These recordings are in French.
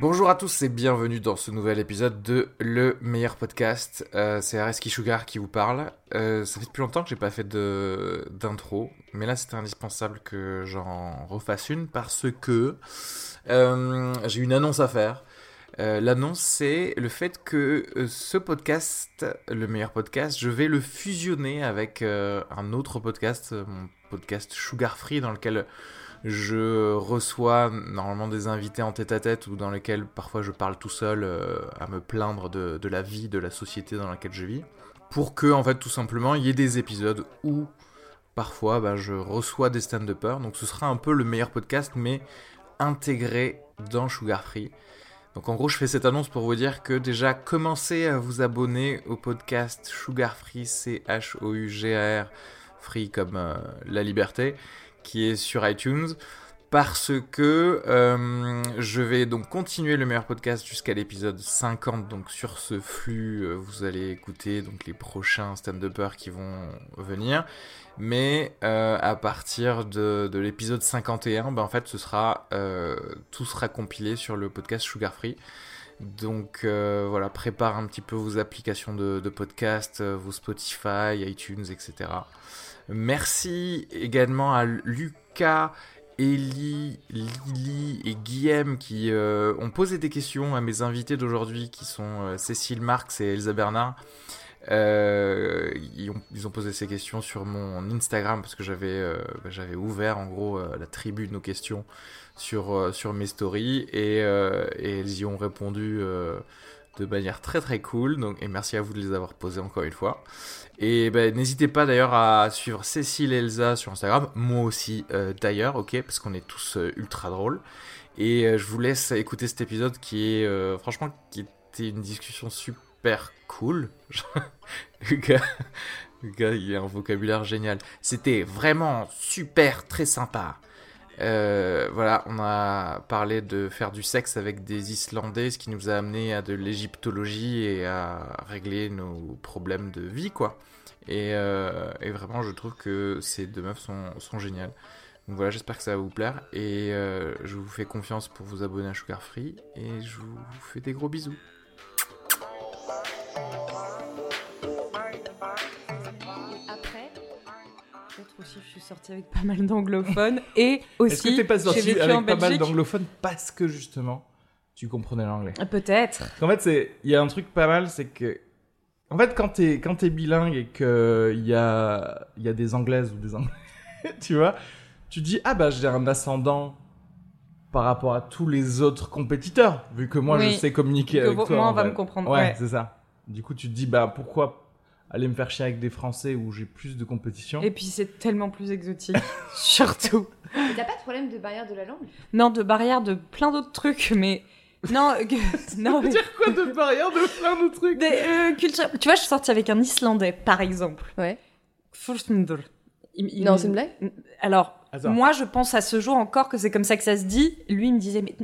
Bonjour à tous et bienvenue dans ce nouvel épisode de Le meilleur podcast. Euh, c'est Areski Sugar qui vous parle. Euh, ça fait depuis longtemps que j'ai pas fait d'intro, mais là c'était indispensable que j'en refasse une parce que euh, j'ai une annonce à faire. L'annonce c'est le fait que ce podcast, le meilleur podcast, je vais le fusionner avec un autre podcast, mon podcast Sugar Free, dans lequel je reçois normalement des invités en tête à tête ou dans lesquels parfois je parle tout seul euh, à me plaindre de, la vie, de la société dans laquelle je vis. Pour que, en fait, tout simplement, il y ait des épisodes où parfois bah, je reçois des stand-uppers. Donc ce sera un peu le meilleur podcast, mais intégré dans Sugar Free. Donc en gros, je fais cette annonce pour vous dire que déjà, commencez à vous abonner au podcast Sugar Free, C-H-O-U-G-A-R, free comme euh, la liberté qui est sur iTunes parce que euh, je vais donc continuer le meilleur podcast jusqu'à l'épisode 50. Donc sur ce flux, euh, vous allez écouter donc les prochains stand-uppers qui vont venir. Mais euh, à partir de, de l'épisode 51, ben en fait, ce sera tout sera compilé sur le podcast Sugar Free. Donc voilà, prépare un petit peu vos applications de podcast, vos Spotify, iTunes, etc. Merci également à Lucas, Ellie, Lily et Guillaume qui euh, ont posé des questions à mes invités d'aujourd'hui qui sont euh, Cécile Marx et Elsa Bernard. Euh, ils, ont, posé ces questions sur mon Instagram parce que j'avais bah, ouvert en gros la tribune aux questions sur, sur mes stories et, elles y ont répondu de manière très très cool. Donc, et merci à vous de les avoir posées encore une fois. Et ben, n'hésitez pas d'ailleurs à suivre Cécile et Elsa sur Instagram, moi aussi euh, d'ailleurs, ok, parce qu'on est tous euh, ultra drôles. Et euh, je vous laisse écouter cet épisode qui est franchement qui était une discussion super cool. le, gars, le gars, il a un vocabulaire génial. C'était vraiment super, très sympa. Voilà, on a parlé de faire du sexe avec des Islandais, ce qui nous a amené à de l'égyptologie et à régler nos problèmes de vie, quoi. Euh, et, vraiment, je trouve que ces deux meufs sont, géniales. Donc voilà, j'espère que ça va vous plaire. Et euh, je vous fais confiance pour vous abonner à Sugar Free. Et je vous fais des gros bisous. Aussi, je suis sortie avec pas mal d'anglophones. Et aussi, Est-ce que t'es pas sortie avec pas mal d'anglophones parce que justement, tu comprenais l'anglais? Peut-être. En fait, il y a un truc pas mal, c'est que en fait, quand t'es quand es bilingue et qu'il y a il y a des anglaises ou des anglais, tu vois, tu dis ah bah j'ai un ascendant par rapport à tous les autres compétiteurs, vu que moi je sais communiquer avec toi. Moi on va me comprendre. Ouais, c'est ça. Du coup, tu te dis bah pourquoi aller me faire chier avec des Français où j'ai plus de compétition. Et puis c'est tellement plus exotique, surtout. T'as pas de problème de barrière de la langue? Non, de barrière de plein d'autres trucs, mais non, non. Mais... dire quoi de barrière de plein de trucs? Des, euh, Tu vois, je suis sortie avec un Islandais, par exemple. Ouais. Il, non, c'est une blague? Alors, moi, je pense à ce jour encore que c'est comme ça que ça se dit. Lui, il me disait, mais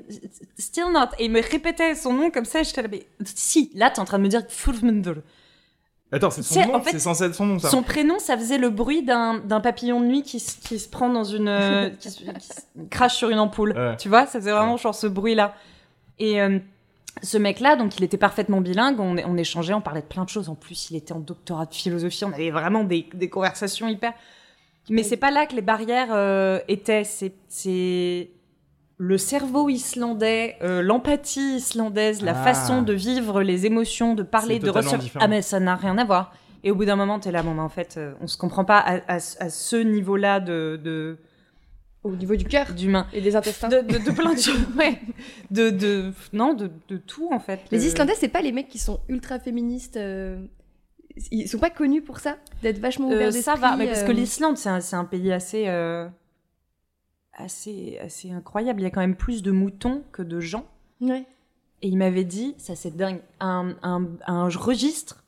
still not. Et il me répétait son nom comme ça. Et j'étais là, mais si, là, t'es en train de me dire Furmundur. Attends, c'est son nom, c'est censé être son nom, ça. Son prénom, ça faisait le bruit d'un papillon de nuit qui, qui, se prend dans une. Euh, qui, crache sur une ampoule. Tu vois, ça faisait vraiment genre ce bruit-là. Et euh, ce mec-là, donc il était parfaitement bilingue, on, on, échangeait, on parlait de plein de choses. En plus, il était en doctorat de philosophie, on avait vraiment des, des conversations hyper. Mais c'est pas là que les barrières euh, étaient. C'est le cerveau islandais, euh, l'empathie islandaise, la ah. façon de vivre les émotions, de parler, de recevoir. Ah mais ça n'a rien à voir. Et au bout d'un moment, t'es là, bon, en fait, on se comprend pas à, à, à ce niveau-là de, de Au niveau du cœur d'humain. Et des intestins. De, de, de plein de choses, ouais. De, de, non, de, de tout, en fait. Les Le- Islandais, c'est pas les mecs qui sont ultra féministes. euh, Ils sont pas connus pour ça, d'être vachement Euh, ouverts ça d'esprit. va, mais parce que euh, l'Islande, c'est un, pays assez, euh, assez, assez incroyable. Il y a quand même plus de moutons que de gens. Ouais. Et il m'avait dit, ça c'est dingue, un, un, un registre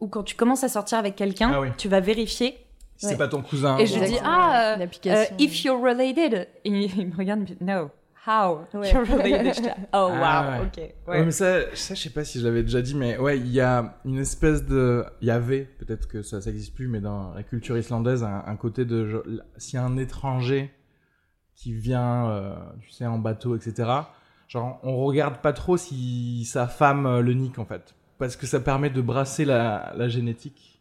où quand tu commences à sortir avec quelqu'un, Ah oui. tu vas vérifier. Si Ouais. c'est pas ton cousin. Et je lui dis, ah, euh, euh, if you're related. Et il, il me regarde, il me dit, no, how? Ouais. you're related. Oh, wow, Ah ouais. ok. Ouais. Ouais. mais ça, ça, je sais pas si je l'avais déjà dit, mais ouais, il y a une espèce de. Il y avait, peut-être que ça, ça existe plus, mais dans la culture islandaise, un, un côté de. a un étranger qui vient, euh, tu sais, en bateau, etc., genre, on regarde pas trop si sa femme euh, le nique, en fait. Parce que ça permet de brasser la, la génétique.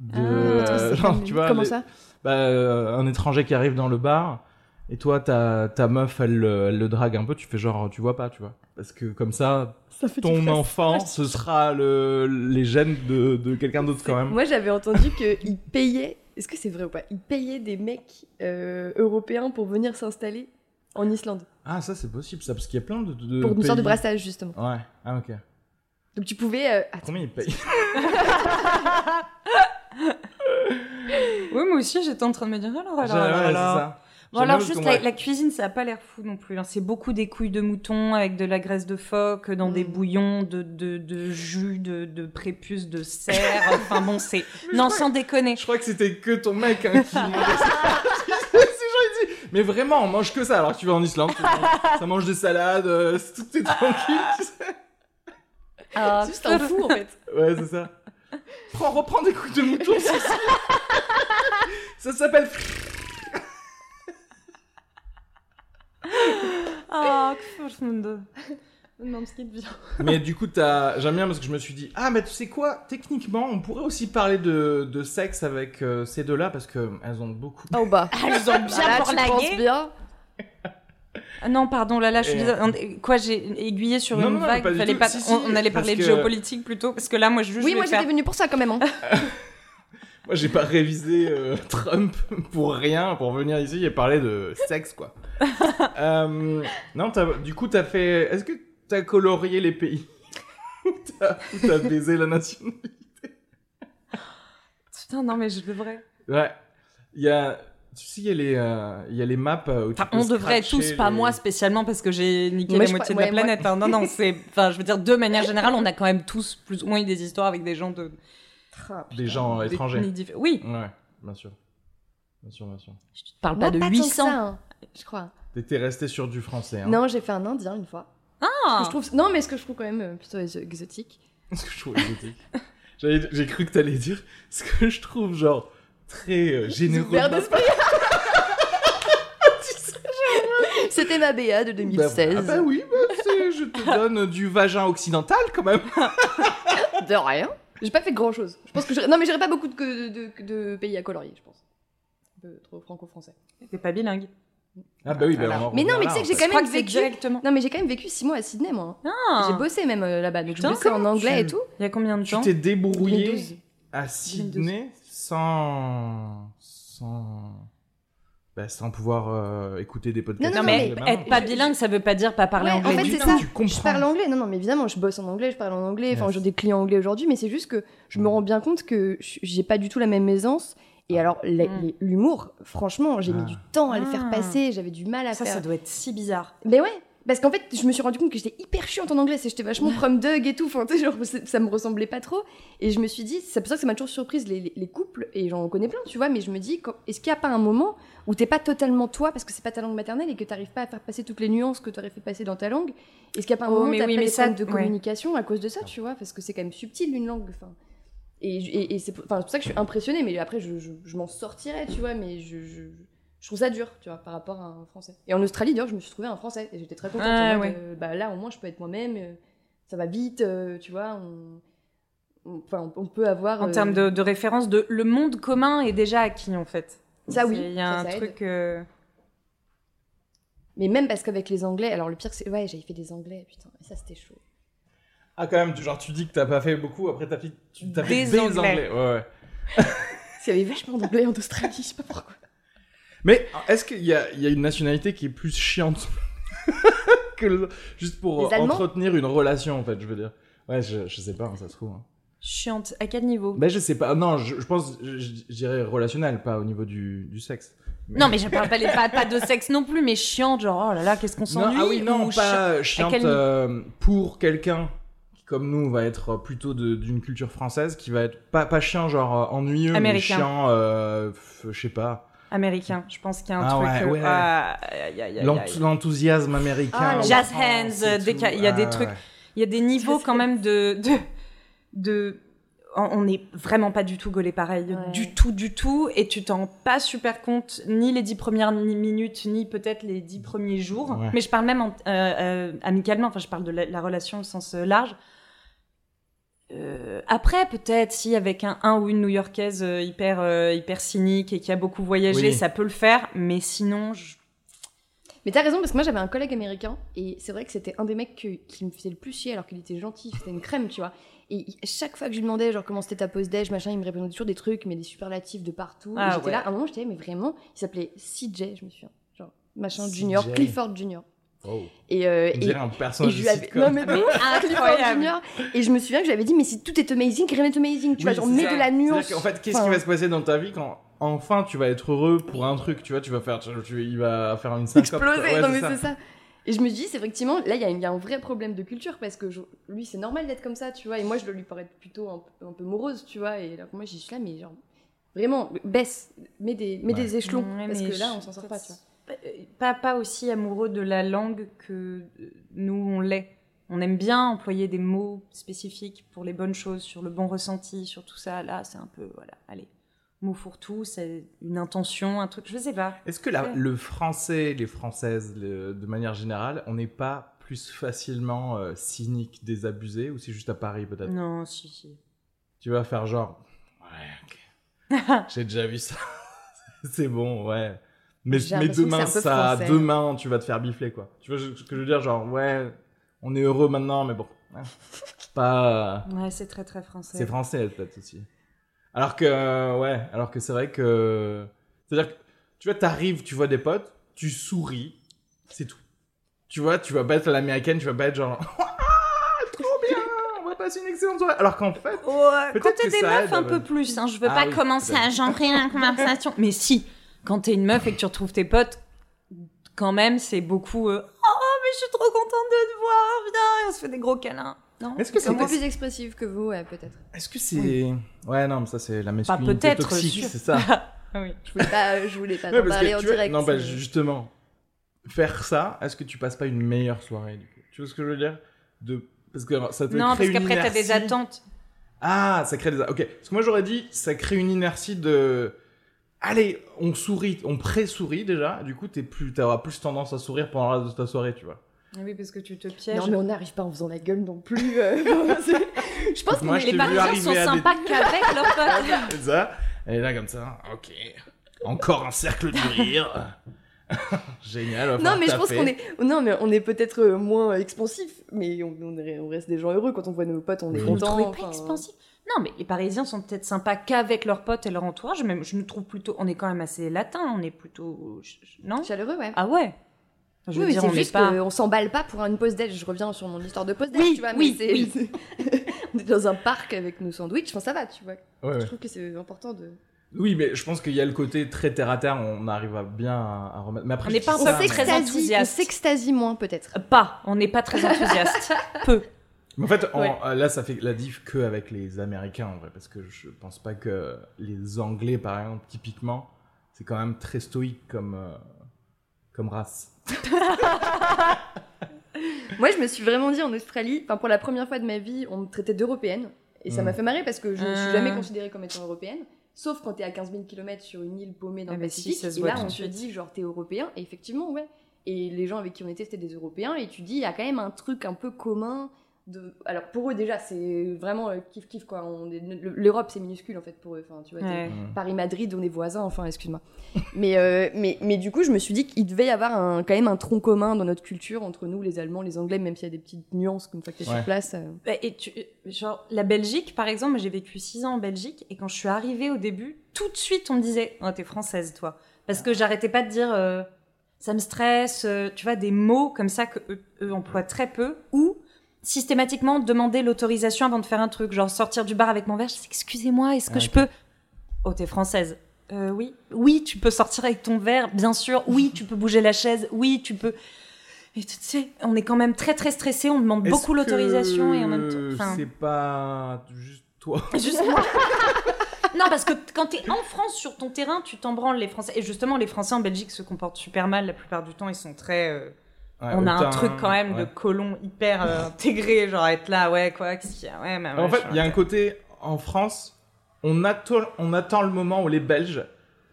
De, Ah, genre, s'appelle- tu vois, Comment les- ça bah, euh, un étranger qui arrive dans le bar et toi ta, ta meuf elle, le- elle le drague un peu tu fais genre tu vois pas tu vois parce que comme ça Ça fait ton enfant ce sera le, les gènes de, de quelqu'un d'autre quand même Moi, j'avais entendu qu'ils payaient. Est-ce que c'est vrai ou pas? Ils payaient des mecs euh, européens pour venir s'installer en Islande. ah ça c'est possible ça parce qu'il y a plein de, de Pour une sorte de brassage, justement. ouais ah ok Donc tu pouvais. euh, Attends. combien ils payent? Oui, moi aussi, j'étais en train de me dire, oh là là Ouais, Bon, alors juste la, cuisine, ça a pas l'air fou non plus. hein. C'est beaucoup des couilles de mouton avec de la graisse de phoque dans des Mm. bouillons, de, de, de jus, de, de prépuce, de cerf. enfin bon, c'est... Non, sans déconner. je crois que c'était que ton mec hein, qui mais vraiment on mange que ça alors que tu vas en Islande tu manges- ça mange des salades euh, tout est tranquille tu sais Ah, C'est juste un fou, en fait. Ouais, c'est ça. Prends, reprends des coups de mouton, c'est ça. ça s'appelle. Ah, que force-monde. Non, ce qui est bien. Mais du coup, t'as... j'aime bien parce que je me suis dit, ah, mais tu sais quoi, techniquement, on pourrait aussi parler de, de sexe avec euh, ces deux-là parce qu'elles ont beaucoup. Oh bah. Elles ont bien Là, tu bien. Ah non, pardon, là, là, je suis désolée. Quoi, j'ai aiguillé sur Non, une non, non, vague. pas du fallait tout. pas... Si, si, on, on allait parler de que- géopolitique plutôt, parce que là, moi, je Oui, moi j'étais faire- venue pour ça quand même. hein. Moi, j'ai pas révisé euh, Trump pour rien, pour venir ici et parler de sexe, quoi. Euh, non, du coup, t'as fait. Est-ce que t'as colorié les pays? Ou t'as baisé la nation Putain, non, mais je devrais. Ouais. Il y a. Tu sais, il y, a les, euh, il y a les maps où tu Enfin, peux on devrait tous, pas moi spécialement, parce que j'ai niqué Moi, la moitié de la moi- planète. hein. Non, non, c'est. Enfin, je veux dire, de manière générale, on a quand même tous plus ou moins eu des histoires avec des gens de. Des gens des étrangers. Oui, Ouais, bien sûr. Bien sûr, bien sûr. je te parle Moi, pas de tant que 800. ça, hein, je crois. T'étais resté sur du français, hein. Non, j'ai fait un indien une fois. Ah je trouve... Non, mais ce que je trouve quand même euh, plutôt ex- exotique. Ce que je trouve exotique. J'ai cru que t'allais dire ce que je trouve, genre, très euh, généreux. Ouvert de ma d'esprit. C'était ma BA de Bah, 2016. ah bah oui, bah, c'est- je te donne du vagin occidental quand même. De rien. J'ai pas fait grand chose. Je pense que non mais j'aurais pas beaucoup de, de, de- de pays à colorier, je pense. Un peu trop franco-français. T'es pas bilingue. Ah bah oui, bah, on en Mais non, mais tu sais que j'ai quand même vécu. directement. Non mais j'ai quand même vécu 6 mois à Sydney moi. Ah J'ai bossé même euh, là-bas, donc je bossais en anglais tu- et tout. Il y a combien de Tu temps t'es débrouillé 2012. à Sydney sans... sans... Bah, sans pouvoir euh, écouter des podcasts. Non, Non, non, mais mais- être pas bilingue, ça veut pas dire pas parler Ouais, en anglais fait, du c'est tout. ça. Tu comprends. Je parle anglais, non, non, mais évidemment, je bosse en anglais, je parle en anglais, enfin, Yes. j'ai des clients anglais aujourd'hui, mais c'est juste que je me rends bien compte que j'ai pas du tout la même aisance. Et alors, la- Mm. l'humour, franchement, j'ai mis Ah. du temps à le faire Ah. passer, j'avais du mal à Ça, faire. ça doit être si bizarre. Mais ouais, parce qu'en fait, je me suis rendu compte que j'étais hyper chiante en anglais, c'est j'étais vachement prom dug et tout, enfin, genre, ça me ressemblait pas trop. Et je me suis dit, c'est pour ça que ça m'a toujours surprise les, les- les couples, et j'en connais plein, tu vois, mais je me dis, est-ce qu'il n'y a pas un moment où t'es pas totalement toi, parce que c'est pas ta langue maternelle, et que t'arrives pas à faire passer toutes les nuances que t'aurais fait passer dans ta langue? Est-ce qu'il n'y a pas un Oh, moment où t'as oui, pas des ça, de ouais. communication à cause de ça, tu vois, parce que c'est quand même subtil une langue, enfin. Et, et, et c'est pour ça que je suis impressionnée, mais après, je, je, je m'en sortirais, tu vois, mais je, je, je trouve ça dur, tu vois, par rapport à un français. Et en Australie, d'ailleurs, je me suis trouvée un français, et j'étais très contente. Ah, ouais. euh, bah, là, au moins, je peux être moi-même, euh, ça va vite, euh, tu vois, on, on- enfin, on, peut avoir. En euh, termes de, de référence, de, le monde commun est déjà acquis en fait. Ça, oui, Il y a ça, un ça truc. euh, Mais même parce qu'avec les Anglais, alors le pire, c'est. Ouais, j'avais fait des Anglais, putain, et ça, c'était chaud. Ah quand même, tu- genre tu dis que t'as pas fait beaucoup, après t'as fait, tu t'as fait Des des Anglais. anglais. Ouais, ouais. Parce qu'il y avait vachement d'Anglais en Australie, je sais pas pourquoi. Mais est-ce qu'il y a, il y a une nationalité qui est plus chiante que le... juste pour entretenir une relation en fait, je veux dire. Ouais, je, je sais pas, hein, ça se trouve. hein. Chiante. À quel niveau? Ben je sais pas. Non, je, je pense, je, je dirais relationnel, pas au niveau du, du sexe. Non, mais je parle pas, pas, pas de sexe non plus, mais chiante, genre, oh là là, qu'est-ce qu'on s'ennuie ah oui, non, ou pas chi- chiante quel euh, pour quelqu'un qui, comme nous, va être plutôt d'une culture française, qui va être pas, pas chiant, genre euh, ennuyeux, mais Américain. chiant, euh, je sais pas, Américain. Je pense qu'il y a un Ah truc. ouais, euh, ouais. ah, l'enthousiasme américain. Ah, Jazz hands, a- il y a des Ah, trucs-. Il y a des niveaux quand même de. de, de on n'est vraiment pas du tout gaulé pareil, Ouais. du tout, du tout, et tu t'en rends pas super compte ni les dix premières ni- minutes, ni peut-être les dix premiers jours. Ouais. Mais je parle même en- euh, euh, amicalement, enfin je parle de la, la relation au sens euh, large. Euh, après, peut-être, si avec un, un ou une New-Yorkaise euh, hyper, euh, hyper cynique et qui a beaucoup voyagé, Oui. ça peut le faire, mais sinon, je... Mais t'as raison, parce que moi j'avais un collègue américain, et c'est vrai que c'était un des mecs que- qui me faisait le plus chier alors qu'il était gentil, c'était une crème, tu vois. Et chaque fois que je lui demandais, genre, comment c'était ta pause déj, machin, il me répondait toujours des trucs, mais des superlatifs de partout. Ah et j'étais ouais. là, à un moment, j'étais, mais vraiment, il s'appelait CJ, je me souviens. Genre, machin CJ. Junior, Clifford Junior. Oh. Et, euh, et, je de lui avais. sitcom. Non, mais, Mais Clifford incroyable. Junior. Et je me souviens que je lui avais dit, mais si tout est amazing, rien n'est amazing, tu Oui, vois, genre, mets de la nuance. Qu'en fait, qu'est-ce Enfin, qui va se passer dans ta vie quand enfin tu vas être heureux pour un truc, tu vois, tu vas faire, tu, tu- il va faire une syncope. exploser. Ouais, non, mais c'est ça. Et je me dis, c'est effectivement, là, il y, a- il y a un vrai problème de culture parce que je- lui, c'est normal d'être comme ça, tu vois. Et moi, je dois lui paraître plutôt un, peu- un peu morose, tu vois. Et là, moi, j'y suis là, mais genre, vraiment, baisse, mets des, mets Ouais. des échelons Ouais, parce que là, on s'en sort pas, tu vois. Pas, pas aussi amoureux de la langue que nous on l'est. On aime bien employer des mots spécifiques pour les bonnes choses, sur le bon ressenti, sur tout ça. Là, c'est un peu, voilà, allez, mot fourre-tout, c'est une intention, un truc, je sais pas. Est-ce que la- le français, les françaises, le- de manière générale, on n'est pas plus facilement euh, cynique, désabusé, ou c'est juste à Paris peut-être? Non, si, si. Tu vas faire genre, ouais, ok, j'ai déjà vu ça, c'est bon, ouais. Mais, demain, c'est ça, demain, tu vas te faire bifler, quoi. Tu vois ce que je veux dire, genre, ouais, on est heureux maintenant, mais bon, hein, pas. Ouais, c'est très très français. C'est français peut-être aussi. Alors que ouais, alors que c'est vrai que c'est-à-dire que tu vois t'arrives, tu vois des potes, tu souris, c'est tout. Tu vois, tu vas pas être l'américaine, tu vas pas être genre trop bien, on va passer une excellente soirée. Alors qu'en fait, Peut-être quand t'es des meufs, un peu plus. Hein. Je veux Ah pas oui, commencer à genrer la conversation. Mais si, quand t'es une meuf et que tu retrouves tes potes, quand même, c'est beaucoup. euh, oh, mais je suis trop contente de te voir, putain, et on se fait des gros câlins. Non? Est-ce que C'est un peu c'est plus expressif que vous, ouais, peut-être. est-ce que c'est ouais non, mais ça c'est la masculinité peut-être, toxique, c'est ça. Ah oui. Je voulais pas, je voulais pas Ouais, parce parler en direct. non, bah, euh. justement, faire ça, est-ce que tu passes pas une meilleure soirée du coup? Tu vois ce que je veux dire? De parce que ça te Non, crée parce qu'après, t'as des attentes. Ah, ça crée des. Ok. Parce que moi j'aurais dit, ça crée une inertie de. Allez, on sourit, on pré-sourit déjà. Du coup, t'es plus, t'auras plus tendance à sourire pendant le reste de ta soirée, tu vois. Ah Oui, parce que tu te pièges. Non, mais on n'arrive pas en faisant la gueule non plus. euh, je pense qu'on Moi, est je les Parisiens sont à des- sympas qu'avec leurs potes. C'est ça. Elle est là comme ça. Ok. Encore un cercle de rire. Génial. va Non, mais je pense qu'on est. Non, mais on est peut-être euh, moins expansif, mais on, on est- on reste des gens heureux quand on voit nos potes, on est. Vous content. trouvez pas enfin, expansif Non, mais les Parisiens sont peut-être sympas qu'avec leurs potes et leur entourage. Même, je nous trouve plutôt. On est quand même assez latin. On est plutôt. Non? Chaleureux, ouais. Ah ouais. Je veux oui, mais dire, on juste pas. qu'on s'emballe pas pour une pause déj. Je reviens sur mon histoire de pause déj, Oui, tu vois. oui, mais on est dans un parc avec nos sandwichs, enfin ça va, tu vois. Ouais, ouais. Je trouve que c'est important de. Oui, mais je pense qu'il y a le côté très terre à terre. On arrive à bien à, remettre. Mais après, On n'est pas ça, très enthousiaste. On s'extasie moins, peut-être. Pas. On n'est pas très enthousiaste. Peu. Mais en fait, en- Ouais. là, ça fait la diff que avec les Américains, en vrai, parce que je pense pas que les Anglais, par exemple, typiquement, c'est quand même très stoïque comme, euh, comme race. Moi, je me suis vraiment dit en Australie, enfin pour la première fois de ma vie, on me traitait d'européenne. Et ça m'a fait marrer parce que je ne suis Mm. jamais considérée comme étant européenne. Sauf quand t'es à 15 000 km sur une île paumée dans Ah le bah si, Pacifique. se et là, on te dit, genre, t'es européen. Et effectivement, ouais. Et les gens avec qui on était, c'était des européens. Et tu dis, il y a quand même un truc un peu commun. De... Alors pour eux, déjà, c'est vraiment euh, kiff kiff quoi. On est- L'Europe, c'est minuscule en fait pour eux. Enfin, tu vois, t'es- Ouais. Mm. Paris-Madrid, on est voisins, enfin, excuse-moi. mais, euh, mais, mais du coup, je me suis dit qu'il devait y avoir un, quand même un tronc commun dans notre culture entre nous, les Allemands, les Anglais, même s'il y a des petites nuances une fois que Ouais. sur place. euh. Bah, Et tu, genre, la Belgique, par exemple, j'ai vécu 6 ans en Belgique, et quand je suis arrivée au début, tout de suite, on me disait Oh, t'es française, toi. Parce que j'arrêtais pas de dire euh, ça me stresse, tu vois, des mots comme ça que eux, eux emploient très peu, ou systématiquement demander l'autorisation avant de faire un truc, genre sortir du bar avec mon verre, je dis excusez-moi, est-ce que Ah, je ok. peux? Oh, t'es française. Euh, oui, oui, tu peux sortir avec ton verre, bien sûr. Oui, tu peux bouger la chaise. Oui, tu peux. Et tu sais, on est quand même très très stressé. On demande beaucoup l'autorisation et en même temps. enfin, C'est pas juste toi? Juste moi. non, parce que quand t'es en France sur ton terrain, tu t'en branles les Français. Et justement, les Français en Belgique se comportent super mal la plupart du temps. Ils sont très. euh, Ouais, on a un truc quand même de colon hyper euh, intégré, genre être là, ouais, quoi, qu'est-ce qu'il y a Ouais, mais En fait, il y a un côté en France, on attend, on attend le moment où les Belges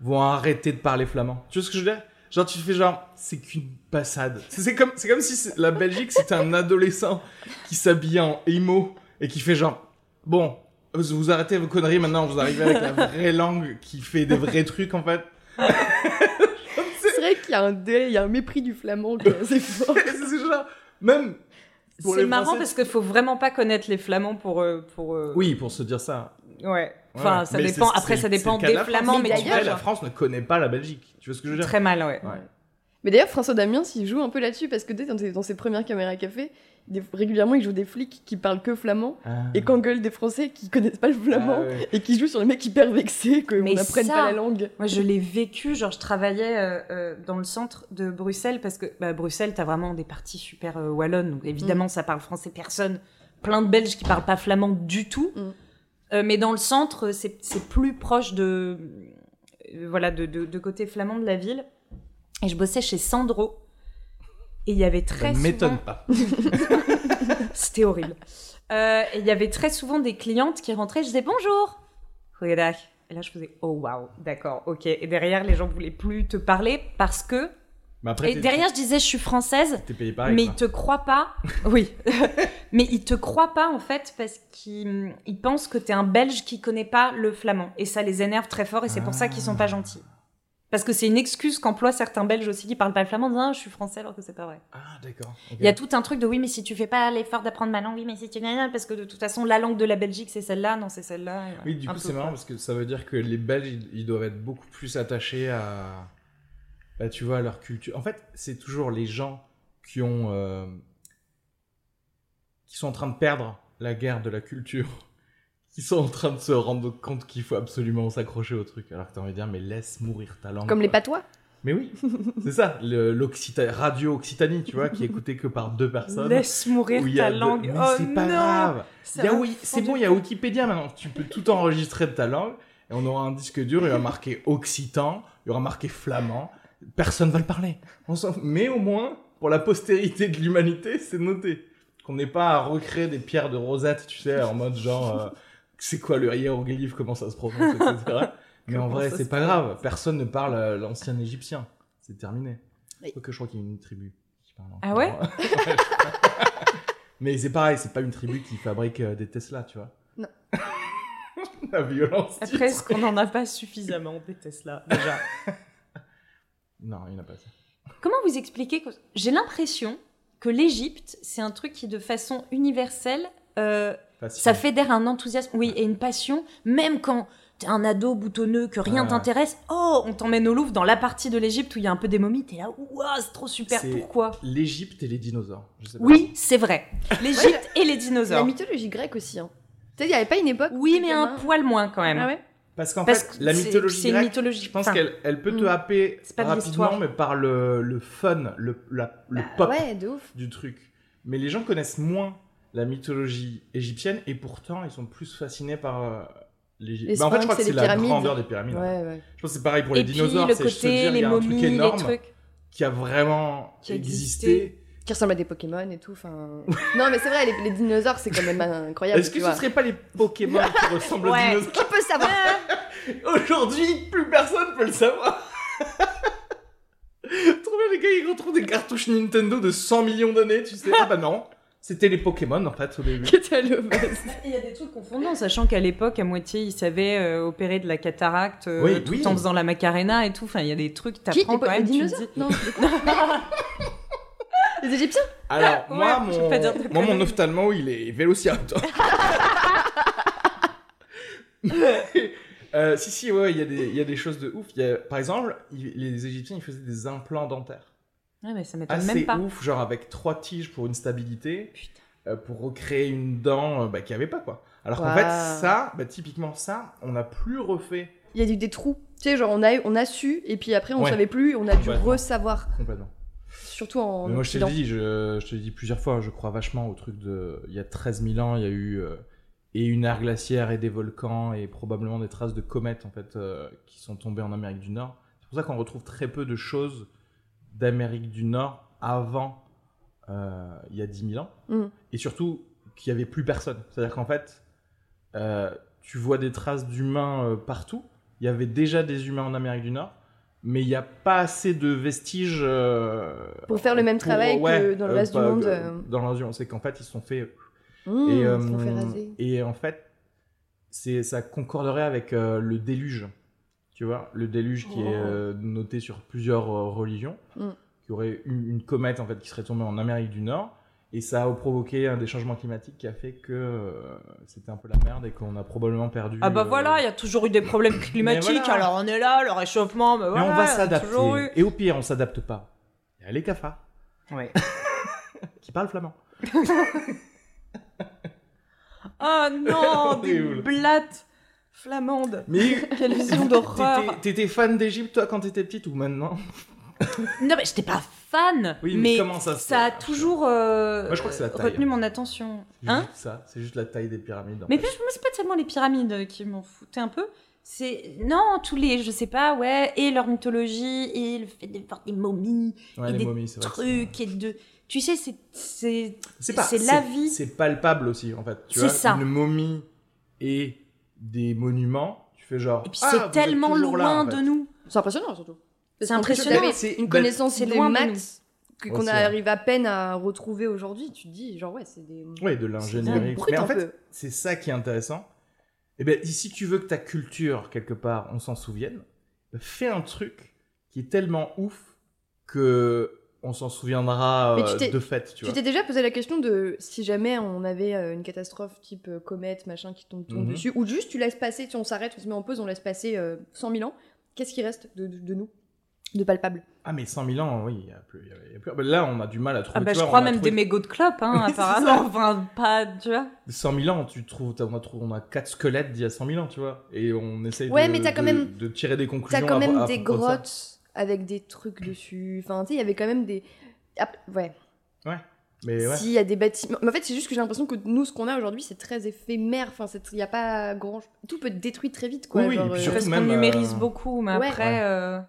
vont arrêter de parler flamand. Tu vois ce que je veux dire? Genre, tu fais genre, c'est qu'une passade. C'est comme, c'est comme si la Belgique c'était un adolescent qui s'habillait en emo et qui fait genre, bon, vous, vous arrêtez vos conneries maintenant, vous arrivez avec la vraie langue qui fait des vrais trucs en fait. C'est vrai qu'il y a un dé, il y a un mépris du flamand qui est assez fort. c'est genre, même. pour C'est les marrant Français- parce qu'il faut vraiment pas connaître les Flamands pour. euh, pour euh, Oui, pour se dire ça. Ouais. Enfin, Ouais, ça mais dépend. Après, ça dépend des. Flamands, Mais d'ailleurs, la France ne connaît pas la Belgique. Tu vois ce que je veux dire? Très mal, ouais. Ouais. Mais d'ailleurs, François Damien, s'il joue un peu là-dessus, parce que sais, dans, ses- dans ses premières caméras café, des- régulièrement, il joue des flics qui parlent que flamand Ah. et qu'engueulent des Français qui connaissent pas le flamand Ah ouais. et qui jouent sur les mecs hyper vexés qu'on n'apprenne ça- pas la langue. Moi, je l'ai vécu. Genre, je travaillais euh, euh, dans le centre de Bruxelles parce que bah, Bruxelles, t'as vraiment des parties super euh, wallonnes. Donc, évidemment, ça parle français personne. Plein de Belges qui parlent pas flamand du tout. Mm. Euh, mais dans le centre, c'est c'est plus proche de euh, voilà de, de, de côté flamand de la ville. Et je bossais chez Sandro. Et il y avait Ça très ne souvent... m'étonne pas. C'était horrible. Euh, et il y avait très souvent des clientes qui rentraient, je disais bonjour. Et là, je faisais oh waouh, d'accord, ok. Et derrière, les gens voulaient plus te parler parce que. Mais après, Et derrière, je disais je suis française, t'es payé pareil. mais quoi. ils te croient pas. Oui. mais ils te croient pas en fait parce qu'ils ils pensent que t'es un Belge qui connaît pas le flamand. Et ça les énerve très fort et c'est pour ça qu'ils sont pas gentils. Parce que c'est une excuse qu'emploient certains Belges aussi qui parlent pas le flamand, disant Ah, je suis français alors que c'est pas vrai. Ah, d'accord. Il y a tout un truc de oui, mais si tu fais pas l'effort d'apprendre ma langue, oui, mais si tu parce que de toute façon, la langue de la Belgique, c'est celle-là, non, c'est celle-là. et Oui, du Un coup, c'est marrant parce que ça veut dire que les Belges, ils, ils doivent être beaucoup plus attachés à. Bah, tu vois, à leur culture. En fait, c'est toujours les gens qui ont. euh, qui sont en train de perdre la guerre de la culture. Qui sont en train de se rendre compte qu'il faut absolument s'accrocher au truc. Alors que t'as envie de dire, mais laisse mourir ta langue. Comme les patois. Mais oui, c'est ça. le- l'Occita- Radio Occitanie, tu vois, qui est écouté que par deux personnes. Laisse mourir ta deux- langue. Mais oh c'est pas non grave. C'est bon, il y a. Wikipédia maintenant. Tu peux tout enregistrer de ta langue et on aura un disque dur, il y aura marqué occitan, il y aura marqué flamand. Personne va le parler. Mais au moins, pour la postérité de l'humanité, c'est noté. Qu'on n'ait pas à recréer des pierres de Rosette, tu sais, en mode genre, euh, c'est quoi le hiéroglyphe, comment ça se prononce, etc. Mais en vrai, c'est se pas grave. Personne ne parle l'ancien égyptien. C'est terminé. Oui. Quoique je crois qu'il y a une tribu qui parle Ah ouais Mais c'est pareil, c'est pas une tribu qui fabrique euh, des Tesla, tu vois. Non. La violence. Après, est-ce qu'on en a pas suffisamment des Tesla, déjà? Non, il n'y en a pas ça. Comment vous expliquez que... J'ai l'impression que l'Égypte, c'est un truc qui, de façon universelle, euh, Facile. ça fédère un enthousiasme, oui, et une passion, même quand t'es un ado boutonneux, que rien Ouais. t'intéresse, oh, on t'emmène au Louvre dans la partie de l'Égypte où il y a un peu des momies, t'es là, waouh, c'est trop super, pourquoi? L'Égypte et les dinosaures. Je sais pas. Oui, c'est vrai. L'Égypte et les La dinosaures. mythologie grecque aussi. Hein. Tu sais, il n'y avait pas une époque. Oui, mais un poil moins quand même. Ah ouais? Parce qu'en fait, que la mythologie c'est une grecque, mythologie. je pense enfin, qu'elle elle peut te mm. happer rapidement, l'histoire. mais par le, le fun, le, la- le Bah pop Ouais, de ouf. du truc. Mais les gens connaissent moins la mythologie égyptienne et pourtant ils sont plus fascinés par euh. Les Bah, en fait, je crois que c'est la grandeur des pyramides. Ouais, ouais. Je pense que c'est pareil pour les Et dinosaures. le c'est se côté, dire, il y a un truc momies, énorme trucs. qui a vraiment Qui a existé. Qui ressemble à des Pokémon et tout. Enfin... non, mais c'est vrai, les, les dinosaures, c'est quand même incroyable. Est-ce que ce vois. serait pas les Pokémon qui ressemblent aux dinosaures Qui peut savoir Aujourd'hui, plus personne peut le savoir. Trop bien les gars, ils retrouvent des cartouches Nintendo de 100 millions d'années, tu sais. Ah bah non, c'était les Pokémon en fait au début. Il y a des trucs confondants, sachant qu'à l'époque, à moitié, ils savaient euh, opérer de la cataracte euh, Oui, tout oui. en faisant la macarena et tout. Enfin, il y a des trucs, Qui t'apprends les, quand même. les tu dis- Non, Les Égyptiens Alors, Ouais, moi, mon, pas dire de moi, mon ophtalmo, il est vélociraptor. Euh, si, si, ouais, il y, a des- il y a des choses de ouf. Il y a- par exemple, il- les Égyptiens, ils faisaient des implants dentaires. Ouais, mais ça m'étonne même pas. ouf, genre avec trois tiges pour une stabilité, euh, pour recréer une dent euh, bah, qu'il n'y avait pas, quoi. Alors qu'en fait, ça, bah, typiquement ça, on n'a plus refait Il y a eu des trous. Tu sais, genre, on a, on a su, et puis après, on Ouais. savait plus, on a dû re-savoir. complètement. Surtout en. Mais moi, je te dis, je, je te le dis plusieurs fois, je crois vachement au truc de. Il y a 13 000 ans, il y a eu. euh, et une ère glaciaire et des volcans et probablement des traces de comètes en fait euh, qui sont tombées en Amérique du Nord. C'est pour ça qu'on retrouve très peu de choses d'Amérique du Nord avant euh, il y a 10 000 ans. Mhm. Et surtout qu'il n'y avait plus personne. C'est-à-dire qu'en fait, euh, tu vois des traces d'humains euh, partout. Il y avait déjà des humains en Amérique du Nord, mais il n'y a pas assez de vestiges. Pour faire le même pour- travail que dans le reste du monde. Dans le monde, c'est qu'en fait, ils se sont fait Mmh, et, ils se sont fait raser. et en fait, c'est, ça concorderait avec le déluge. Tu vois, le déluge qui est Oh. euh, noté sur plusieurs euh, religions, Mm. qui aurait eu une comète en fait qui serait tombée en Amérique du Nord, et ça a provoqué un des changements climatiques qui a fait que euh, c'était un peu la merde et qu'on a probablement perdu. Ah bah euh, voilà, il y a toujours eu des problèmes climatiques, voilà. alors on est là, le réchauffement, mais Mais on va s'adapter. Et au pire, on s'adapte pas. Il y a les cafards Ouais. qui parlent flamand. Oh non, des blattes flamandes. Mais Quelle vision d'horreur. t'étais, fan d'Égypte toi quand t'étais petite ou maintenant? Non mais j'étais pas fan, Oui, mais mais comment ça se ça a toujours euh, Moi, je crois que c'est la taille. retenu mon attention. Hein juste ça, c'est juste la taille des pyramides. en Mais fait. plus, moi, c'est pas tellement les pyramides qui m'en foutaient un peu. C'est non tous les, je sais pas, ouais, et leur mythologie et le fait de voir des momies, Ouais, et les des momies, c'est vrai. que trucs et de, tu sais, c'est c'est C'est la vie. C'est palpable aussi, en fait. Tu C'est vois, ça. Une momie et des monuments, tu fais genre. Et puis ah, c'est tellement loin là, en fait. de nous. C'est impressionnant surtout. C'est impressionnant. C'est- une connaissance c'est des loin de nous. maths que- qu'on arrive à peine à retrouver aujourd'hui. Tu te dis, genre, ouais, c'est des. Ouais, de l'ingénierie. Mais en fait, peu. c'est ça qui est intéressant. Et ben, si tu veux que ta culture, quelque part, on s'en souvienne, fais un truc qui est tellement ouf que on s'en souviendra euh, de fait, tu t'es déjà posé la question de si jamais on avait euh, une catastrophe type euh, comète, machin, qui tombe, tombe Mhm. dessus, ou juste tu laisses passer, tu, on s'arrête, on se met en pause, on laisse passer euh, 100 000 ans, qu'est-ce qui reste de, de- de nous De palpable? Ah, mais 100 000 ans, oui, il y a plus. y a- il y a plus- Là, on a du mal à trouver. Ah bah je vois, crois même trouvé- des mégots de clopes, hein, apparemment. Enfin, pas, tu vois. 100 000 ans, tu trouves, on a, trouvé- on a quatre squelettes d'il y a 100 000 ans, tu vois. Et on essaye Ouais, de, mais t'as quand de- même- de tirer des conclusions. T'as quand même à des grottes avec des trucs dessus. Enfin, tu sais, il y avait quand même des. Ah, ouais. Mais ouais. S'il y a des bâtiments. Mais en fait, c'est juste que j'ai l'impression que nous, ce qu'on a aujourd'hui, c'est très éphémère. Enfin, il n'y a pas grand. Tout peut être détruit très vite, quoi. Oui, oui, genre, et puis euh, surtout Parce qu'on même, numérise euh, beaucoup, mais ouais. après... Ouais. euh,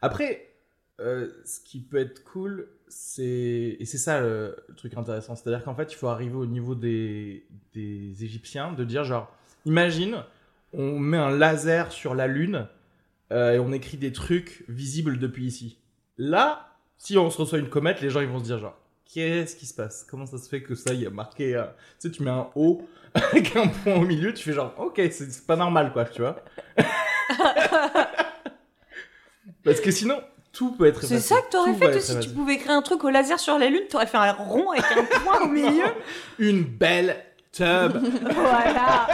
Après, euh, ce qui peut être cool, c'est. Et c'est ça le, le truc intéressant. C'est-à-dire qu'en fait, il faut arriver au niveau des, des Égyptiens, de dire genre, imagine, on met un laser sur la Lune euh, et on écrit des trucs visibles depuis ici. Là, si on se reçoit une comète, les gens ils vont se dire genre, qu'est-ce qui se passe? Comment ça se fait que ça, y a marqué. euh, Tu sais, tu mets un O avec un point au milieu, tu fais genre, ok, c'est pas normal quoi, tu vois. Parce que sinon, tout peut être C'est ça que t'aurais fait, si tu pouvais créer un truc au laser sur la Lune, t'aurais fait un rond avec un point au milieu. Une belle tub. voilà.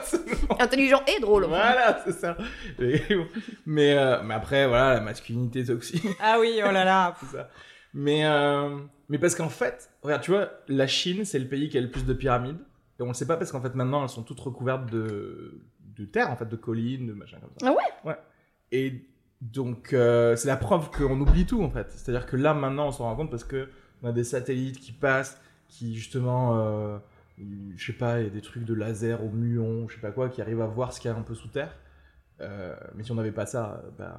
Intelligent et drôle. voilà, c'est ça. Mais, euh, mais après, voilà, la masculinité toxique, Ah oui, oh là là. tout ça. Mais, euh, mais parce qu'en fait, regarde, tu vois, la Chine, c'est le pays qui a le plus de pyramides. Et on le sait pas parce qu'en fait, maintenant, elles sont toutes recouvertes de, de terre, en fait, de collines, de machin comme ça. Ah ouais? Ouais. Et donc, euh, c'est la preuve qu'on oublie tout, en fait. C'est-à-dire que là, maintenant, on s'en rend compte parce que on a des satellites qui passent, qui justement, euh, je sais pas, il y a des trucs de laser au muon, je sais pas quoi, qui arrivent à voir ce qu'il y a un peu sous terre. Euh, mais si on n'avait pas ça, ben,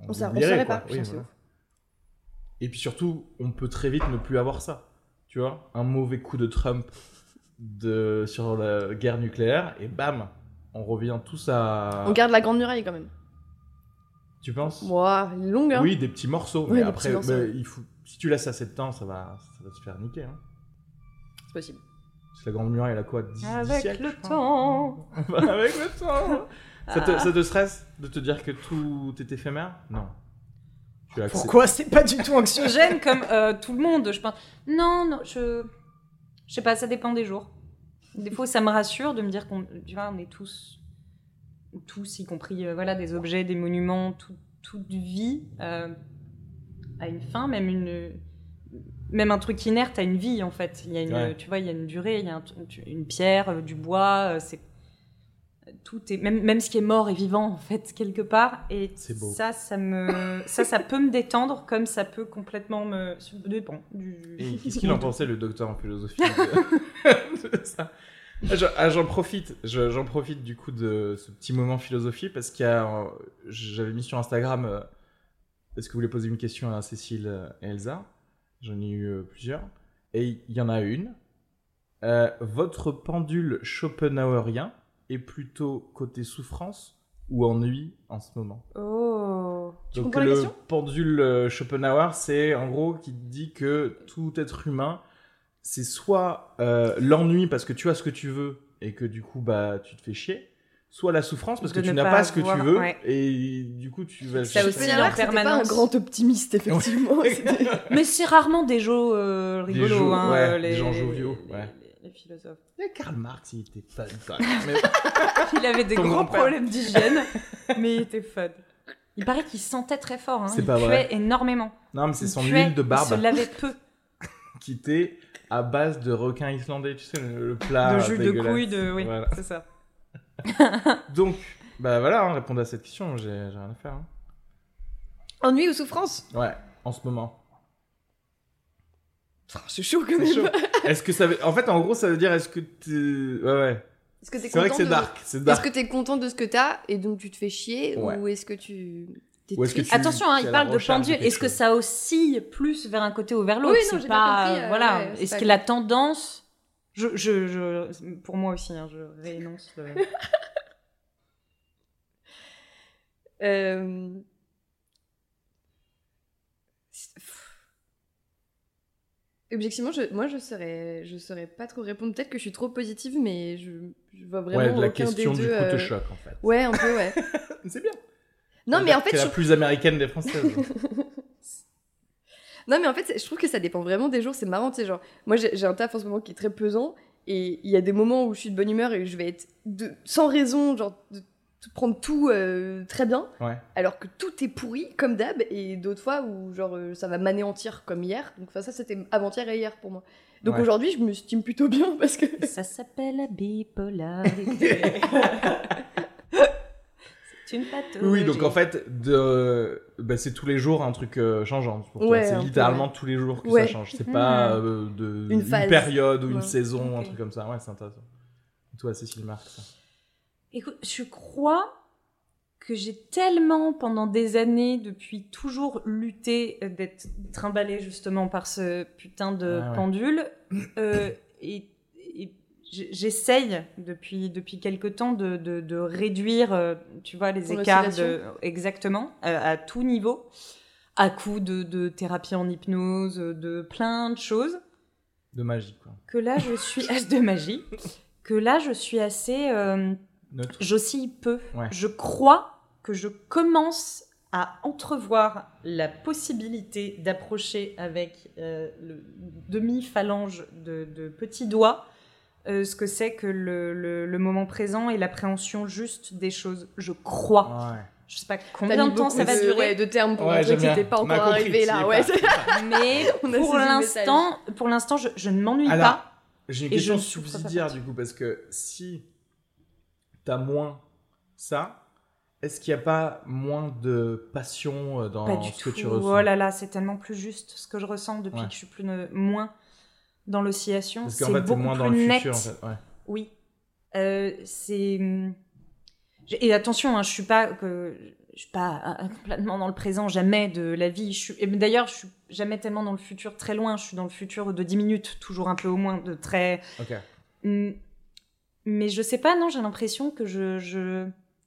On oublierait, saurait pas, Oui, voilà. Et puis surtout, on peut très vite ne plus avoir ça. Tu vois, un mauvais coup de Trump de, sur la guerre nucléaire, et bam, on revient tous à. On garde la grande muraille quand même. Tu penses? Ouah, longue, hein. Oui, des petits morceaux. Oui, mais après, morceaux. mais il faut... si tu laisses assez de temps, ça va, ça va te faire niquer. Hein. C'est possible. Parce que la Grande Muraille, elle a quoi 10, 10 Avec siècles, le temps. Avec le temps ça, te, Ah. ça te stresse de te dire que tout est éphémère? Non. Tu. Pourquoi? C'est pas du tout anxiogène comme euh, tout le monde, je pense. Non, non, je. Je sais pas, ça dépend des jours. Des fois, ça me rassure de me dire qu'on tu vois, on est tous tous, y compris euh, voilà, des objets, des monuments, tout- toute vie euh, a une fin, même une même un truc inerte a une vie en fait. Il y a une, Ouais. tu vois, il y a une durée, il y a un- une pierre, euh, du bois, euh, c'est tout est même même ce qui est mort est vivant en fait quelque part. Et ça ça me ça ça peut me détendre comme ça peut complètement me ça dépend du Et qu'est-ce qu'il en pensait, le docteur en philosophie de, de ça? Ah, j'en- ah, J'en profite, je- j'en profite du coup de ce petit moment philosophie parce qu'il y a, euh, j'avais mis sur Instagram, est-ce que vous voulez poser une question à Cécile et Elsa? J'en ai eu euh, plusieurs. Et il y en a une. Euh, votre pendule Schopenhauerien est plutôt côté souffrance ou ennui en ce moment? Oh Tu donc le pendule euh, Schopenhauer, c'est en gros qui dit que tout être humain, c'est soit euh, l'ennui parce que tu as ce que tu veux et que du coup bah tu te fais chier, soit la souffrance parce De que tu n'as pas pas, ce que tu veux ouais. et du coup tu vas Ça aussi, en pas un grand optimiste, effectivement. Mais c'est rarement des jeux euh, Des rigolos, jeux, hein, ouais, euh, des les, gens joviaux, les- ouais. les- les philosophes. Karl Marx, il était fun quand même. Mais- Il avait des Ton grands grand-père. problèmes d'hygiène, mais il était fun. Il paraît qu'il sentait très fort, hein. C'est il pas puait vrai. énormément. non, mais c'est Il son puait, huile de Il barbe se lavait peu. qui était à base de requin islandais, tu sais, le, le plat de jus de couilles, de... oui, c'est ça. Donc, bah voilà, hein, répondre à cette question, j'ai rien à faire. hein. Ennui ou souffrance? Ouais, en ce moment. C'est chaud quand C'est même. chaud. Est-ce que ça veut... En fait, en gros, ça veut dire est-ce que tu... Ouais, ouais. Est-ce que t'es C'est vrai que content c'est de- dark. C'est Est-ce dark. que t'es content de ce que t'as et donc tu te fais chier Ouais. ou est-ce que tu t'es Ou est-ce que triste? tu- Attention, hein, il la parle de recherche de pendule. quelque Est-ce que chose. ça oscille plus vers un côté ou vers l'autre? Oui, non, C'est j'ai pas, bien compris, euh, voilà. ouais, c'est Est-ce pas que la tendance, je, je, je, pour moi aussi, hein, je réénonce. le- Euh. Objectivement, je, moi je saurais, je saurais pas trop répondre. Peut-être que je suis trop positive, mais je, je vois vraiment Ouais, la aucun question des du deux. coup te euh, choque en fait. Ouais, un peu, ouais. C'est bien. non, mais en fait, C'est je... la plus américaine des françaises. non, mais en fait, je trouve que ça dépend vraiment des jours. C'est marrant, tu sais, genre, moi j'ai un taf en ce moment qui est très pesant, et il y a des moments où je suis de bonne humeur et je vais être de, sans raison, genre, de, de prendre tout euh, très bien. ouais. alors que tout est pourri comme d'hab et d'autres fois où genre euh, ça va m'anéantir comme hier donc ça c'était avant-hier et hier pour moi donc Ouais. aujourd'hui je me stime plutôt bien parce que Ça s'appelle la bipolarité. C'est une pathologie. Oui, donc en fait, de... bah, c'est tous les jours un truc euh, changeant. Ouais, c'est un littéralement tous les jours que Ouais. ça change. C'est pas Hmm. euh, de... Une période ou une Ouais. saison, un Ok. truc comme ça. Ouais, c'est intéressant. Et toi, Cécile Marc, ça. Écoute, je crois que j'ai tellement pendant des années, depuis toujours lutté euh, d'être trimballée justement par ce putain de Ouais, ouais. pendule. euh, et j'essaye depuis, depuis quelque temps de, de, de réduire, euh, tu vois, les écarts de, exactement, euh, à tout niveau, à coup de, de thérapie en hypnose, de plein de choses De magie, quoi. que là je suis de magie que là je suis assez euh, Neutre. j'oscille peu Ouais. je crois que je commence à entrevoir la possibilité d'approcher avec euh, le demi-phalange de, de petits doigts euh, ce que c'est que le, le- le moment présent et l'appréhension juste des choses. Je crois. Ouais. Je sais pas combien de temps ça va de, durer. ouais, de termes pour Ouais, bien. c'était pas encore compris, arrivé là. Ouais, Mais pour l'instant, pour l'instant, je, je ne m'ennuie pas. J'ai une Et question subsidiaire du coup, parce que si t'as moins ça, est-ce qu'il n'y a pas moins de passion euh, dans Pas du ce tout. que tu ressens? Oh là là, c'est tellement plus juste ce que je ressens depuis Ouais. que je suis plus ne- moins dans l'oscillation. Parce C'est qu'en fait, t'es beaucoup moins plus dans le net. futur en fait. Ouais. Oui. Euh, c'est. j'ai- Et attention, hein, je suis pas que je suis pas euh, complètement dans le présent jamais de la vie. Je suis... et D'ailleurs, je suis jamais tellement dans le futur très loin. Je suis dans le futur de 10 minutes, toujours un peu au moins de très. Ok. Mm. Mais je sais pas, non, j'ai l'impression que je, je,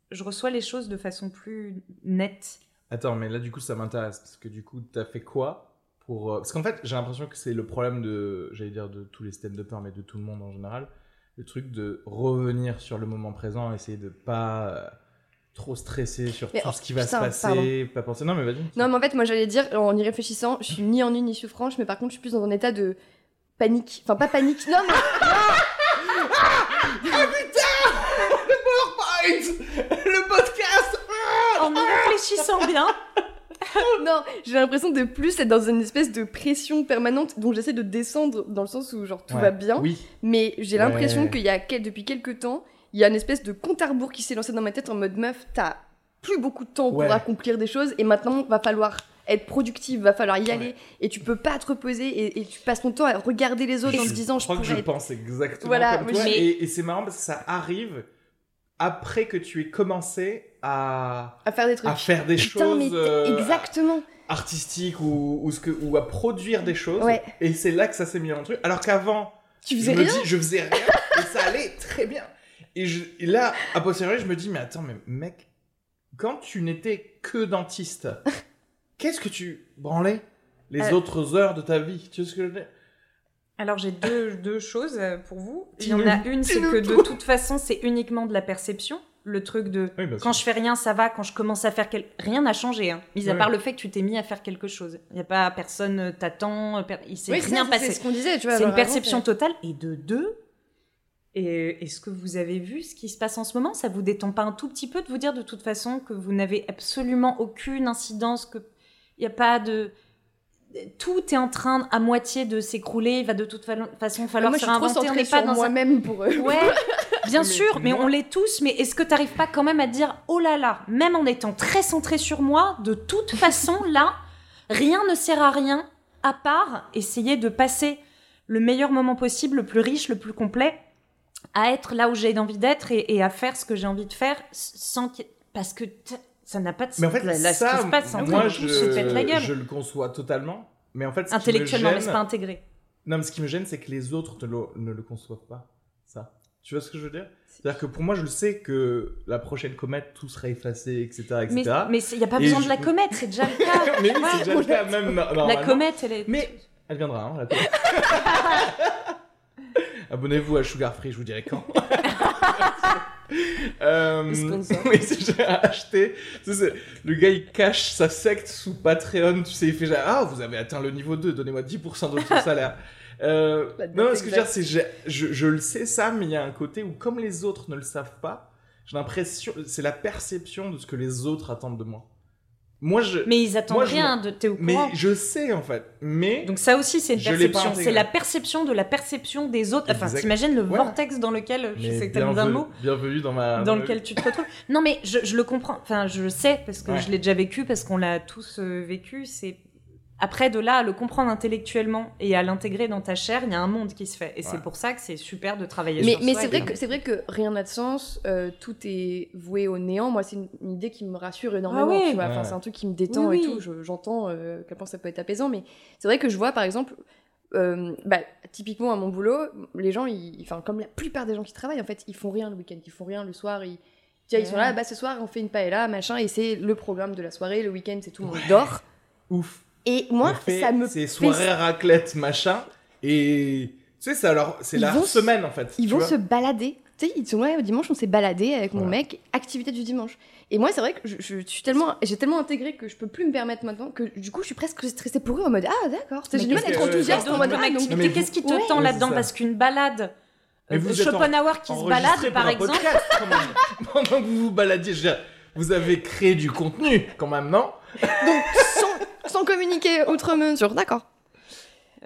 je reçois les choses de façon plus nette. Attends, mais là du coup ça m'intéresse parce que du coup t'as fait quoi pour euh, parce qu'en fait j'ai l'impression que c'est le problème de j'allais dire de tous les stand-uppers mais de tout le monde en général le truc de revenir sur le moment présent essayer de pas euh, trop stresser sur Mais tout oh, ce qui va putain, se passer pas penser non mais vas-y Non, mais en fait, moi j'allais dire, en y réfléchissant, je suis ni ennui ni souffrance, mais par contre, je suis plus dans un état de panique. Enfin, pas panique, non, mais le sens bien. non, j'ai l'impression de plus être dans une espèce de pression permanente dont j'essaie de descendre dans le sens où genre tout Ouais. va bien. Oui. Mais j'ai l'impression Ouais. qu'il y a depuis quelques temps, il y a une espèce de compte à rebours qui s'est lancé dans ma tête en mode meuf, t'as plus beaucoup de temps Ouais. pour accomplir des choses et maintenant va falloir être productive, va falloir y Ouais. aller et tu peux pas te reposer et, et tu passes ton temps à regarder les autres en te disant je je crois que pourrais je être- pense exactement Voilà, comme toi. je- Et, et c'est marrant parce que ça arrive après que tu aies commencé à, à faire des trucs. à faire des Putain, choses mais euh, exactement. artistiques ou, ou, ce que, ou à produire des choses. Ouais. Et c'est là que ça s'est mis en truc. Alors qu'avant, Tu je faisais me rien. dis, je faisais rien et ça allait très bien. Et, je, et là, à posteriori, je me dis, mais attends, mais mec, quand tu n'étais que dentiste, qu'est-ce que tu branlais les Euh. autres heures de ta vie? Tu vois ce que je veux dire? Alors j'ai deux, deux choses pour vous. Il y en a une, c'est que de tout. toute façon, c'est uniquement de la perception. Le truc de Oui, quand je fais rien, ça va. Quand je commence à faire quelque... rien n'a changé. Hein, mis à part le fait que tu t'es mis à faire quelque chose. Il y a pas personne euh, t'attend. euh, per- Il s'est Oui, rien ça, passé. C'est ce qu'on disait, tu vois. C'est une avant, perception totale. Et de deux, et est-ce que vous avez vu ce qui se passe en ce moment? Ça vous détend pas un tout petit peu de vous dire de toute façon que vous n'avez absolument aucune incidence, que il n'y a pas de tout est en train à moitié de s'écrouler. Il va de toute fa- façon falloir Moi, je se suis trop réinventer. Pas sur un moi-même pour eux. Ouais, bien sûr, mais on l'est tous. Mais est-ce que tu n'arrives pas quand même à dire, oh là là, même en étant très centré sur moi, de toute façon, là, rien ne sert à rien à part essayer de passer le meilleur moment possible, le plus riche, le plus complet, à être là où j'ai envie d'être et, et à faire ce que j'ai envie de faire sans parce que ça n'a pas de Mais en fait, là, là, ça, ce qui se passe, en moi, je, se la gueule. je le conçois totalement. Mais en fait, ce Intellectuellement, qui mais c'est gêne... pas intégré. Non, mais ce qui me gêne, c'est que les autres ne le, ne le conçoivent pas. Ça. Tu vois ce que je veux dire? C'est-à-dire que pour moi, je le sais que la prochaine comète, tout sera effacé, etc. Mais etc. mais il n'y a pas besoin je- de la comète, c'est déjà le cas. mais oui, c'est déjà le cas, même. La comète, elle est. Mais elle viendra, hein, la comète. Abonnez-vous à Sugar Free, je vous dirai quand. Euh, Le sponsor. oui, c'est- j'ai acheté. tu sais, c'est- le gars, il cache sa secte sous Patreon. Tu sais, il fait genre, ah, vous avez atteint le niveau 2, donnez-moi 10% de votre salaire. Euh, non, ce que je veux dire, c'est j'ai- je, je le sais ça, mais il y a un côté où, comme les autres ne le savent pas, j'ai l'impression, c'est la perception de ce que les autres attendent de moi. Moi, je, Mais ils attendent Moi, je rien de t'es au mais je sais en fait. Mais Donc ça aussi, c'est une perception. C'est la perception de la perception des autres. Enfin, t'imagines le Ouais. vortex dans lequel, je Mais sais que t'as mis un mot, Bienvenue dans ma. dans lequel tu te retrouves. Non, mais je, je le comprends. Enfin, je le sais parce que Ouais. je l'ai déjà vécu, parce qu'on l'a tous euh, vécu. C'est après de là à le comprendre intellectuellement et à l'intégrer dans ta chair, il y a un monde qui se fait. Et Ouais. c'est pour ça que c'est super de travailler Mais, sur mais soi c'est vrai que c'est vrai que rien n'a de sens, euh, tout est voué au néant. Moi, c'est une, une idée qui me rassure énormément. Ah oui. Enfin, c'est un truc qui me détend Oui, et oui. tout. Je- J'entends euh, à quel point ça peut être apaisant, mais c'est vrai que je vois par exemple, euh, bah, typiquement à mon boulot, les gens, ils, enfin comme la plupart des gens qui travaillent, en fait, ils font rien le week-end, ils font rien le soir. Ils, tu vois, ils sont là, bah ce soir on fait une paella, machin, et c'est le programme de la soirée. Le week-end, c'est tout le monde dort. Ouf. Et moi, On fait ça me ces fait soirées raclette machin et tu sais c'est alors c'est Ils la semaine en fait. Ils vont vois. se balader. Tu sais, ils sont ouais, au dimanche, on s'est baladé avec mon Voilà. mec, activité du dimanche. Et moi, c'est vrai que je, je suis tellement, j'ai tellement intégré que je peux plus me permettre maintenant que du coup, je suis presque stressée pour eux en mode ah d'accord. J'ai du mal à être enthousiaste en mode ah qu'est-ce qui te Ouais. tend là-dedans c'est. Parce qu'une balade, Mais euh, vous en- Schopenhauer qui se balade, par exemple. Pendant que vous vous baladiez, je veux dire, vous avez créé du contenu quand même, non? Donc sans, sans communiquer outre mesure, d'accord.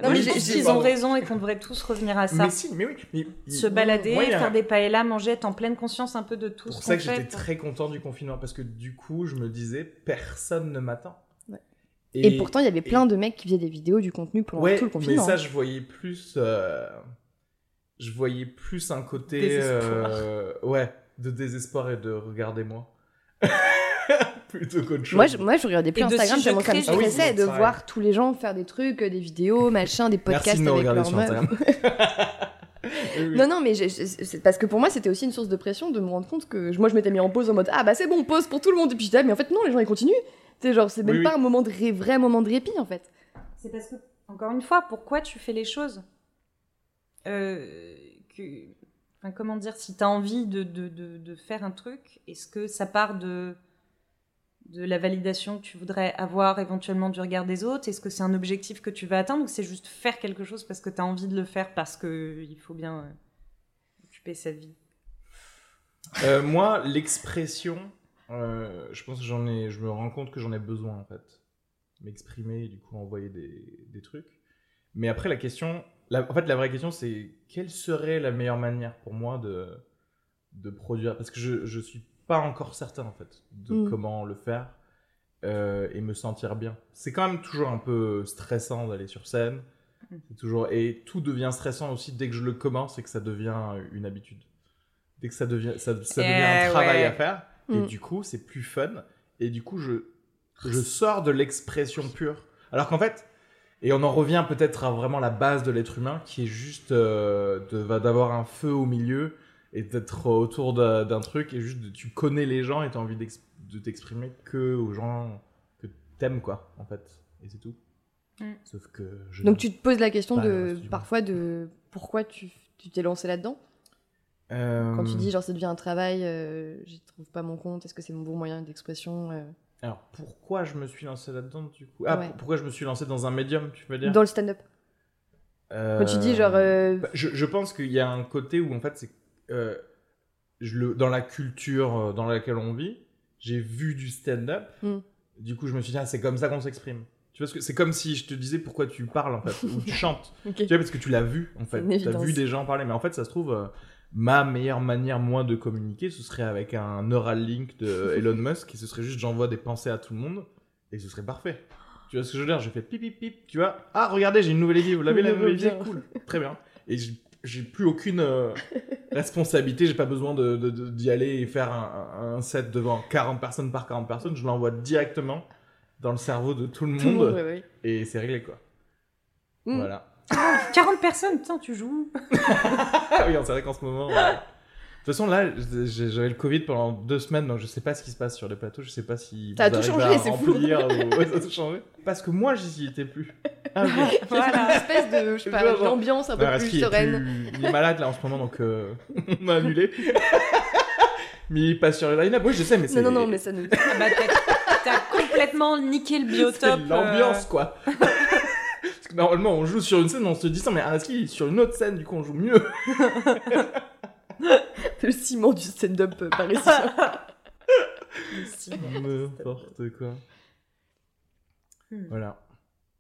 Non, Moi, mais qu'ils ont raison et qu'on devrait tous revenir à ça. Mais si, mais oui. mais- Se balader, Moi, a- faire des paellas, manger, être en pleine conscience un peu de tout pour ce ça que j'étais très content du confinement parce que du coup, je me disais, personne ne m'attend. Ouais. Et, pourtant, il y avait plein de mecs qui faisaient des vidéos du contenu pendant ouais, tout le mais confinement. ça, je voyais plus. euh, Je voyais plus un côté. Désespoir. euh, Ouais, de désespoir et de regardez-moi. Plutôt qu'autre chose. Moi, je, moi, je regardais plus Et Instagram tellement ça me Ah stressait c'est de voir tous les gens faire des trucs, euh, des vidéos, machin, des podcasts Merci de me avec. Oui, oui. Non, non, mais c'est parce que pour moi, c'était aussi une source de pression de me rendre compte que je- moi, je m'étais mis en pause en mode Ah bah c'est bon, pause pour tout le monde. Et puis j'étais, ah, mais en fait, non, les gens ils continuent. Sais, genre, c'est même Oui, pas oui. un moment de ré- vrai moment de répit en fait. C'est parce que, encore une fois, pourquoi tu fais les choses Euh, que... enfin, Comment dire, si tu as envie de, de, de, de faire un truc, est-ce que ça part de, de la validation que tu voudrais avoir éventuellement du regard des autres? Est-ce que c'est un objectif que tu vas atteindre ou c'est juste faire quelque chose parce que tu as envie de le faire parce qu'il faut bien euh, occuper sa vie? Euh, moi, l'expression Euh, je pense que j'en ai, je me rends compte que j'en ai besoin en fait, m'exprimer et du coup envoyer des, des trucs. Mais après la question, la- en fait la vraie question c'est quelle serait la meilleure manière pour moi de de produire? Parce que je je suis pas encore certain en fait de Mm. comment le faire euh, et me sentir bien. C'est quand même toujours un peu stressant d'aller sur scène. Mm. C'est toujours et tout devient stressant aussi dès que je le commence et que ça devient une habitude. Dès que ça devient ça, ça devient Eh un travail ouais. à faire et Mm. du coup c'est plus fun et du coup je je sors de l'expression pure. Alors qu'en fait et on en revient peut-être à vraiment la base de l'être humain qui est juste euh, d'avoir un feu au milieu et d'être autour d'un truc et juste de- tu connais les gens et tu as envie de t'exprimer que aux gens que t'aimes quoi en fait. Et c'est tout. Mm. Sauf que je Donc tu te poses la question Bah, de parfois de pourquoi tu tu t'es lancé là-dedans? Euh, Quand tu dis genre ça devient un travail, euh, j'y trouve pas mon compte, est-ce que c'est mon bon moyen d'expression euh, alors pourquoi je me suis lancé là-dedans du coup? Ah Ouais. pour- pourquoi je me suis lancé dans un médium tu veux dire? Dans le stand-up. Quand tu dis genre euh, Bah, je, je pense qu'il y a un côté où en fait c'est euh, je le dans la culture euh, dans laquelle on vit j'ai vu du stand-up. Mm. du coup je me suis dit ah, c'est comme ça qu'on s'exprime. Tu vois c'est comme si je te disais pourquoi tu parles en fait ou tu chantes. Tu vois parce que tu l'as vu en fait. Tu as vu des gens parler. Mais en fait ça se trouve euh, ma meilleure manière moi de communiquer ce serait avec un Neuralink de Elon Musk et ce serait juste j'envoie des pensées à tout le monde et ce serait parfait. Tu vois ce que je veux dire? Je fais pip pip pip tu vois? Ah regardez j'ai une nouvelle idée. Vous l'avez la nouvelle idée? cool. Très bien. Et j'ai- plus aucune euh, responsabilité j'ai pas besoin de- de- de- d'y aller et faire un, un set devant 40 personnes par 40 personnes je l'envoie directement dans le cerveau de tout le Tout monde, monde, ouais, ouais. et c'est réglé quoi Mm. voilà 40 personnes, putain, tu joues. Ah oui, c'est vrai qu'en ce moment. De toute façon, là, j'avais le Covid pendant deux semaines, donc je sais pas ce qui se passe sur les plateaux. Je sais pas si. Ça a vous tout changé, c'est fou. remplir ou- Ouais, ça a tout changé. Parce que moi, j'y étais plus. Ah, oui. Voilà. Une espèce de, je sais pas, d'ambiance un peu Bah, plus sereine. plus- Il est malade là en ce moment, donc euh, on a annulé. mais il passe sur le line-up. Oui, je sais, mais c'est. Non, non, non, mais ça nous. Ah bah, t'as- t'as complètement niqué le biotope. euh, l'ambiance, quoi. Parce que normalement, on joue sur une scène, on se dit ça, mais Araski est sur une autre scène, du coup, on joue mieux. le ciment du stand-up euh, parisien. N'importe quoi. Hmm. Voilà.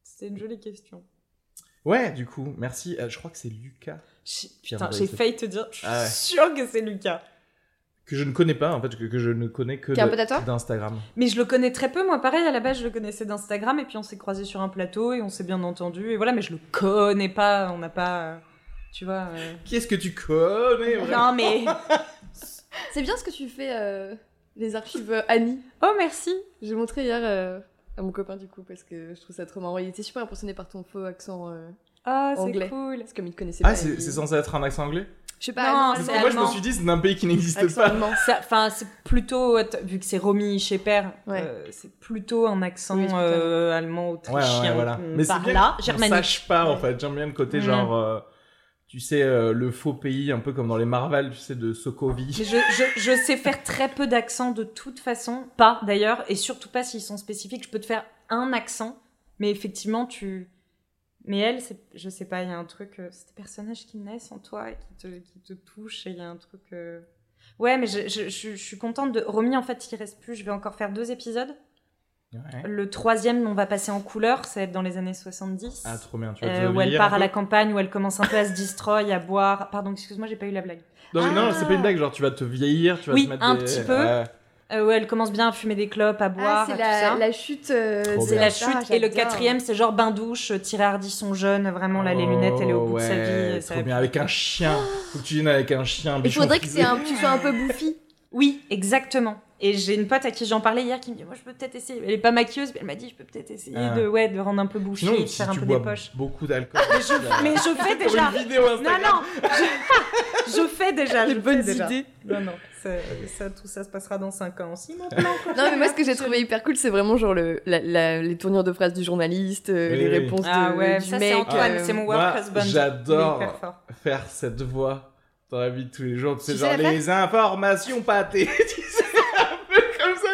C'est une jolie question. Ouais, du coup, merci. Euh, je crois que c'est Lucas J'ai- failli te dire, je suis Ah ouais. sûre que c'est Lucas. que je ne connais pas, en fait, que, que je ne connais que d'Instagram. Mais je le connais très peu, moi pareil, à la base je le connaissais d'Instagram et puis on s'est croisés sur un plateau et on s'est bien entendu et voilà, mais je le connais pas, on n'a pas. euh, Tu vois. euh, Qui est-ce que tu connais vraiment? Non mais. C'est bien ce que tu fais, euh, les archives Annie. Oh merci J'ai montré hier euh, à mon copain du coup parce que je trouve ça trop marrant. Il était super impressionné par ton faux accent. euh, Ah, c'est Anglais. cool parce comme il connaissait pas. Ah, c'est il- c'est censé être un accent anglais Je sais pas. Non, allemand, c'est. Moi, je me suis dit, c'est d'un pays qui n'existe Accent pas. Enfin, c'est plutôt, vu que c'est Romy Sheper, Ouais. euh, c'est plutôt un accent Oui, c'est euh, allemand, Ouais, autrichien, ouais, voilà. euh, Mais c'est par bien là, germanique. sache pas, en Ouais. fait. J'aime bien le côté, Mhm. genre, euh, tu sais, euh, le faux pays, un peu comme dans les Marvel, tu sais, de Sokovie. Je, je, sais faire très peu d'accents de toute façon, pas d'ailleurs, et surtout pas s'ils sont spécifiques. Je peux te faire un accent, mais effectivement, tu. Mais elle, je sais pas, il y a un truc. euh, c'est des personnages qui naissent en toi et qui te, qui te touchent, et il y a un truc. euh, Ouais, mais je, je suis contente de. Romy, en fait, il reste plus. Je vais encore faire deux épisodes. Ouais. Le troisième, on va passer en couleur, ça va être dans les années 70. Ah, trop bien. Tu vas euh, où elle part à la campagne, où elle commence un peu à se destroy, à boire. Pardon, excuse-moi, j'ai pas eu la blague. Non, mais non, Ah. c'est pas une blague. Genre, tu vas te vieillir, tu vas Oui, te mettre un des- petit peu. Ouais. Euh, où elle commence bien à fumer des clopes, à boire, Ah, c'est ça. la, la chute. euh, c'est la Ah, chute. et le quatrième, c'est genre bain douche, Thierry Ardisson jeune, vraiment là, les lunettes, elle est au bout de sa Oh, ouais, vie. ça Trop va bien, avec un chien. Faut que tu viennes avec un chien. Il faudrait que un, tu sois un peu bouffi. Oui, exactement. Et j'ai une pote à qui j'en parlais hier qui me dit Moi, je peux peut-être essayer. Elle est pas maquilleuse, mais elle m'a dit Je peux peut-être essayer Ah. de, ouais, de rendre un peu Sinon, de si faire un peu bois des poches. beaucoup d'alcool. Mais je, mais je fais déjà. une vidéo Non, Instagram. non, je, je fais déjà. Les je bonnes fais déjà. idées. Non, non, ça, tout ça se passera dans 5 ans. Si, maintenant, quoi. Non, mais moi, ce que j'ai trouvé hyper cool, c'est vraiment genre le, la- la- les tournures de phrases du journaliste, euh, Oui, les oui. réponses Ah de, ouais, du ça, mec. c'est Antoine, euh, c'est mon work husband. j'adore. Faire cette voix dans la vie de tous les jours. Tu genre les informations pâtées. tu sais, un peu comme ça.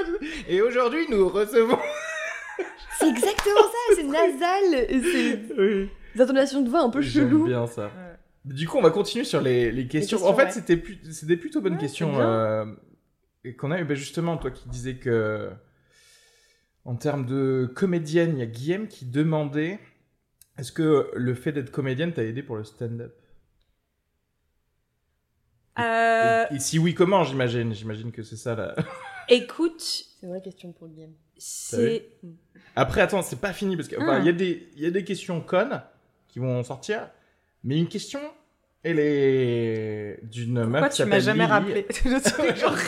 Et aujourd'hui, nous recevons. C'est exactement ça, c'est nasal. C'est Oui. des intonations de voix un peu J'aime chelou. bien ça. Ouais. Du coup, on va continuer sur les, les questions. questions, en fait, ouais. c'était plutôt bonnes Ouais, questions. euh, qu'on a eu, ben justement, toi qui disais que en termes de comédienne, il y a Guillaume qui demandait est-ce que le fait d'être comédienne t'a aidé pour le stand-up? Euh, et, et si oui, comment? J'imagine. J'imagine que c'est ça là. Écoute, C'est une vraie question pour Guillaume. c'est. Après, attends, c'est pas fini parce qu'il Ah. y, a des- il y a des questions connes qui vont sortir, mais une question, elle est d'une meuf Pourquoi qui tu m'as s'appelle jamais Lily. rappelé Je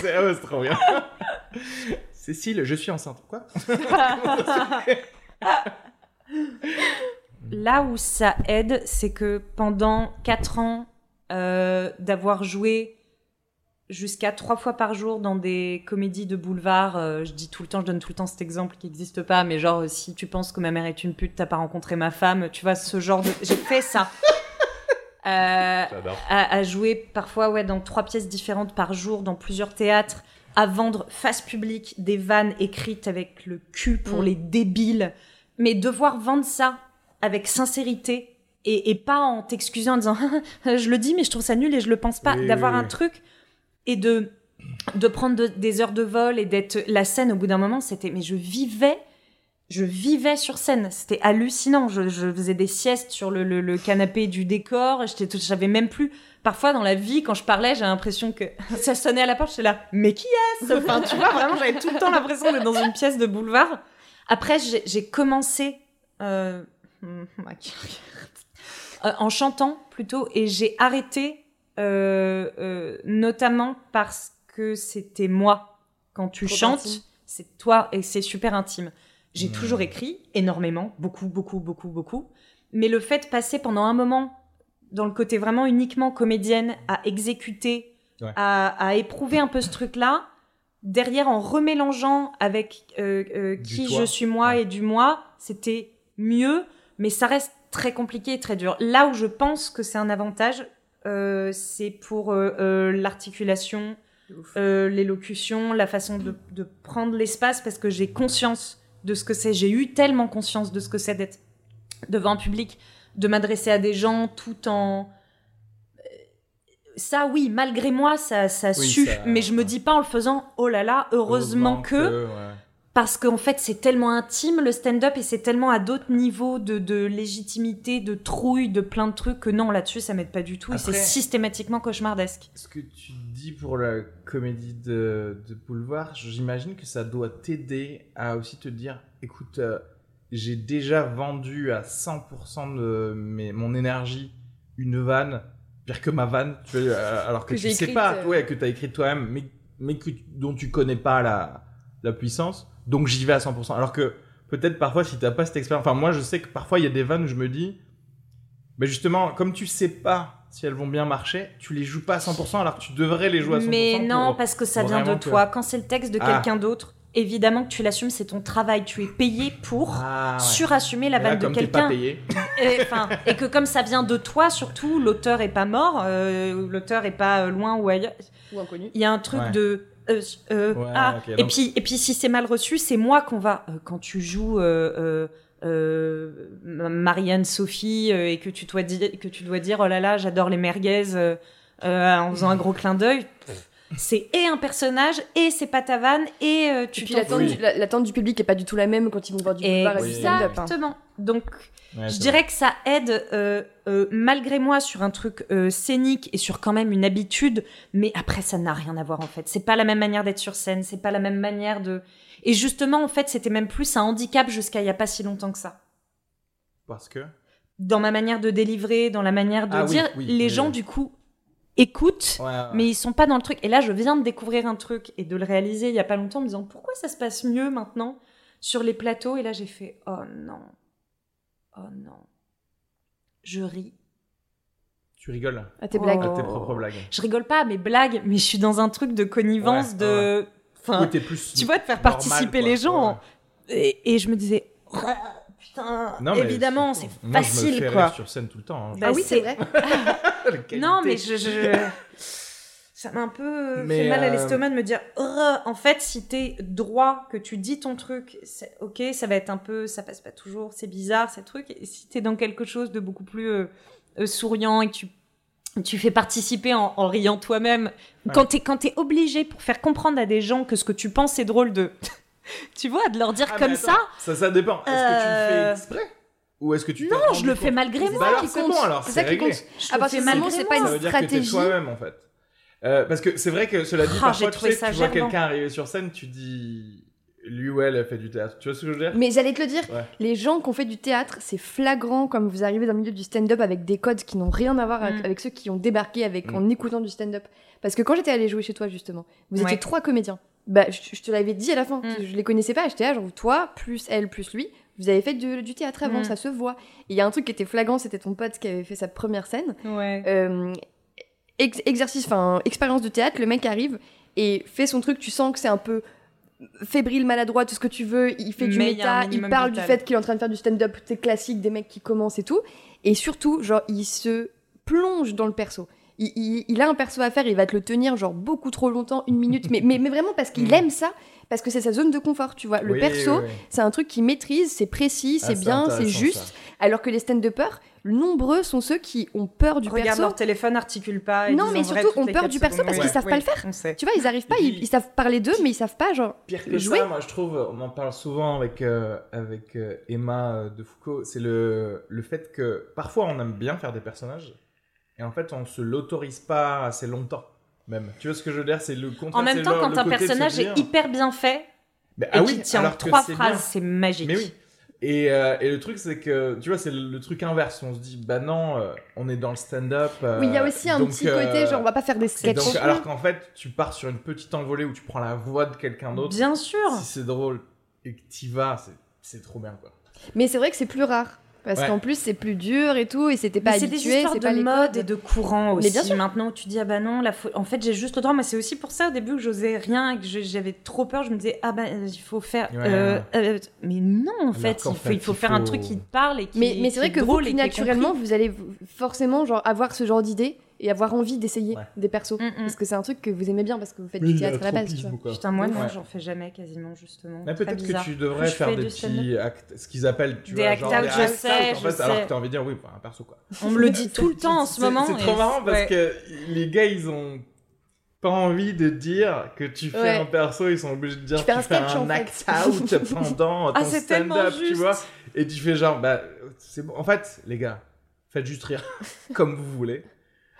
sais, ouais, c'est trop bien. Cécile, je suis enceinte. Quoi Là où ça aide, c'est que pendant 4 ans euh, d'avoir joué jusqu'à trois fois par jour dans des comédies de boulevard, euh, je dis tout le temps, je donne tout le temps cet exemple qui n'existe pas, mais genre si tu penses que ma mère est une pute, t'as pas rencontré ma femme, tu vois ce genre de, j'ai fait ça. Euh, J'adore. à, à jouer parfois ouais dans trois pièces différentes par jour dans plusieurs théâtres à vendre face publique des vannes écrites avec le cul pour Mm. les débiles mais devoir vendre ça avec sincérité et, et pas en t'excusant en disant je le dis mais je trouve ça nul et je le pense pas Oui, d'avoir oui, un truc et de de prendre de- des heures de vol et d'être la scène au bout d'un moment c'était mais je vivais je vivais sur scène, c'était hallucinant. Je, je faisais des siestes sur le, le- canapé du décor. Tout- j'avais même plus. Parfois dans la vie, quand je parlais, j'ai l'impression que ça sonnait à la porte. J'étais là, mais qui est-ce? Enfin, tu vois, vraiment, j'avais tout le temps l'impression d'être dans une pièce de boulevard. Après, j'ai, commencé euh, hmm, euh, en chantant plutôt, et j'ai arrêté notamment parce que c'était moi. Quand tu Trop chantes, c'est toi et c'est super intime. J'ai Hmm. toujours écrit énormément, beaucoup, beaucoup, beaucoup, beaucoup. Mais le fait de passer pendant un moment dans le côté vraiment uniquement comédienne à exécuter, Ouais. à, à éprouver un peu ce truc-là, derrière en remélangeant avec euh, euh, qui toi. je suis moi Ouais. et du moi, c'était mieux, mais ça reste très compliqué et très dur. Là où je pense que c'est un avantage, euh, c'est pour euh, euh, l'articulation, euh, l'élocution, la façon de, de prendre l'espace, parce que j'ai conscience de ce que c'est. J'ai eu tellement conscience de ce que c'est d'être devant un public, de m'adresser à des gens tout en... Euh, Ça, oui, malgré moi, ça, ça Oui, sue, ça- mais je me dis pas en le faisant, oh là là, heureusement, que ouais. Parce qu'en fait c'est tellement intime le stand-up et c'est tellement à d'autres niveaux de, de légitimité, de trouille, de plein de trucs que non là-dessus ça m'aide pas du tout et c'est systématiquement cauchemardesque. Ce que tu dis pour la comédie de, de boulevard, j'imagine que ça doit t'aider à aussi te dire, écoute, euh, j'ai déjà vendu à 100% de mes, mon énergie une vanne, pire que ma vanne, tu vois, euh, alors que, Que tu sais écrite, pas, euh. ouais, que tu as écrit toi-même, mais, mais que, dont tu connais pas la, la puissance, donc j'y vais à 100%. Alors que peut-être parfois, si t'as pas cette expérience, enfin moi je sais que parfois il y a des vannes où je me dis, mais justement, comme tu sais pas si elles vont bien marcher, tu les joues pas à 100% alors que tu devrais les jouer à 100%. Mais non pour- parce que ça vient de que- toi. Quand c'est le texte de Ah. quelqu'un d'autre, évidemment que tu l'assumes, c'est ton travail, tu es payé pour Ah, ouais. surassumer la vanne de comme t'es pas quelqu'un. payé. et, et que comme ça vient de toi surtout, l'auteur est pas mort, euh, l'auteur est pas euh, loin ou ailleurs. Ou inconnu. Il y a un truc Ouais. de euh, euh, Ouais, ah ok, et puis et puis si c'est mal reçu c'est moi qu'on va euh, quand tu joues euh, euh, euh, Marianne Sophie euh, et que tu dois dire que tu dois dire oh là là j'adore les merguez euh, euh, en faisant un gros clin d'œil c'est et un personnage et c'est pas ta vanne et euh, tu Et puis t'en l'attente du, la- l'attente du public est pas du tout la même quand ils vont voir du boulevard et hein. Exactement. Donc, Ouais, je dirais que ça aide, euh, euh, malgré moi, sur un truc euh, scénique et sur quand même une habitude. Mais après, ça n'a rien à voir en fait. C'est pas la même manière d'être sur scène. C'est pas la même manière de. Et justement, en fait, c'était même plus un handicap jusqu'à il y a pas si longtemps que ça. Parce que. Dans ma manière de délivrer, dans la manière de Ah oui, dire, oui, les oui, gens oui. du coup écoutent. Ouais, ouais. Mais ils sont pas dans le truc. Et là, je viens de découvrir un truc et de le réaliser il y a pas longtemps en me disant pourquoi ça se passe mieux maintenant sur les plateaux? Et là, j'ai fait oh non, oh non. Je ris. Tu rigoles? À tes Oh. blagues. à tes propres blagues. Je rigole pas à mes blagues, mais je suis dans un truc de connivence, Ouais, de. Enfin, Oui, t'es plus tu vois, de faire normal, participer quoi. les gens. Ouais. Et, et je me disais, oh, putain, Non, évidemment, c'est fou. Moi, je me facile, fais quoi. rire sur scène tout le temps. hein. Bah, Ah oui, c'est vrai. Non, mais je. je- Ça m'a un peu Mais, fait mal à euh, l'estomac de me dire, Oh, en fait, si t'es droit, que tu dis ton truc, ok, ça va être un peu, ça passe pas toujours, c'est bizarre, ces trucs. Et si t'es dans quelque chose de beaucoup plus euh, euh, souriant et que tu tu fais participer en, en riant toi-même. Quand t'es quand t'es obligé pour faire comprendre à des gens que ce que tu penses est drôle de, tu vois, de leur dire Ah, comme attends, ça. Ça, ça dépend. Est-ce que tu le fais Euh, exprès Ou est-ce que tu Non, je le fais malgré moi. Bah c'est compte. bon alors, C'est c'est ça qui réglé. À partir du moment c'est pas une veut dire que t'es stratégie. toi-même en fait. Euh, parce que c'est vrai que cela dit, Ah, parfois tu, sais, tu vois quelqu'un arriver sur scène, tu dis lui ou elle a fait du théâtre. Tu vois ce que je veux dire? Mais j'allais te le dire, Ouais. les gens qui ont fait du théâtre, c'est flagrant comme vous arrivez dans le milieu du stand-up avec des codes qui n'ont rien à voir avec, Mm. avec ceux qui ont débarqué avec, Mm. en écoutant du stand-up. Parce que quand j'étais allée jouer chez toi, justement, vous Ouais. étiez trois comédiens. Bah, je, je te l'avais dit à la fin, Mm. je les connaissais pas, j'étais là, genre toi, plus elle, plus lui. Vous avez fait du, du théâtre avant, Mm. ça se voit. Et il y a un truc qui était flagrant, c'était ton pote qui avait fait sa première scène. Ouais. Euh, ex- exercice, enfin, expérience de théâtre, le mec arrive et fait son truc, tu sens que c'est un peu fébrile, maladroit, tout ce que tu veux, il fait du Mais méta, il parle vital. du fait qu'il est en train de faire du stand-up, classique des mecs qui commencent et tout, et surtout, genre, il se plonge dans le perso. Il, il- il a un perso à faire, il va te le tenir genre beaucoup trop longtemps, une minute, mais, mais, mais vraiment parce qu'il Mm. aime ça, parce que c'est sa zone de confort, tu vois. Le Oui, perso, oui, oui. c'est un truc qu'il maîtrise, c'est précis, Ah, c'est bien, c'est juste, ça. alors que les stand-uppers, nombreux sont ceux qui ont peur du Regarde perso. leur téléphone, articule pas. et Non, mais surtout, toutes on les peur du perso secondes. parce qu'ils savent pas oui, le faire. Tu vois, ils arrivent pas, ils savent parler d'eux, mais ils savent pas, genre. Pire que jouer. ça, moi je trouve, on en parle souvent avec, euh, avec euh, Emma euh, de Foucault, c'est le, le fait que parfois on aime bien faire des personnages et en fait on se l'autorise pas assez longtemps même. Tu vois ce que je veux dire? C'est le contraire. En même temps, le- quand le un personnage est hyper bien fait et ah qui oui, tient alors que trois phrases, c'est magique. Mais oui. Et, euh, et le truc, c'est que, tu vois, c'est le, le truc inverse. On se dit, bah non, euh, on est dans le stand-up. euh, oui, il y a aussi un donc, petit euh, côté, genre, on va pas faire des et sketchs. donc, alors qu'en fait, tu pars sur une petite envolée où tu prends la voix de quelqu'un d'autre. Bien sûr. Si c'est drôle et que t'y vas, c'est- c'est trop bien, quoi. Mais c'est vrai que c'est plus rare. Parce Ouais. qu'en plus, c'est plus dur et tout, et c'était pas Mais c'est des habitué, histoires c'est de pas les mode et de courant Mais aussi. bien sûr. Maintenant, tu dis ah bah non, la fo- en fait j'ai juste le droit. Mais c'est aussi pour ça au début que j'osais rien, et que j'avais trop peur. Je me disais ah bah il faut faire. Ouais. euh, euh, mais non en Alors fait, il faut, fait, il faut il faire un truc qui te parle et qui. Mais, mais qui c'est vrai que drôle naturellement, vous allez forcément genre, avoir ce genre d'idée et avoir envie d'essayer Ouais. des persos. Mm, mm. Parce que c'est un truc que vous aimez bien, parce que vous faites du théâtre à la base, tu vois. Putain moi non, Ouais. j'en fais jamais quasiment justement. Mais peut-être que tu devrais Je faire des petits actes, ce qu'ils appellent, tu Des vois, act genre out, des je act sais, out, en je fait, alors que t'as envie de dire, oui, bah, un perso, quoi. On me le dit tout le temps en ce moment. C'est trop marrant parce que les gars, ils ont pas envie de dire que tu fais Ouais. un perso, ils sont obligés de dire Tu que fais un tu fais sketch, un fait. act out pendant Ah ton tellement stand-up, tu vois. Et tu fais genre, bah, c'est bon. En fait, les gars, faites juste rire comme vous voulez,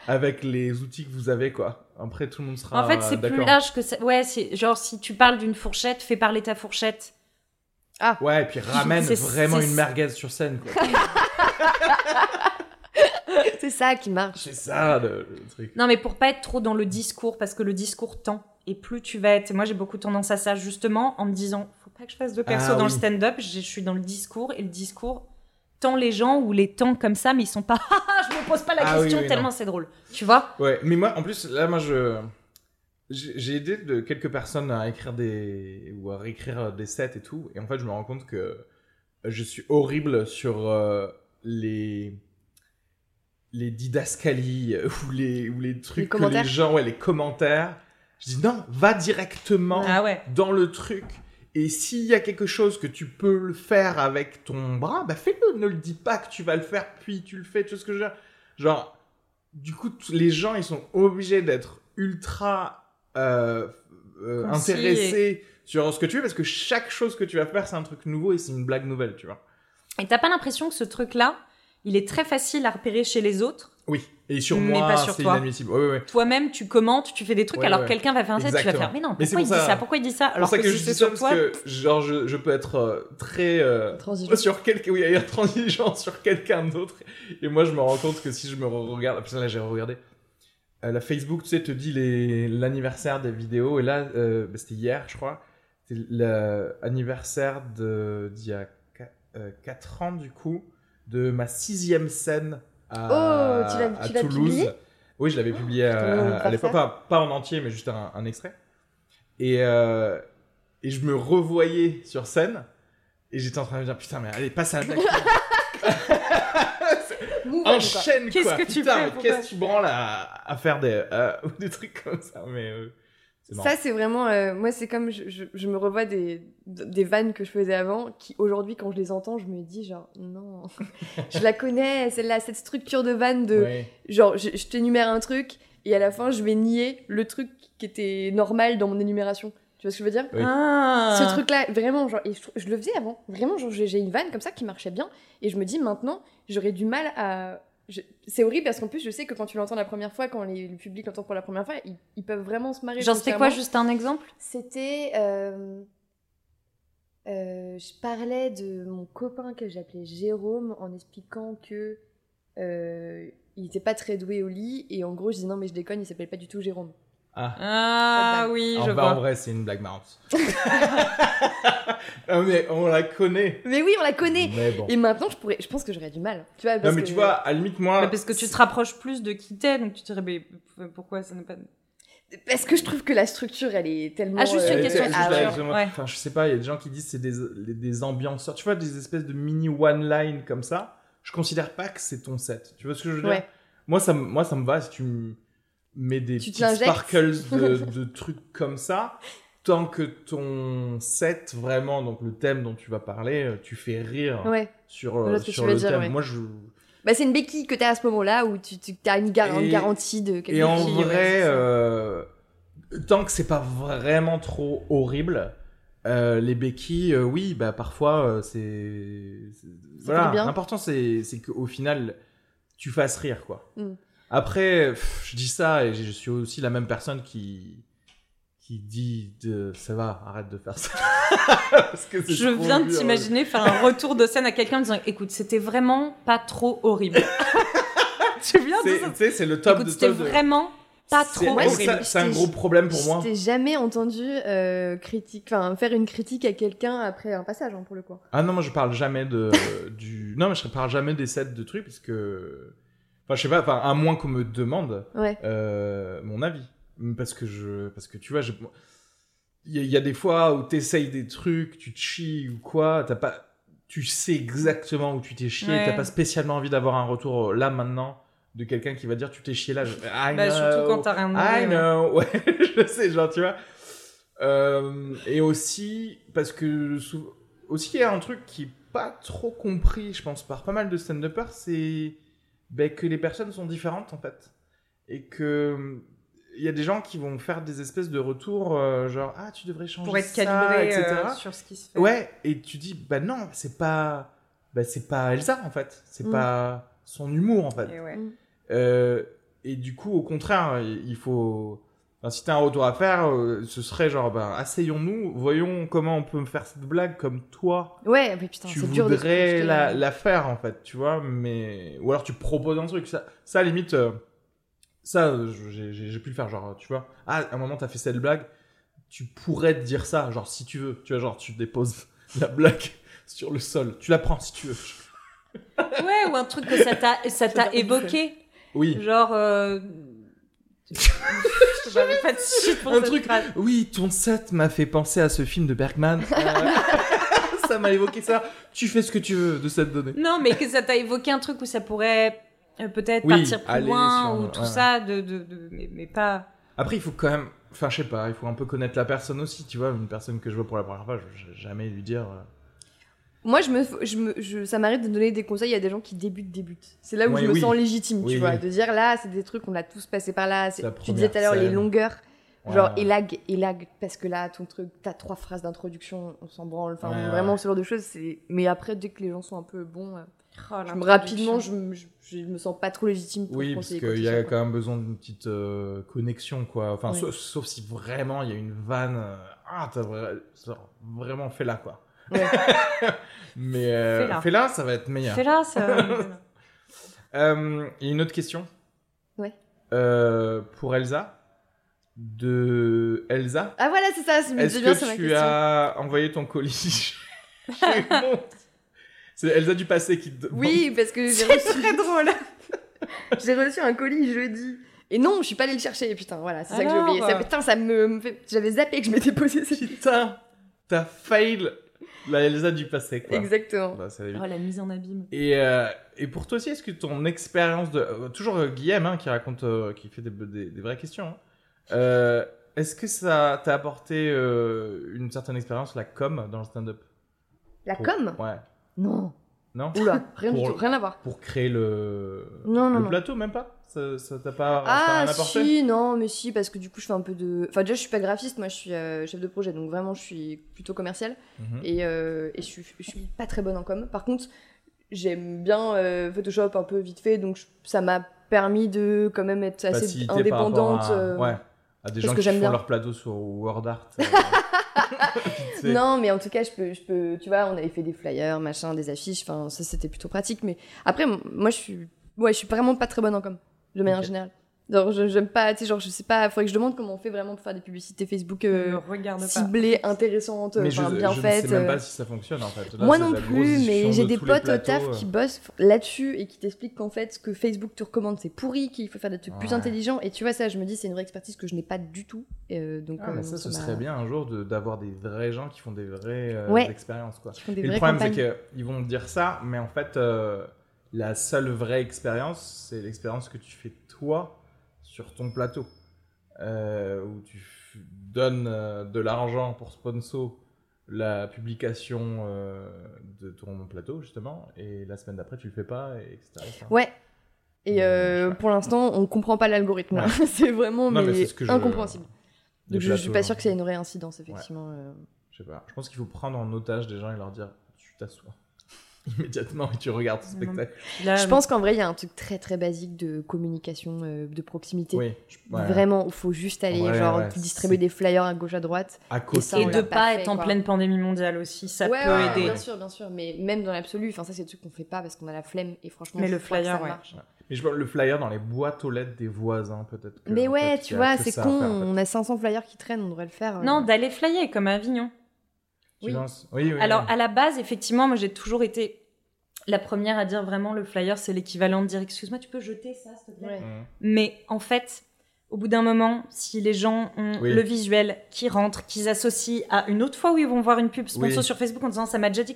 avec les outils que vous avez, quoi. Après, tout le monde sera En fait, c'est plus large que ça. Ouais, c'est genre si tu parles d'une fourchette, fais parler ta fourchette. Ouais, et puis ramène vraiment une merguez sur scène, quoi. C'est ça qui marche. c'est ça le, le truc. Non, mais pour pas être trop dans le discours, parce que le discours tend. Et plus tu vas être. Moi, j'ai beaucoup tendance à ça, justement, en me disant faut pas que je fasse de perso Ah dans oui. le stand-up. Je suis dans le discours, et le discours les gens ou les tend comme ça, mais ils sont pas. Ah, je me pose pas la Ah question oui, tellement c'est drôle. Tu vois? Ouais, mais moi, en plus, là, moi, je. J'ai aidé de quelques personnes à écrire des. ou à réécrire des sets et tout. Et en fait, je me rends compte que je suis horrible sur euh, les. les didascalies euh, ou les, ou les trucs que les commentaires. gens. Ouais, les commentaires. Je dis non, va directement Ah ouais. dans le truc. Et s'il y a quelque chose que tu peux le faire avec ton bras, bah fais-le. Ne le dis pas que tu vas le faire, puis tu le fais. Tu vois ce que je veux dire? Genre, du coup, les gens, ils sont obligés d'être ultra euh, euh, intéressés sur ce que tu fais, parce que chaque chose que tu vas faire, c'est un truc nouveau et c'est une blague nouvelle, tu vois. Et t'as pas l'impression que ce truc-là, il est très facile à repérer chez les autres? Oui. Et sur Mais moi, c'est inadmissible. Ouais, ouais, ouais. Toi-même, tu commentes, tu fais des trucs, Ouais, alors quelqu'un va faire un set, tu vas faire mais non, Mais pourquoi il pour dit ça- ça? Pourquoi il dit ça C'est Alors pour ça que, que, je dis ça, sur parce toi. que genre, je, je peux être euh, très... euh, Transigeant. sur quelqu'un oui sur quelqu'un d'autre et moi je me rends compte que si je me re- regarde parce que là j'ai regardé euh, la Facebook tu sais te dit l'anniversaire des vidéos et là euh, bah, c'était hier je crois c'était l'anniversaire de d'il y a 4 ans du coup de ma sixième scène à, Oh, tu l'as- à tu l'as Toulouse. publié oui je l'avais publié à, ton à l'époque. pas, pas en entier mais juste un, un extrait. Et euh, et je me revoyais sur scène et j'étais en train de me dire putain mais allez passe à la blague Move on, quoi. enchaîne Qu'est-ce quoi. que tu putain fais, mais qu'est-ce que tu branles à, à faire des, euh, des trucs comme ça mais euh, Ça, c'est vraiment. euh, moi, c'est comme. Je, je- je me revois des, des vannes que je faisais avant, qui aujourd'hui, quand je les entends, je me dis, genre, non. je la connais, celle-là, cette structure de vanne de. Ouais. Genre, je, je t'énumère un truc, et à la fin, je vais nier le truc qui était normal dans mon énumération. Tu vois ce que je veux dire? Oui. Ah. Ce truc-là, vraiment, genre, et je, je le faisais avant. Vraiment, genre, j'ai j'ai une vanne comme ça qui marchait bien. Et je me dis maintenant, j'aurais du mal à. Je- C'est horrible parce qu'en plus, je sais que quand tu l'entends la première fois, quand les- le public l'entend pour la première fois, ils, ils peuvent vraiment se marrer. Genre, c'était quoi, juste un exemple? C'était. euh, euh, je parlais de mon copain que j'appelais Jérôme en expliquant que. euh, il était pas très doué au lit et en gros je disais non mais je déconne il s'appelle pas du tout Jérôme Ah. Ah oui, En, je bah, en vois. vrai, c'est une blague marrante. Ah, mais on la connaît. mais oui on la connaît Mais bon. et maintenant je pourrais je pense que j'aurais du mal tu vois Non, parce mais que- tu vois, à la limite, moi. Mais parce que tu te rapproches plus de qui t'es, donc tu te dirais, mais pourquoi ça n'est pas. Parce que je trouve que la structure, elle est tellement. Ah, juste une Euh, question de structure, ouais. Enfin, je sais pas, il y a des gens qui disent c'est des, des ambianceurs. Tu vois, des espèces de mini one-line comme ça. Je considère pas que c'est ton set. Tu vois ce que je veux dire? Ouais. moi, ça, me- moi, ça me va si tu me mets des Tu l'injectes. sparkles de, de trucs comme ça. Tant que ton set, vraiment, donc le thème dont tu vas parler, euh, tu fais rire Ouais. sur, euh, sur tu le dire, thème. ouais. Moi, je. Bah, c'est une béquille que t'as à ce moment-là où tu, tu as une, gar- une Et- garantie de quelque Et en chose. vrai, euh, tant que c'est pas vraiment trop horrible, euh, les béquilles, euh, oui, bah parfois euh, c'est. Voilà, l'important c'est c'est qu'au final, tu fasses rire, quoi. Mm. Après, pff, je dis ça et je suis aussi la même personne qui qui dit de ça va, arrête de faire ça. Parce que c'est Je viens de t'imaginer faire un retour de scène à quelqu'un en disant Écoute, c'était vraiment pas trop horrible. tu viens de C'est- ça Tu sais, c'est le top Écoute, de c'était vraiment pas C'est- trop horrible. C'est un gros problème pour moi. Je t'ai jamais entendu euh, critique, enfin faire une critique à quelqu'un après un passage, hein, pour le coup. Ah non, moi je parle jamais de du. Non, mais je parle jamais des sets de trucs parce que. Enfin, je sais pas. Enfin, à moins qu'on me demande Ouais. euh, mon avis, parce que je, parce que tu vois, il y, y a des fois où t'essayes des trucs, tu te chies ou quoi, t'as pas, tu sais exactement où tu t'es chié, Ouais. t'as pas spécialement envie d'avoir un retour euh, là maintenant de quelqu'un qui va dire tu t'es chié là. Je... I Bah, surtout know. quand t'as rien demandé. I know, ouais, je sais, genre, tu vois. Euh, et aussi, parce que, aussi, il y a un truc qui est pas trop compris, je pense, par pas mal de stand-uppers, c'est ben, que les personnes sont différentes, en fait. Et que, il y a des gens qui vont faire des espèces de retours, euh, genre, ah, tu devrais changer Pour être ça, calibré etc. euh, sur ce qui se fait. Ouais, et tu dis, bah non, c'est pas, bah, c'est pas Elsa, en fait. C'est Mm. pas son humour, en fait. Et ouais. Euh, et du coup, au contraire, il il faut. Enfin, si t'as un retour à faire, euh, ce serait genre, ben, asseyons-nous, voyons comment on peut me faire cette blague comme toi. Ouais, mais putain, tu c'est dur de voudrais la, la faire, en fait, tu vois, mais. Ou alors tu proposes un truc. Ça, ça à la limite, euh, ça, j'ai j'ai- j'ai pu le faire, genre, tu vois. Ah, à un moment, t'as fait cette blague, tu pourrais te dire ça, genre, si tu veux. Tu vois, genre, tu déposes la blague sur le sol. Tu la prends si tu veux. Ouais, ou un truc que ça t'a ça t'a évoqué. Oui. Genre. Euh... J'avais pas de pour Un cette truc- phrase. Oui, ton set m'a fait penser à ce film de Bergman. Euh, ça m'a évoqué ça. Tu fais ce que tu veux de cette donnée. Non, mais que ça t'a évoqué un truc où ça pourrait euh, peut-être Oui, partir plus loin sur- ou tout ouais. ça, de, de, de- mais, mais pas. Après, il faut quand même. Enfin, je sais pas, il faut un peu connaître la personne aussi, tu vois. Une personne que je vois pour la première fois, je vais jamais lui dire. euh, Moi, je me, je me, je- ça m'arrive de donner des conseils à des gens qui débutent, débutent. C'est là où Ouais, je me oui. sens légitime, Oui, tu vois, oui. de dire là, c'est des trucs qu'on a tous passé par là. Tu disais tout à l'heure les longueurs, genre ouais. élag, élag, parce que là, ton truc, t'as trois phrases d'introduction, on s'en branle. Enfin, Ouais, vraiment ouais. ce genre de choses. Mais après, dès que les gens sont un peu bons, euh, Oh, je me- rapidement, je, me- je, je me sens pas trop légitime pour Oui, parce qu'il y a quoi. quand même besoin d'une petite euh, connexion, quoi. Enfin, Oui. sauf, sauf si vraiment il y a une vanne. euh, ah, t'as vra- genre, vraiment fait là, quoi. Ouais. Mais euh, Fais-la. ça va être meilleur. Là, ça. Euh, Il y a une autre question. Ouais. Euh, pour Elsa. De Elsa. Ah voilà, c'est ça, je me Est-ce bien, que c'est ma tu question. as envoyé ton colis chez C'est Elsa du passé qui te demande. Oui, parce que j'ai C'est reçu, très drôle. j'ai reçu un colis jeudi. Et non, je suis pas allée le chercher, putain, voilà, c'est ça que j'ai oublié. Ça, putain, ça me, me fait... J'avais zappé que je m'étais posé cette Putain, t'as fail la Elsa du passé, quoi. Exactement. Bah, ça va vite. Oh, la mise en abîme. Et, euh, et pour toi aussi, est-ce que ton expérience de... euh, toujours euh, Guillaume, hein, qui raconte, euh, qui fait des, des- des vraies questions. hein. Euh, est-ce que ça t'a apporté euh, une certaine expérience, la com, dans le stand-up? La Pour- com? Ouais. Non. Non? Oula, rien du Pour- tout, rien à voir. Pour créer le, Non, non, le non. plateau, même pas? Ça ça t'a pas ça Ah rien apporté? si, non, mais si, parce que du coup je fais un peu de... Enfin déjà je suis pas graphiste, moi je suis euh, chef de projet, donc vraiment je suis plutôt commercial. Mhm. Et, euh, et je, suis, je suis pas très bonne en com. Par contre, j'aime bien euh, Photoshop un peu vite fait, donc je- ça m'a permis de quand même être assez Facilité par indépendante. à, ouais, à des parce gens que qui j'aime font bien. leur plateau sur WordArt. Non, mais en tout cas, je peux, je peux, tu vois, on avait fait des flyers, machin, des affiches, enfin, ça c'était plutôt pratique. Mais après, moi, je suis, ouais, je suis vraiment pas très bonne en com, de manière Ok. générale. Genre, je- j'aime pas, tu sais, genre, je sais pas, faudrait que je demande comment on fait vraiment pour faire des publicités Facebook euh, pas. ciblées, intéressantes, Mais je, bien je faites. ne sais même euh. pas si ça fonctionne en fait. Là, Moi non plus, mais de j'ai des potes au taf qui euh. bossent là-dessus et qui t'expliquent qu'en fait, ce que Facebook te recommande, c'est pourri, qu'il faut faire des trucs plus intelligents. Et tu vois, ça, je me dis, c'est une vraie expertise que je n'ai pas du tout. euh, donc, Ah, mais ça, ce serait bien un jour de- d'avoir des vrais gens qui font des vraies euh, Ouais. expériences. Quoi. qui font des Et le problème, c'est qu'ils vont dire ça, mais en fait, euh, la seule vraie expérience, c'est l'expérience que tu fais toi sur ton plateau. Euh, où tu donnes euh, de l'argent pour sponsor la publication euh, de ton plateau, justement, et la semaine d'après, tu le fais pas, et etc. etc. Ouais. Et ouais. pour l'instant, on comprend pas l'algorithme. là. c'est vraiment Non, mais ce que je- incompréhensible. Les Donc je, je suis pas hein. sûre que c'est une vraie incidence, effectivement. euh. Je sais pas. Je pense qu'il faut prendre en otage des gens et leur dire tu t'assois immédiatement et tu regardes ton spectacle. Là, Je pense qu'en vrai, il y a un truc très très basique de communication, euh, de proximité. Oui. ouais. Vraiment, il faut juste aller, Ouais, genre, ouais, distribuer des flyers à gauche à droite. À côté. ça, et de pas, pas fait, être en quoi. pleine pandémie mondiale aussi, ça ouais, peut ouais, aider. bien sûr, bien sûr. Mais même dans l'absolu, enfin, ça, c'est des trucs qu'on fait pas parce qu'on a la flemme et franchement, Mais je le crois que flyer, ça ouais. marche. Mais je vois le flyer dans les boîtes aux lettres des voisins, peut-être. Mais ouais, fait, tu vois, c'est con. faire, en fait. On a 500 flyers qui traînent, on devrait le faire. euh. Non, d'aller flyer comme à Avignon. Tu oui. lances- oui, oui, Alors, oui. à la base, effectivement, moi, j'ai toujours été la première à dire vraiment le flyer, c'est l'équivalent de dire excuse-moi, tu peux jeter ça, s'il te plaît Ouais. Mhm. Mais en fait, au bout d'un moment, si les gens ont Oui. le visuel qui rentre, qu'ils associent à une autre fois où ils vont voir une pub sponsor Oui. sur Facebook en disant ça m'a déjà dit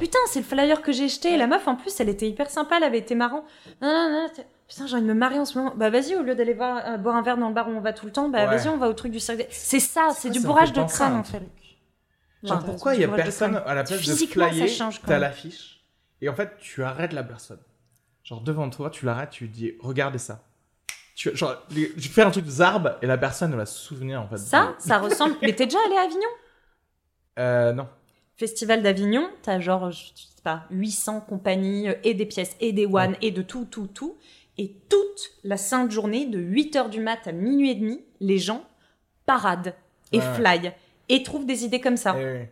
putain, c'est le flyer que j'ai jeté. Et la meuf, en plus, elle était hyper sympa, elle avait été marrant. Non, non, non, t'es- putain, j'ai envie de me marrer en ce moment. Bah vas-y, au lieu d'aller voir, euh, boire un verre dans le bar où on va tout le temps, bah Ouais. vas-y, on va au truc du cirque. C'est ça, c'est du bourrage de crâne en fait. Genre, pourquoi il y a de personne à la place de flyer T'as l'affiche et en fait tu arrêtes la personne. Genre devant toi, tu l'arrêtes, tu lui dis regardez ça. Tu, genre, les- tu fais un truc zarbe et la personne va se souvenir en fait. Ça, ça ressemble. Mais t'es déjà allé à Avignon? Euh, non. Festival d'Avignon, t'as genre, je sais pas, 800 compagnies euh, et des pièces et des one et de tout, tout, tout. Et toute la sainte journée, de 8h du mat à minuit et demi, les gens paradent et Ouais. fly et trouvent des idées comme ça. Eh.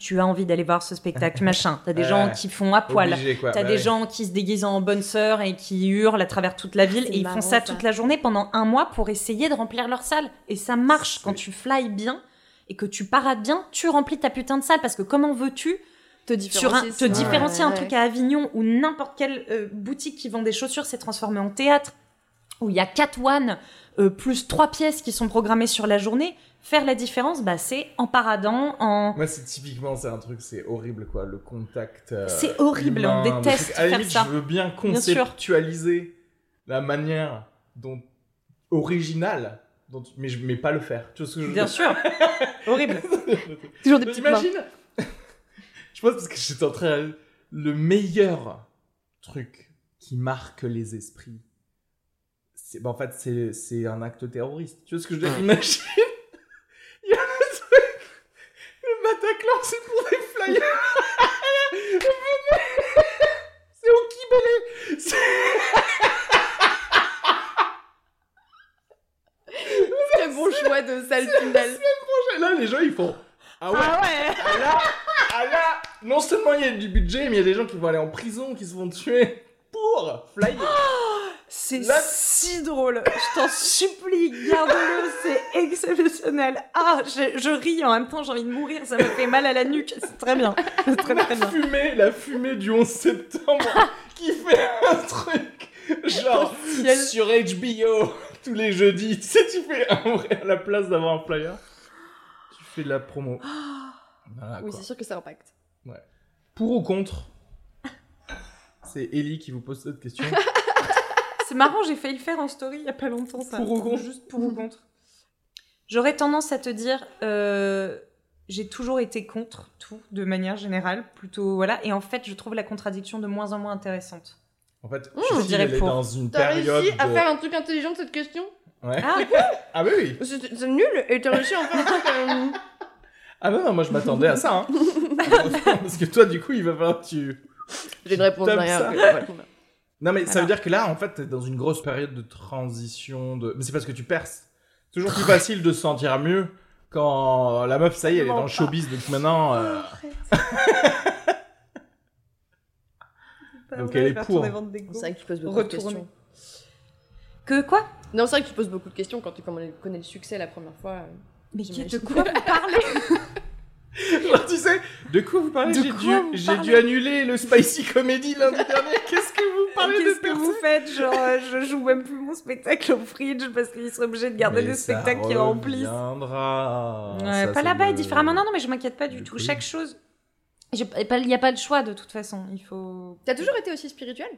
Tu as envie d'aller voir ce spectacle, machin. T'as des Ouais. gens qui font à poil. T'as Bah des oui. gens qui se déguisent en bonne sœur et qui hurlent à travers toute la ville C'est et ils font ça, ça. toute la journée pendant un mois pour essayer de remplir leur salle. Et ça marche quand tu fly bien et que tu parades bien, tu remplis ta putain de salle parce que comment veux-tu te sur un, te ouais. différencier un Ouais. truc à Avignon où n'importe quelle euh, boutique qui vend des chaussures s'est transformée en théâtre, où il y a 4 one euh, plus trois pièces qui sont programmées sur la journée, faire la différence, bah, c'est en paradant, en... Moi, c'est typiquement, c'est un truc, c'est horrible, quoi, le contact. euh, C'est horrible, humain, on déteste faire limite, ça. je veux bien conceptualiser la manière dont originale, dont, mais je mais pas le faire. Tu vois ce que je Bien sûr, horrible. Toujours des petites. Imagine Je pense parce que j'étais en train. Le meilleur truc qui marque les esprits, c'est bah, en fait c'est un acte terroriste. Tu vois ce que je veux dire? Imagine Il y a un truc Le Bataclan, c'est pour des flyers C'est au Kibélé C'est- Très bon choix de salle finale. Là, les gens ils font. Ah ouais ouais Ah là, ah là, non seulement il y a du budget, mais il y a des gens qui vont aller en prison, qui se font tuer pour flyer. C'est si drôle. Je t'en supplie, garde-le, c'est exceptionnel. Ah, je, je ris en même temps, j'ai envie de mourir, ça me fait mal à la nuque. C'est très bien. C'est très très la bien. fumée, la fumée du 11 septembre qui fait un truc genre sur HBO tous les jeudis. Tu sais, tu fais un vrai à la place d'avoir un flyer. Tu fais de la promo. Voilà, Oui, c'est sûr que ça impacte. Pour ou contre? C'est Ellie qui vous pose cette question. C'est marrant, j'ai failli le faire en story il y a pas longtemps ça. Pour ou contre Juste pour ou contre. J'aurais tendance à te dire, euh, j'ai toujours été contre tout, de manière générale, plutôt voilà. Et en fait, je trouve la contradiction de moins en moins intéressante. En fait, Mmh, je je dirais pour. dans une T'as période. réussi à de- faire un truc intelligent de cette question? Ouais. Ah, Ah oui, oui. C'est nul et t'as réussi à en faire un truc. euh, Ah non, non, moi je m'attendais à ça. Hein. Parce que toi, du coup, il va falloir que tu. J'ai une réponse derrière. Non, mais ça veut dire que là, en fait, t'es dans une grosse période de transition. De... Mais c'est parce que tu perces. C'est toujours plus facile de se sentir mieux quand la meuf, ça y est, elle est dans le showbiz depuis maintenant. euh, Donc elle est pour. C'est vrai que tu poses beaucoup de questions. Que quoi? Non, c'est vrai que tu poses beaucoup de questions quand tu connais connais le succès la première fois. euh. Mais de quoi vous parlez? Genre, tu sais, de quoi vous parlez? De J'ai dû, j'ai dû annuler le Spicy Comedy lundi dernier. Qu'est-ce que vous parlez de Qu'est-ce que vous faites? Genre, euh, je joue même plus mon spectacle au fridge parce qu'ils seraient obligés de garder Mais des ça spectacles qui remplissent. reviendra. Ouais, Ça, pas c'est là-bas le- différemment. Non, non, mais je m'inquiète pas du le tout. Chaque chose. Il n'y a pas de choix de toute façon. Il faut. T'as toujours été aussi spirituel?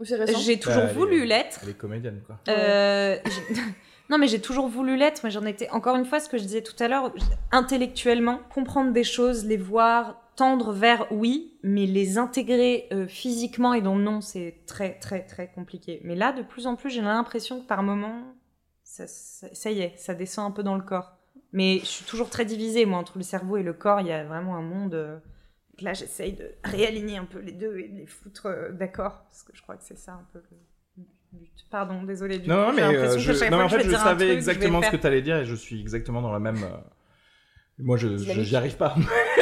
Ou c'est récent? J'ai toujours Bah, voulu l'être. Elle est comédienne, quoi. Euh, j'ai- non, mais j'ai toujours voulu l'être, mais j'en étais, encore une fois, ce que je disais tout à l'heure, intellectuellement, comprendre des choses, les voir, tendre vers oui, mais les intégrer euh, physiquement et donc non, c'est très, très, très compliqué. Mais là, de plus en plus, j'ai l'impression que par moment, ça, ça, ça y est, ça descend un peu dans le corps. Mais je suis toujours très divisée, moi, entre le cerveau et le corps, il y a vraiment un monde. euh, Là, j'essaye de réaligner un peu les deux et de les foutre euh, d'accord, parce que je crois que c'est ça un peu le but. Pardon, désolé. Du Non, coup, non, mais, euh, je, non, en je fait, je savais truc, exactement je ce que t'allais dire et je suis exactement dans la même. euh, Moi, je, j'y arrive pas.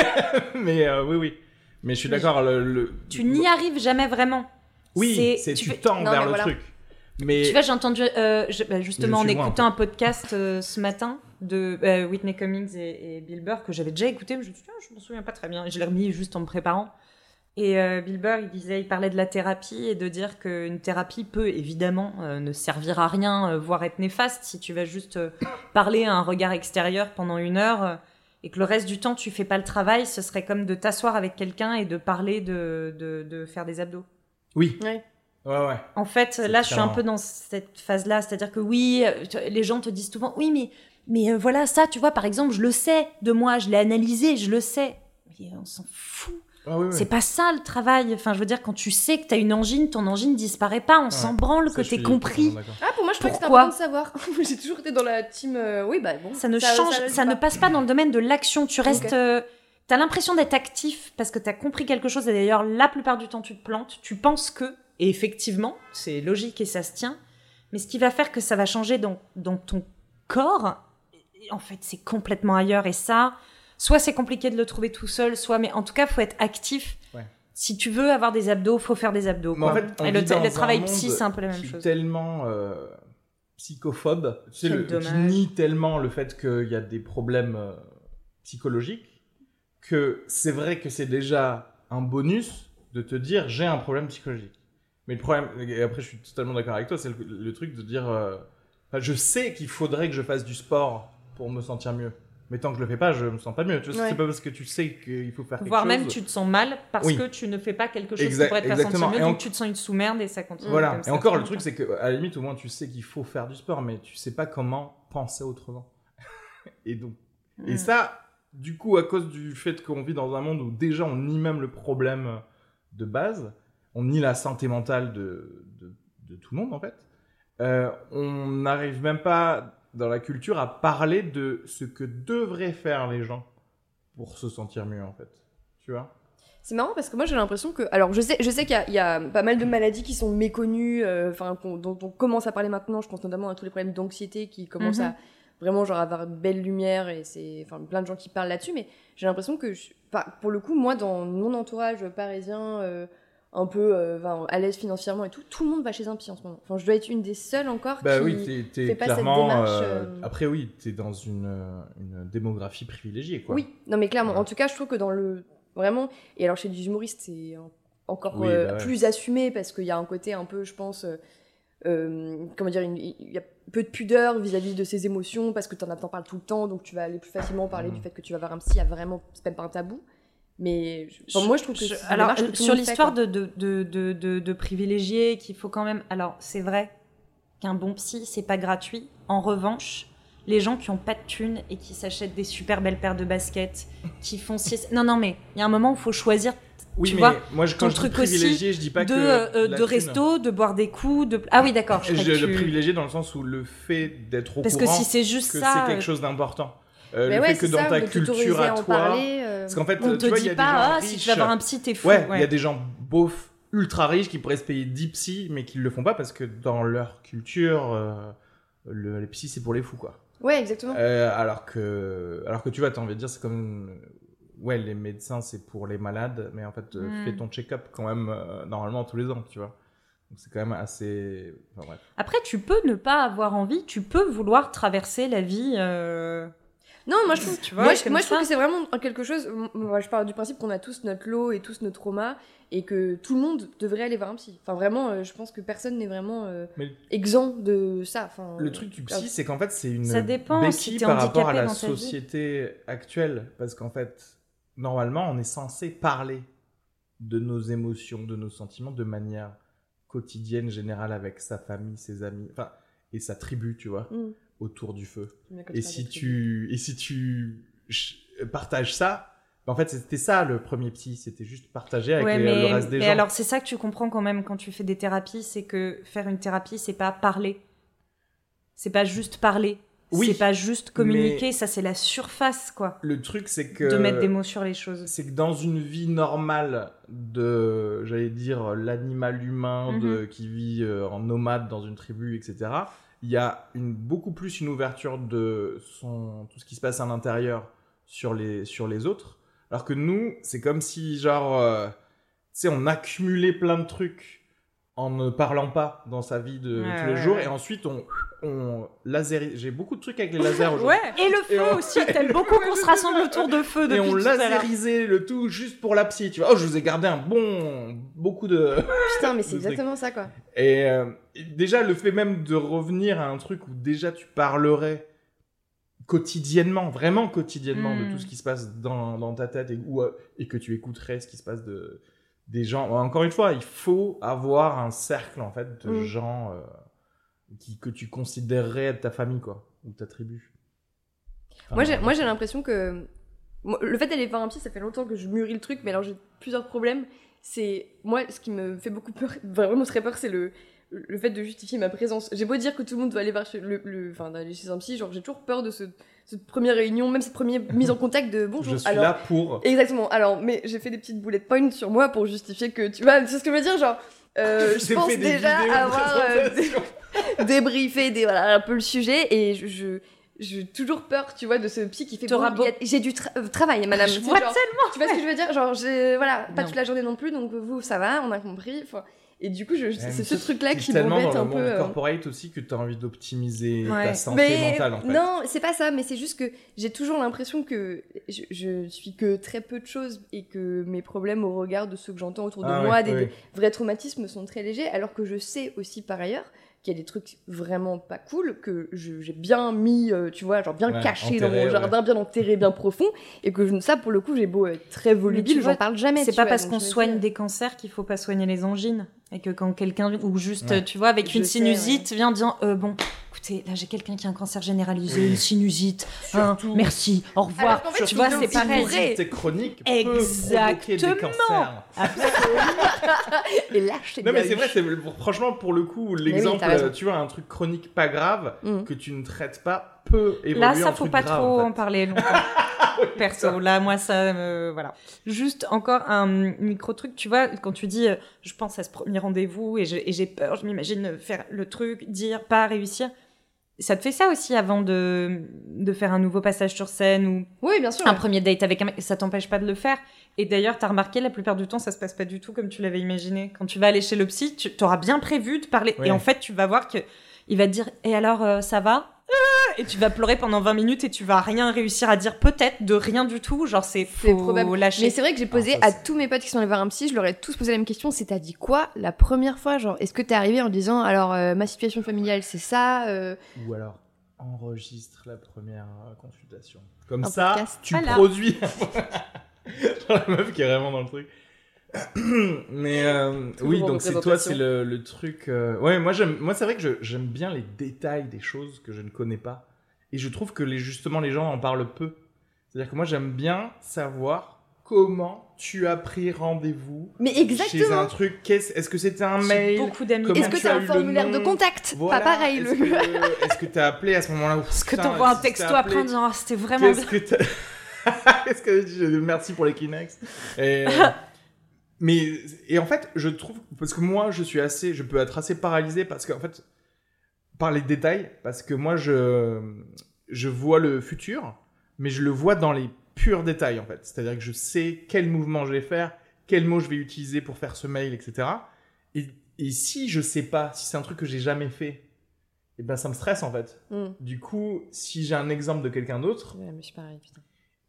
mais euh, oui, oui. Mais je suis d'accord. Le, le- Tu n'y arrives jamais vraiment. Oui, C'est- tu tu tends Non, vers le voilà. truc. Mais Tu vois, j'ai entendu bah, justement en loin, écoutant un podcast ce matin de Whitney Cummings et, et Bill Burr que j'avais déjà écouté, mais je me suis dit, Ah, je me souviens pas très bien. Je l'ai remis juste en me préparant. Et euh, Bill Burr, il disait, il parlait de la thérapie et de dire qu'une thérapie peut évidemment euh, ne servir à rien, euh, voire être néfaste si tu vas juste euh, parler à un regard extérieur pendant une heure euh, et que le reste du temps tu fais pas le travail. Ce serait comme de t'asseoir avec quelqu'un et de parler de, de, de faire des abdos. oui. Ouais. Ouais, ouais. En fait, là, je suis un peu dans cette phase-là, c'est-à-dire que oui, les gens te disent souvent, oui, mais, mais euh, voilà, ça, tu vois, par exemple, je le sais de moi, je l'ai analysé, je le sais. Mais on s'en fout. Ah, oui, oui. C'est pas ça le travail. Enfin, je veux dire, quand tu sais que t'as une angine, ton angine disparaît pas, on s'en branle Ça, que suis compris. Ah, pour moi, je crois que c'était Pourquoi important de savoir. J'ai toujours été dans la team. euh, Oui, bah bon. Ça ne change, ça, ça ne pas. passe pas dans le domaine de l'action. Tu restes. Euh, T'as l'impression d'être actif parce que t'as compris quelque chose et d'ailleurs la plupart du temps tu te plantes, tu penses que, et effectivement c'est logique et ça se tient, mais ce qui va faire que ça va changer dans, dans ton corps, en fait c'est complètement ailleurs et ça, soit c'est compliqué de le trouver tout seul, soit mais en tout cas faut être actif. Ouais. Si tu veux avoir des abdos, faut faire des abdos. En quoi. fait, et le, travail psy c'est un peu la même chose. tellement euh, psychophobe, tu sais, Quel le, qui nie tellement le fait qu'il y a des problèmes euh, psychologiques que c'est vrai que c'est déjà un bonus de te dire j'ai un problème psychologique. Mais le problème, et après je suis totalement d'accord avec toi, c'est le, le truc de dire euh, je sais qu'il faudrait que je fasse du sport pour me sentir mieux. Mais tant que je le fais pas, je me sens pas mieux. Tu vois, Ouais. C'est pas parce que tu sais qu'il faut faire quelque Voire chose. même tu te sens mal parce Oui. que tu ne fais pas quelque chose Exact- qui pourrait te faire sentir exactement. mieux, donc en- tu te sens une sous-merde et ça continue. Voilà. comme Et ça encore, le truc, c'est que à la limite, au moins, tu sais qu'il faut faire du sport, mais tu sais pas comment penser autrement. et donc, et Mm. ça, du coup, à cause du fait qu'on vit dans un monde où déjà on nie même le problème de base, on nie la santé mentale de, de, de tout le monde en fait. euh, on n'arrive même pas dans la culture à parler de ce que devraient faire les gens pour se sentir mieux en fait. Tu vois? C'est marrant parce que moi j'ai l'impression que. Alors je sais, je sais qu'il y a- il y, a pas mal de maladies qui sont méconnues, euh, enfin dont on commence à parler maintenant. Je pense notamment à tous les problèmes d'anxiété qui commencent Mhm. à vraiment genre avoir une belle lumière et c'est enfin plein de gens qui parlent là-dessus. Mais j'ai l'impression que, je- pour le coup, moi dans mon entourage parisien, euh, un peu euh, à l'aise financièrement et tout, tout le monde va chez un psy en ce moment. Enfin, je dois être une des seules encore Bah qui. oui, t'es, t'es fait pas cette clairement. démarche, euh, euh, Après, oui, t'es dans une, euh, une démographie privilégiée, quoi. Oui, non mais clairement. En tout cas, je trouve que dans le vraiment et alors chez les humoristes, c'est en- encore Oui, euh, bah ouais. plus assumé parce qu'il y a un côté un peu, je pense, euh, euh, comment dire, il y a peu de pudeur vis-à-vis de ses émotions parce que t'en parles tout le temps, donc tu vas aller plus facilement parler Mhm. du fait que tu vas voir un psy. Il y a vraiment, c'est même pas un tabou. Mais je- moi, je trouve que Je- alors que sur l'histoire de, de, de, de, de, de privilégier qu'il faut quand même alors c'est vrai qu'un bon psy c'est pas gratuit en revanche les gens qui ont pas de thunes et qui s'achètent des super belles paires de baskets, qui font six... Non, non, mais il y a un moment où il faut choisir Oui, tu mais vois, moi, je, quand ton je dis truc privilégié, je dis pas de, que. euh, de thune. resto, de boire des coups, de... Ah oui, d'accord. je Je, que le tu- privilégié dans le sens où le fait d'être au Parce que courant si c'est juste que ça, c'est quelque euh, chose d'important. Euh, Mais le ouais, fait que dans ça, ta culture à toi. parler, euh, Parce qu'en fait, on tu te vois, il y dit a des pas, ah, riches. si tu vas voir un psy, t'es fou. Ouais, il y a des gens beaufs, ultra riches qui pourraient se payer 10 psys, mais qui le font pas parce que dans leur culture, euh, le, les psys c'est pour les fous quoi. Ouais, exactement. Euh, alors que, alors que tu vois, t'as envie de dire, c'est comme, ouais, les médecins c'est pour les malades, mais en fait, euh, Mm. fais ton check-up quand même normalement tous les ans, tu vois. Donc c'est quand même assez, enfin. Après, tu peux ne pas avoir envie, tu peux vouloir traverser la vie. Euh, Non, moi je trouve, Tu vois, moi, je, comme moi, je trouve ça. que c'est vraiment quelque chose. Moi, je pars du principe qu'on a tous notre lot et tous nos traumas et que tout le monde devrait aller voir un psy. Enfin, vraiment, euh, je pense que personne n'est vraiment euh, Mais- exempt de ça. Enfin, Le truc du psy, c'est qu'en fait, c'est une Ça dépend si béquille t'es par rapport à la société actuelle. Parce qu'en fait, normalement, on est censé parler de nos émotions, de nos sentiments de manière quotidienne, générale, avec sa famille, ses amis, enfin, et sa tribu, tu vois, Mm. Autour du feu. Et si tu, et si tu partages ça, ben, en fait, c'était ça le premier psy, c'était juste partager avec Ouais, les- mais, le reste des mais gens. alors c'est ça que tu comprends quand même quand tu fais des thérapies, c'est que faire une thérapie, c'est pas parler. C'est pas juste parler. Oui, c'est pas juste communiquer, ça c'est la surface, quoi. Le truc, c'est que De mettre des mots sur les choses. c'est que dans une vie normale de, j'allais dire, l'animal humain de, Mhm. qui vit euh, en nomade dans une tribu, etc., il y a une, beaucoup plus une ouverture de son, tout ce qui se passe à l'intérieur sur les, sur les autres. Alors que nous, c'est comme si, genre, euh, tu sais, on accumulait plein de trucs en ne parlant pas dans sa vie de Ouais, tous les ouais, jours, ouais. et ensuite on, on laserise. J'ai beaucoup de trucs avec les lasers aujourd'hui. Et le Et feu on- aussi, t'aimes beaucoup qu'on se rassemble autour de feu Et on laserisait le tout juste pour la psy, tu vois. Oh, je vous ai gardé un bon, beaucoup de. Putain, mais c'est exactement ça, quoi. Et, euh, et déjà le fait même de revenir à un truc où déjà tu parlerais quotidiennement, vraiment quotidiennement, Mm. de tout ce qui se passe dans, dans ta tête et, euh, et que tu écouterais ce qui se passe de des gens. Encore une fois, il faut avoir un cercle en fait de Mm. gens euh, qui que tu considérerais être ta famille quoi ou ta tribu. Enfin, Moi, j'ai, l'impression que. le fait d'aller voir un psy, ça fait longtemps que je mûris le truc, mais alors j'ai plusieurs problèmes. C'est. Moi, ce qui me fait beaucoup peur, vraiment très peur, c'est le. Le fait de justifier ma présence. J'ai beau dire que tout le monde doit aller voir chez, le, le- enfin, d'aller chez un psy, genre j'ai toujours peur de ce, cette première réunion, même cette première mise en contact de bonjour. je suis alors, là pour. Exactement. Alors, mais j'ai fait des petites bullet points sur moi pour justifier que tu vois, c'est ce que je veux dire, genre. Euh, je J'ai pense déjà avoir euh, débriefé des, voilà, un peu le sujet et je. je j'ai toujours peur, tu vois, de ce psy qui fait bon, a- j'ai du tra- euh, travail, madame. Je vois genre, tellement. tu vois ce que je veux dire? Genre, j'ai- voilà, pas Non. toute la journée non plus, donc vous, ça va, on a compris. Et du coup, je, c'est ce truc-là qui tellement m'embête dans un le peu. monde euh. corporate aussi que tu as envie d'optimiser Ouais. ta santé Mais mentale en fait. non, c'est pas ça, mais c'est juste que j'ai toujours l'impression que je, je suis que très peu de choses et que mes problèmes au regard de ceux que j'entends autour de Ah moi, ouais, des, ouais. des vrais traumatismes sont très légers, alors que je sais aussi par ailleurs qu'il y a des trucs vraiment pas cool que j'ai bien mis, euh, tu vois, genre bien Ouais, caché dans mon jardin, bien enterré, bien profond, et que je, ça pour le coup j'ai beau être très volubile, j'en parle jamais. C'est pas vois, parce qu'on soigne des cancers qu'il faut pas soigner les angines. Et que quand quelqu'un, ou juste, Ouais. tu vois, avec Je une sais, sinusite, vient en disant euh, Bon, écoutez, là j'ai quelqu'un qui a un cancer généralisé, une sinusite. hein, merci, au revoir. Alors qu'en fait, tu vois, c'est pareil. vous pourrez- C'est chronique. peut provoquer des Exactement. cancers. Et lâche Non mais c'est vrai, c'est franchement pour le coup l'exemple, tu vois, un truc chronique pas grave Mm. que tu ne traites pas peut évoluer Là, en ça faut truc pas grave, trop en en parler longtemps. Perso, là, moi, ça, me- voilà. Juste encore un micro truc, tu vois, quand tu dis, euh, je pense à ce premier rendez-vous et j'ai peur, je m'imagine faire le truc, dire, pas réussir. Ça te fait ça aussi avant de, de faire un nouveau passage sur scène ou Oui, bien sûr. un premier date avec un mec, ça t'empêche pas de le faire. Et d'ailleurs, t'as remarqué, la plupart du temps, ça se passe pas du tout comme tu l'avais imaginé. Quand tu vas aller chez le psy, tu auras bien prévu de parler. Et en fait, tu vas voir que il va te dire, et alors, euh, ça va? Euh, Et tu vas pleurer pendant 20 minutes et tu vas rien réussir à dire peut-être de rien du tout. Genre, c'est probable. lâcher. Mais c'est vrai que j'ai posé Ah, ça, à tous mes potes qui sont allés voir un psy, je leur ai tous posé la même question. C'est t'as dit quoi la première fois? Genre, est-ce que t'es arrivé en disant alors euh, ma situation familiale c'est ça euh, Ou alors enregistre la première euh, consultation. Comme Un ça, podcast. tu Voilà. produis. Genre la meuf qui est vraiment dans le truc. Mais euh, oui, donc c'est toi, c'est le, le truc. euh, Ouais, moi j'aime, moi c'est vrai que je- j'aime bien les détails des choses que je ne connais pas Et je trouve que les, justement les gens en parlent peu. C'est-à-dire que moi j'aime bien savoir comment tu as pris rendez-vous Mais chez un exactement. truc. Est-ce que c'était un mail? beaucoup d'amis. Comment Est-ce que c'est un formulaire de contact? Voilà. Pas pareil. Est-ce que est-ce t'as appelé à ce moment-là? Est-ce que t'envoies un texto après en disant Ah, c'était vraiment Qu'est-ce que t'as Qu'est-ce que dit? Merci pour les Kleenex. Et, euh, mais et en fait, je trouve parce que moi, je suis assez, je peux être assez paralysé parce qu'en fait, par les détails, parce que moi, je je vois le futur, mais je le vois dans les purs détails en fait. C'est-à-dire que je sais quel mouvement je vais faire, quel mot je vais utiliser pour faire ce mail, etc. Et, et si je sais pas, si c'est un truc que j'ai jamais fait, et ben ça me stresse en fait. Mm. Du coup, si j'ai un exemple de quelqu'un d'autre, Ouais, mais je suis pareil, putain.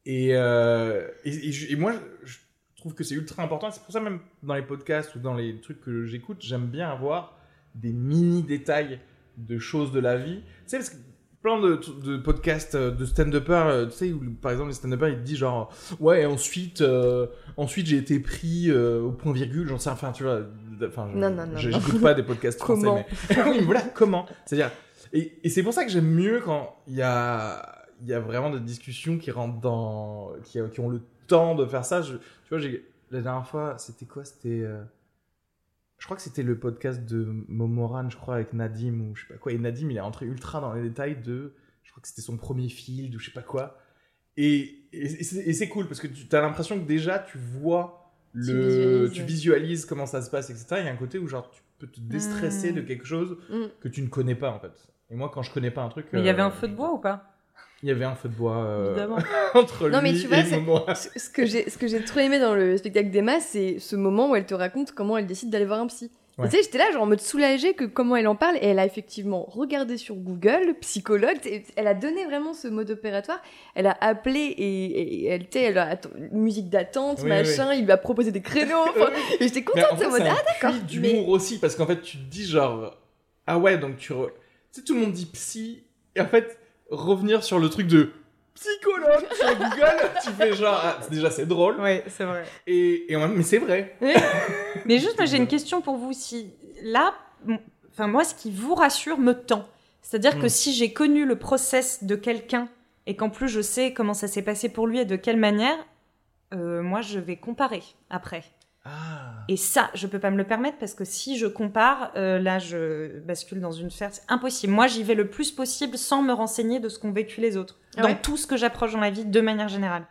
et, euh, et, et moi, je, je trouve que c'est ultra important. C'est pour ça même dans les podcasts ou dans les trucs que j'écoute, j'aime bien avoir des mini détails de choses de la vie. Tu sais, parce que plein de, de podcasts euh, de stand-uppers, euh, tu sais, où par exemple les stand-uppers, ils te disent genre, ouais, et ensuite, euh, ensuite j'ai été pris euh, au point virgule, j'en sais, enfin, tu vois, enfin, je- Non, non, non, je- non. j'écoute pas des podcasts français, mais oui, voilà, comment C'est-à-dire, et, et c'est pour ça que j'aime mieux quand il y a, il y a vraiment des discussions qui rentrent dans, qui, qui ont le temps de faire ça. Je, tu vois, j'ai, la dernière fois, c'était quoi? C'était, euh, je crois que c'était le podcast de Momoran, je crois, avec Nadim ou je sais pas quoi. Et Nadim, il est rentré ultra dans les détails de, je crois que c'était son premier field ou je sais pas quoi. Et, et, et c'est, cool parce que tu as l'impression que déjà tu vois Tu le, visualises, tu visualises comment ça se passe, etc. Il y a un côté où genre tu peux te déstresser Mm. de quelque chose Mm. que tu ne connais pas en fait. Et moi, quand je connais pas un truc, Mais il y avait euh, un feu de bois ou pas? Il y avait un feu de bois euh, entre Non, mais lui tu vois, et Momo. Ce que j'ai ce que j'ai trop aimé dans le spectacle d'Emma, c'est ce moment où elle te raconte comment elle décide d'aller voir un psy. Ouais. Tu sais, j'étais là, genre en mode soulagée que comment elle en parle, et elle a effectivement regardé sur Google, psychologue, et elle a donné vraiment ce mode opératoire. Elle a appelé et, et elle, tu elle a musique d'attente, Oui, machin, il lui a proposé des créneaux, enfin, et j'étais Mais contente, en fait, en mode ah d'accord. Mais d'humour aussi parce qu'en fait, tu te dis genre ah ouais, donc tu re- tu sais tout le monde dit psy et en fait revenir sur le truc de psychologue sur Google, tu fais genre ah, déjà c'est drôle Ouais, c'est vrai. et, et en même mais c'est vrai. Mais juste, moi, j'ai une question pour vous. Si là, enfin moi, ce qui vous rassure me tend. C'est-à-dire que Mm. si j'ai connu le process de quelqu'un et qu'en plus je sais comment ça s'est passé pour lui et de quelle manière, euh, moi, je vais comparer après. Ah. Et ça, je peux pas me le permettre parce que si je compare, euh, là, je bascule dans une sphère. C'est impossible. Moi, j'y vais le plus possible sans me renseigner de ce qu'ont vécu les autres. Ah dans ouais tout ce que j'approche dans la vie, de manière générale.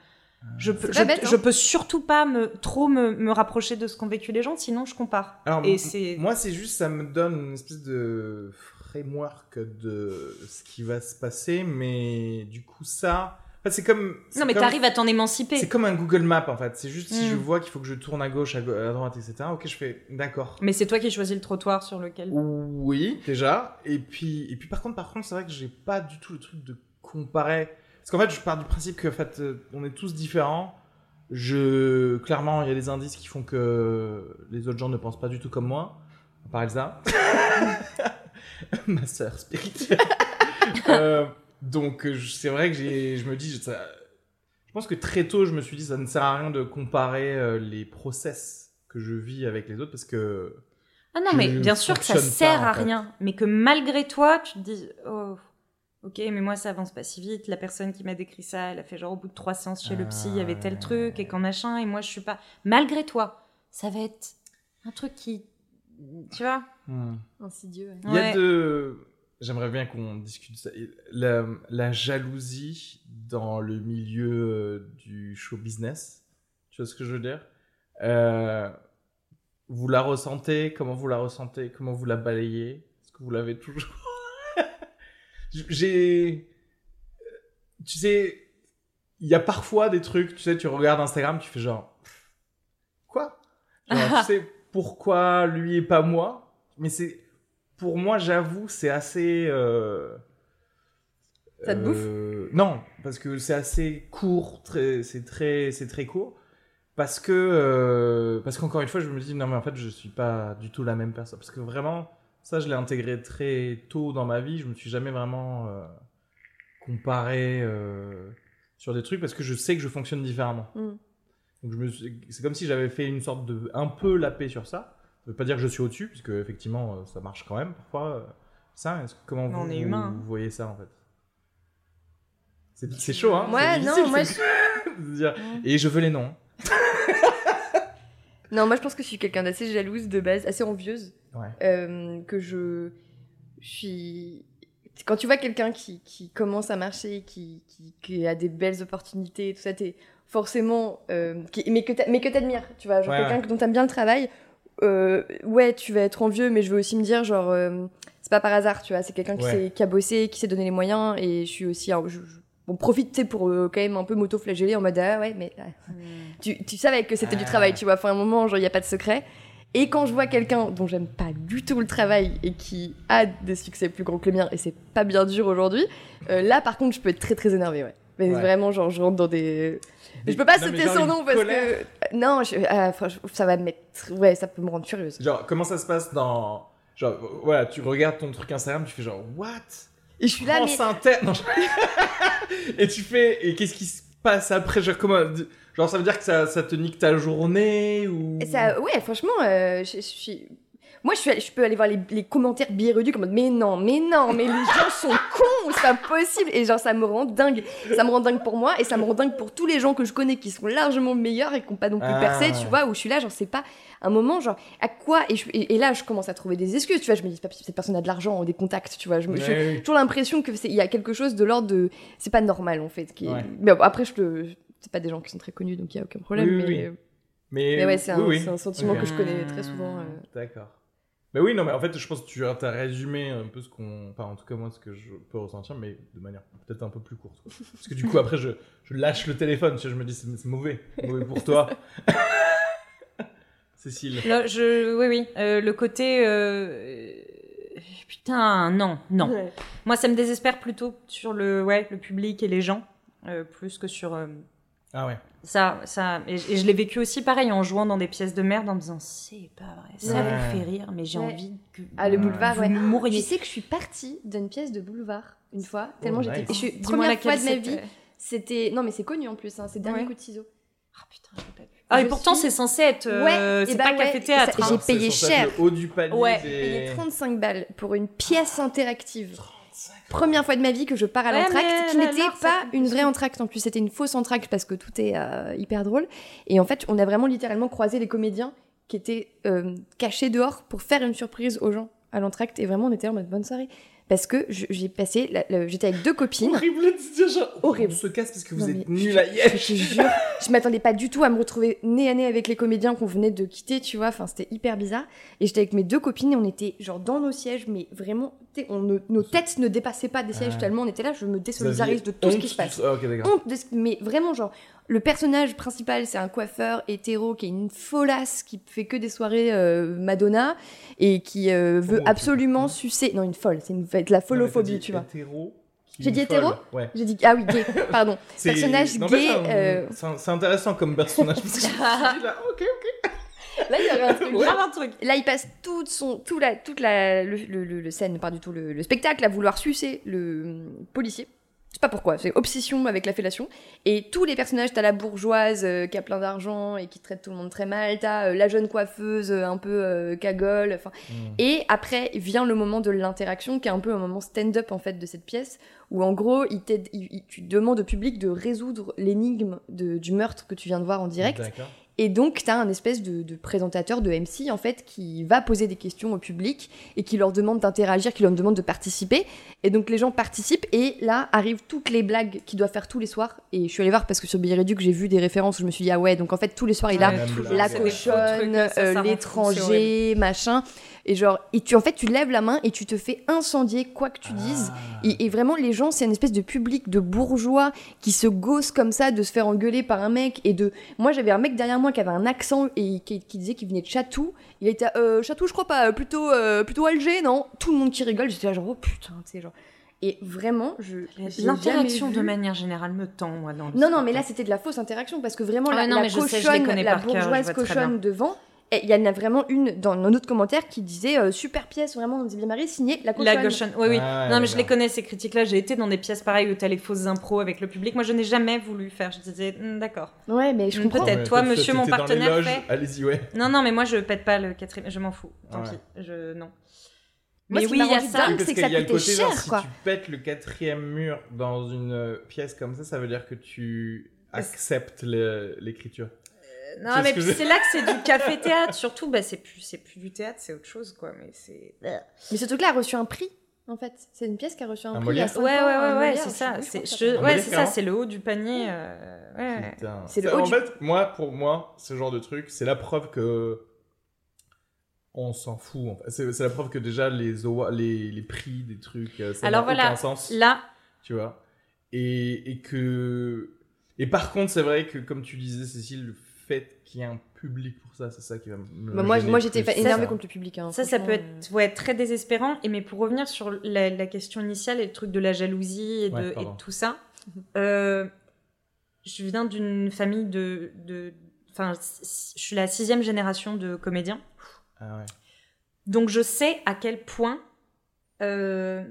Je peux, C'est je, bête, hein. je peux surtout pas me, trop me, me rapprocher de ce qu'ont vécu les gens, sinon je compare. Alors Et c'est- moi c'est juste ça me donne une espèce de framework de ce qui va se passer mais du coup ça fait, c'est comme Non, mais comme- t'arrives à t'en émanciper. C'est comme un Google Map en fait. C'est juste si Mm. je vois qu'il faut que je tourne à gauche, à, à droite, etc. Ok, je fais d'accord. Mais c'est toi qui choisis le trottoir sur lequel. Oui, déjà. Et puis, et puis par contre, par contre, c'est vrai que j'ai pas du tout le truc de comparer. Parce qu'en fait, je pars du principe que en fait, euh, on est tous différents. Je, clairement, il y a des indices qui font que les autres gens ne pensent pas du tout comme moi. À part Elsa. Ma sœur spirituelle. Euh, donc, euh, je- c'est vrai que j'ai, je me dis, ça, je pense que très tôt, je me suis dit, ça ne sert à rien de comparer euh, les process que je vis avec les autres parce que Ah non, mais bien sûr que ça sert pas, à fait. rien. Mais que malgré toi, tu te dis, oh, ok, mais moi ça avance pas si vite. La personne qui m'a décrit ça, elle a fait genre au bout de trois séances chez le psy, il y avait tel truc et quand machin, et moi je suis pas. Malgré toi, ça va être un truc qui. Tu vois? Hmm. Insidieux. ouais. Il y a Ouais. de. J'aimerais bien qu'on discute de ça. La, la jalousie dans le milieu euh, du show business. Tu vois ce que je veux dire? Euh, Vous la ressentez? Comment vous la ressentez? Comment vous la balayez? Est-ce que vous l'avez toujours? J'ai. Tu sais, il y a parfois des trucs, tu sais, tu regardes Instagram, tu fais genre. Quoi? Genre, tu sais, pourquoi lui et pas moi? Mais c'est. Pour moi, j'avoue, c'est assez. euh, Ça te bouffe euh, Non, parce que c'est assez court, très, c'est très, c'est très court. Parce que, euh, parce qu'encore une fois, je me dis non mais en fait, je suis pas du tout la même personne. Parce que vraiment, ça, je l'ai intégré très tôt dans ma vie. Je me suis jamais vraiment euh, comparé euh, sur des trucs parce que je sais que je fonctionne différemment. Mm. Donc je me suis- c'est comme si j'avais fait une sorte de un peu la paix sur ça. Ça veut pas dire que je suis au-dessus, puisque effectivement, euh, ça marche quand même parfois. euh, Ça, comment vous, humain, hein. vous voyez ça en fait? C'est chaud, hein Ouais, non, moi, dire, Et je veux les noms. Non, moi je pense que je suis quelqu'un d'assez jalouse de base, assez envieuse. Ouais. Euh, que je, je suis. Quand tu vois quelqu'un qui, qui commence à marcher, qui, qui, qui a des belles opportunités, tout ça, t'es forcément. euh, mais que t'a- mais que t'admires, tu vois. Genre Ouais, quelqu'un ouais. dont t'aimes bien le travail. Euh, ouais, tu vas être envieux, mais je veux aussi me dire, genre. euh, c'est pas par hasard, tu vois. C'est quelqu'un qui, Ouais. qui a bossé, qui s'est donné les moyens, et je suis aussi. un- je- je- on profite, tu sais, pour euh, quand même un peu m'auto-flageller en mode ah ouais, mais ah, tu, tu savais que c'était du Ah. travail, tu vois. Enfin, à un moment, genre, il n'y a pas de secret. Et quand je vois quelqu'un dont j'aime pas du tout le travail et qui a des succès plus grands que le mien, et c'est pas bien dur aujourd'hui, euh, là, par contre, je peux être très très énervée, ouais. Mais Ouais. vraiment, genre, je rentre dans des. Je peux pas citer son nom parce colère. que. Non, je- ah, franchement, ça va me mettre. Ouais, ça peut me rendre furieuse. Genre, comment ça se passe dans. Genre, euh, voilà, tu regardes ton truc Instagram, tu fais genre, what? Et je suis là, mais. Inter Non, je- Et tu fais. Et qu'est-ce qui se passe après? Genre, comment. Genre, ça veut dire que ça, ça te nique ta journée ou? Ça, ouais, franchement, euh, je, je suis. Moi, je, suis, je peux aller voir les, les commentaires biéruducs comme mais non, mais non, mais les gens sont cons, c'est pas possible. Et genre, ça me rend dingue. Ça me rend dingue pour moi et ça me rend dingue pour tous les gens que je connais qui sont largement meilleurs et qui n'ont pas non plus Ah. percé, tu vois, où je suis là, genre, c'est pas un moment, genre, à quoi et, je- et, et là, je commence à trouver des excuses, tu vois. Je me dis, pas cette personne a de l'argent, des contacts, tu vois. Je me, j'ai toujours l'impression que c'est il y a quelque chose de l'ordre de c'est pas normal en fait qui est- Ouais. mais bon, après je le c'est pas des gens qui sont très connus donc il y a aucun problème Oui, mais, oui. Mais, mais ouais c'est un, sentiment que je connais très souvent euh. D'accord. Mais oui, non, mais en fait, je pense que tu as résumé un peu ce qu'on. Enfin, en tout cas, moi, ce que je peux ressentir, mais de manière peut-être un peu plus courte. quoi. Parce que du coup, après, je, je lâche le téléphone, tu sais, je me dis, c'est c'est mauvais. Mauvais pour toi. Cécile. Là, je, oui, oui. euh, le côté. euh, Putain, non, non. Ouais. Moi, ça me désespère plutôt sur le, ouais, le public et les gens, euh, plus que sur euh, Ah ouais. Ça. ça et, et je l'ai vécu aussi pareil en jouant dans des pièces de merde en me disant c'est pas vrai, ça Ouais. vous fait rire, mais j'ai Ouais. envie que. ah le Ouais. boulevard vous ouais mouriez. tu sais que je suis partie d'une pièce de boulevard une fois tellement Oh, j'étais nice. et je suis première laquelle fois de ma vie c'était non mais c'est connu en plus hein, c'est dernier coup de ciseau Ah putain, j'ai pas vu. Ah, et Je pourtant, suis- c'est censé être. euh, Ouais, c'est bah pas ouais, café théâtre. ça- hein. j'ai C'est payé cher. Le haut du panier. Ouais. des- j'ai payé 35 balles pour une pièce interactive Première fois de ma vie que je pare à l'entracte, qui n'était pas une vraie entracte en plus, c'était une fausse entracte parce que tout est euh, hyper drôle. Et en fait, on a vraiment littéralement croisé les comédiens qui étaient euh, cachés dehors pour faire une surprise aux gens à l'entracte. Et vraiment, on était en mode bonne soirée. Parce que j'ai passé, j'étais avec deux copines. Horrible de se dire genre. Horrible. On se casse parce que vous Non, êtes nuls à Je jure, je m'attendais pas du tout à me retrouver nez à nez avec les comédiens qu'on venait de quitter, tu vois. Enfin, c'était hyper bizarre. Et j'étais avec mes deux copines et on était genre dans nos sièges, mais vraiment, on ne- nos têtes ne dépassaient pas des sièges Ah. tellement on était là. Je me désolidarise de tout ce qui se passe. Ok, d'accord. honte de ce- mais vraiment genre le personnage principal c'est un coiffeur hétéro qui est une folasse qui fait que des soirées euh, Madonna et qui euh, veut Oh, absolument sucer non une folle c'est une de la folophobie Non, dit tu vois hétéro, J'ai dit hétéro Ouais. j'ai dit ah oui gay pardon Personnage gay, euh, C'est intéressant comme personnage parce que là, ok, ok. Là il y aurait un truc Grave un truc. Là, il passe toute son, tout la, toute la, le, le, le- le scène, pas du tout le, le spectacle, à vouloir sucer le hum, policier. Je sais pas pourquoi, c'est obsession avec la fellation. Et tous les personnages, t'as la bourgeoise euh, qui a plein d'argent et qui traite tout le monde très mal, t'as euh, la jeune coiffeuse euh, un peu euh, cagole, enfin. Et après vient le moment de l'interaction, qui est un peu un moment stand-up en fait de cette pièce, où en gros, il t'aide- il- il- tu demandes au public de résoudre l'énigme du meurtre que tu viens de voir en direct. D'accord. Et donc, tu as un espèce de, de présentateur de MC, en fait, qui va poser des questions au public et qui leur demande d'interagir, qui leur demande de participer. Et donc, les gens participent et là arrivent toutes les blagues qu'ils doivent faire tous les soirs. Et je suis allée voir parce que sur Billet j'ai vu des références où je me suis dit, ah ouais, donc en fait, tous les soirs, il a Ouais, la cochonne, euh, l'étranger, machin. Et genre, et tu, en fait, tu lèves la main et tu te fais incendier quoi que tu dises. Ah. Et, et vraiment, les gens, c'est une espèce de public de bourgeois qui se gosse comme ça de se faire engueuler par un mec. Et de. Moi, j'avais un mec derrière moi qui avait un accent et qui, qui disait qu'il venait de Chatou. Il était euh, Chatou, je crois pas, euh, plutôt, euh, plutôt Alger, non? Tout le monde qui rigole. J'étais là, genre, oh putain, tu sais, genre. Et vraiment, je. L'interaction de manière générale me tend, moi, dans le Non, non, mais là, c'était de la fausse interaction parce que vraiment, Ah la, non, la je cochonne, la bourgeoise cochonne devant. Et il y en a vraiment une dans un autre commentaire qui disait euh, super pièce, vraiment, on disait bien Marie, signé la cochonne. La gauchonne, oui, oui. Ah, non, mais je les connais, ces critiques-là. J'ai été dans des pièces pareilles où t'as les fausses impros avec le public. Moi, je n'ai jamais voulu faire. Je disais, Hmm, d'accord. Ouais, mais je Mm, comprends. peut-être. Ouais, toi, monsieur, mon dans les partenaire, loges. fait. Allez-y, ouais. Non, non, mais moi, je pète pas le quatrième. Je m'en fous. Tant Ouais. pis. Je... Non. Mais oui, il y a ça. c'est que ça coûtait côté, genre, cher, si tu pètes le quatrième mur dans une pièce comme ça, ça veut dire que tu acceptes l'écriture. Non, mais c'est là que c'est du café-théâtre. Surtout, bah, c'est plus, c'est plus du théâtre, c'est autre chose, quoi. Mais c'est. Mais ce truc-là a reçu un prix, en fait. C'est une pièce qui a reçu un, Un prix. il y a Molière cinq Ouais, ouais, ans, ouais, ouais, c'est ça. C'est, ouais, ça, le haut du panier. euh, ouais. Putain. C'est le haut En du- fait, moi, pour moi, ce genre de truc, c'est la preuve que on s'en fout. en fait. C'est c'est la preuve que déjà les, les, les prix des trucs, euh, ça Alors n'a voilà, aucun sens. Là, tu vois. Et, et que. Et par contre, c'est vrai que, comme tu disais, Cécile, le fait qu'il y ait un public pour ça, c'est ça qui va me. Bah, moi, moi j'étais énervée contre le public. hein, ça, ça peut être ouais, très désespérant. Et mais pour revenir sur la, la question initiale et le truc de la jalousie et de, Ouais, et pardon. de tout ça, euh, je viens d'une famille de. de Enfin, je suis la sixième génération de comédiens. Ah ouais. Donc je sais à quel point euh,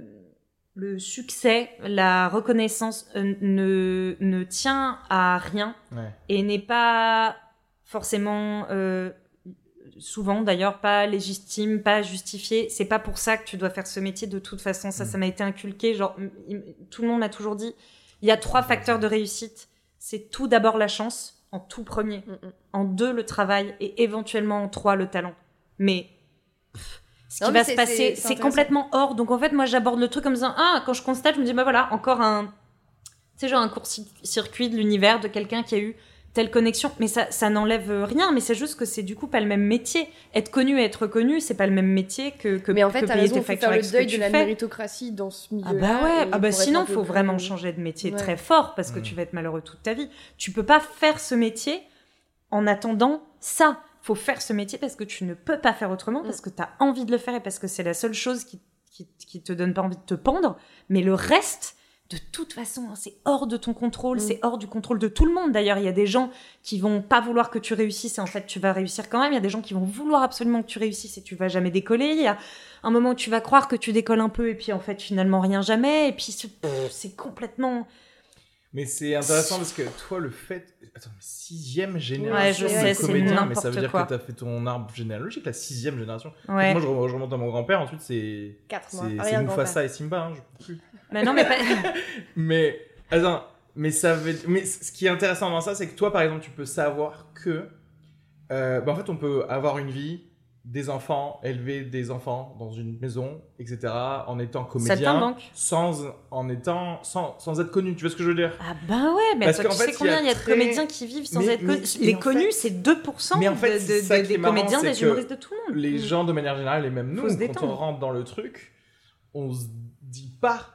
le succès, la reconnaissance euh, ne, ne tient à rien Ouais. et n'est pas forcément, euh, souvent d'ailleurs, pas légitime, pas justifié. C'est pas pour ça que tu dois faire ce métier de toute façon. Ça, Mm. ça m'a été inculqué. Genre, tout le monde m'a toujours dit, il y a trois facteurs de réussite. C'est tout d'abord la chance, en tout premier. Mm, mm. En deux, le travail et éventuellement en trois, le talent. Mais pff, ce qui va c'est- se passer, c'est- complètement hors. Donc en fait, moi, j'aborde le truc comme ça. Ah, quand je constate, je me dis, bah voilà, encore un. C'est genre un court-circuit de l'univers de quelqu'un qui a eu telle connexion. Mais ça, ça n'enlève rien. Mais c'est juste que c'est du coup pas le même métier. Être connu et être connu, c'est pas le même métier que, que, Mais en fait, que t'as payer raison, tes faut factures faire le deuil de la fais. méritocratie dans ce milieu Ah bah ouais, ah bah sinon faut vraiment changer de métier Ouais. très fort parce que tu vas être malheureux toute ta vie. Tu peux pas faire ce métier en attendant ça. Faut faire ce métier parce que tu ne peux pas faire autrement, Mm. parce que tu as envie de le faire et parce que c'est la seule chose qui, qui, qui te donne pas envie de te pendre. Mais le reste, de toute façon, hein, c'est hors de ton contrôle, Mm. c'est hors du contrôle de tout le monde. D'ailleurs, il y a des gens qui vont pas vouloir que tu réussisses et en fait tu vas réussir quand même. Il y a des gens qui vont vouloir absolument que tu réussisses et tu vas jamais décoller. Il y a un moment où tu vas croire que tu décolles un peu et puis en fait finalement rien jamais. Et puis c'est- complètement... Mais c'est intéressant parce que toi, le fait. Attends, mais sixième génération Ouais, je de sais, c'est comédien, mais ça veut dire quoi. que t'as fait ton arbre généalogique, la sixième génération. Ouais. Moi, je, re- je remonte à mon grand-père, ensuite, c'est. Quatre C'est mois. c'est Arrière-grand-père. Mufasa et Simba, hein, je peux plus. Mais non, mais pas... Mais, attends, mais ça veut. Mais ce qui est intéressant dans ça, c'est que toi, par exemple, tu peux savoir que. euh, bah, en fait, on peut avoir une vie, des enfants, élever des enfants dans une maison, etc., en étant comédien, Saltimbanque. sans, en étant, sans, sans être connu. Tu vois ce que je veux dire? Ah bah ouais, mais Parce toi, tu fait, sais combien il y y a a de comédiens qui vivent sans Mais- être connus? Les connus, fait- c'est 2% Mais en fait, de- de- ça des marrant, comédiens, des humoristes de tout le monde. les gens de manière générale et même nous, quand on rentre dans le truc, on se dit pas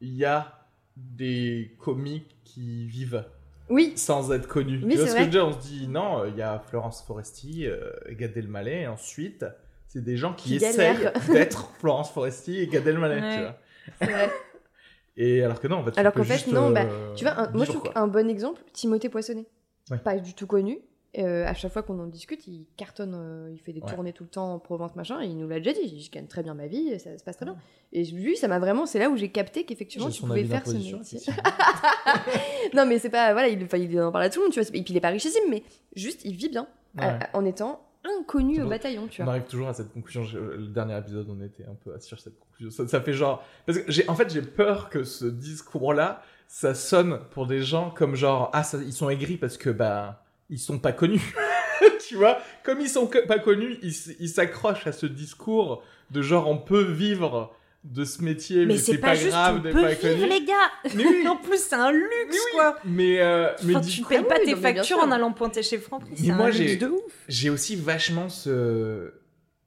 il y a des comiques qui vivent Oui, sans être connus. Oui, tu vois que je vrai. veux dire? On se dit non, il y a Florence Foresti, euh, et Gad Elmaleh, et ensuite c'est des gens qui, Qui essayent d'être Florence Foresti et Gad Elmaleh. Ouais. Tu vois c'est vrai. et alors que non, en fait, Alors qu'en fait, juste, non, bah, euh, Tu vois, un- moi je trouve qu'un bon exemple, Timothée Poissonnet. Ouais. Pas du tout connu. Euh, à chaque fois qu'on en discute, il cartonne, euh, il fait des Ouais. tournées tout le temps en Provence, machin, et il nous l'a déjà dit. Je gagne très bien ma vie, ça se passe très bien. Et lui, ça m'a vraiment, c'est là où j'ai capté qu'effectivement tu pouvais faire ce métier. non, mais c'est pas, voilà, il, il en parle à tout le monde, tu vois. Et puis il est pas richissime, mais juste, il vit bien Ouais. à- à- en étant inconnu au bataillon, tu On vois. arrive toujours à cette conclusion. Je- Le dernier épisode, on était un peu sur cette conclusion. Ça, ça fait genre. Parce que j'ai, en fait, j'ai peur que ce discours-là, ça sonne pour des gens comme genre ah ça- ils sont aigris parce que bah ils sont pas connus. tu vois, comme ils sont pas connus, ils, s'accrochent à ce discours de genre on peut vivre de ce métier, mais, Mais c'est pas, juste, grave d'être pas vivre, les gars. Mais oui, En plus, c'est un luxe, Mais oui. quoi. mais euh, mais Enfin, du tu payes pas oui, tes factures en allant pointer chez Franprix, Mais c'est moi, un j'ai- luxe de ouf. j'ai aussi vachement ce,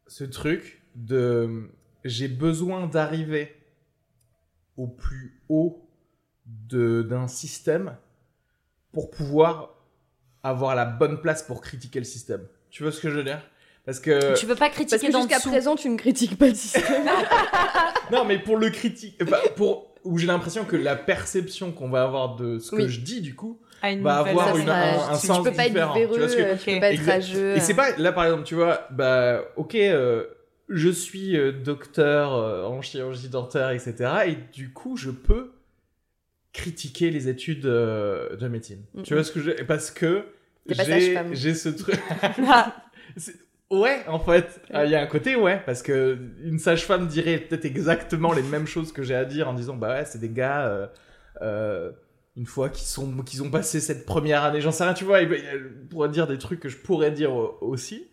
ce truc de j'ai besoin d'arriver au plus haut d'un système pour pouvoir avoir la bonne place pour critiquer le système. Tu vois ce que je veux dire? Parce que Tu veux pas Parce critiquer que dans jusqu'à présent, tu ne critiques pas le système. non, mais pour le critique, enfin, pour où j'ai l'impression que la perception qu'on va avoir de ce que Oui. je dis du coup une va nouvelle avoir une- sera- un, un tu, sens tu peux pas être différent. véreux, tu vois que euh, tu peux pas être rageux. Et c'est pas là par exemple, tu vois, bah ok, euh, je suis euh, docteur euh, en chirurgie dentaire, etc. Et du coup, je peux critiquer les études euh, de médecine. Tu vois ce que je parce que j'ai ce truc. Ah, Ouais, en fait, il y a un côté ouais, parce que une sage-femme dirait peut-être exactement les mêmes choses que j'ai à dire en disant bah ouais, c'est des gars euh, euh, une fois qu'ils sont qu'ils ont passé cette première année, j'en sais rien, tu vois, elle pourrait dire des trucs que je pourrais dire aussi,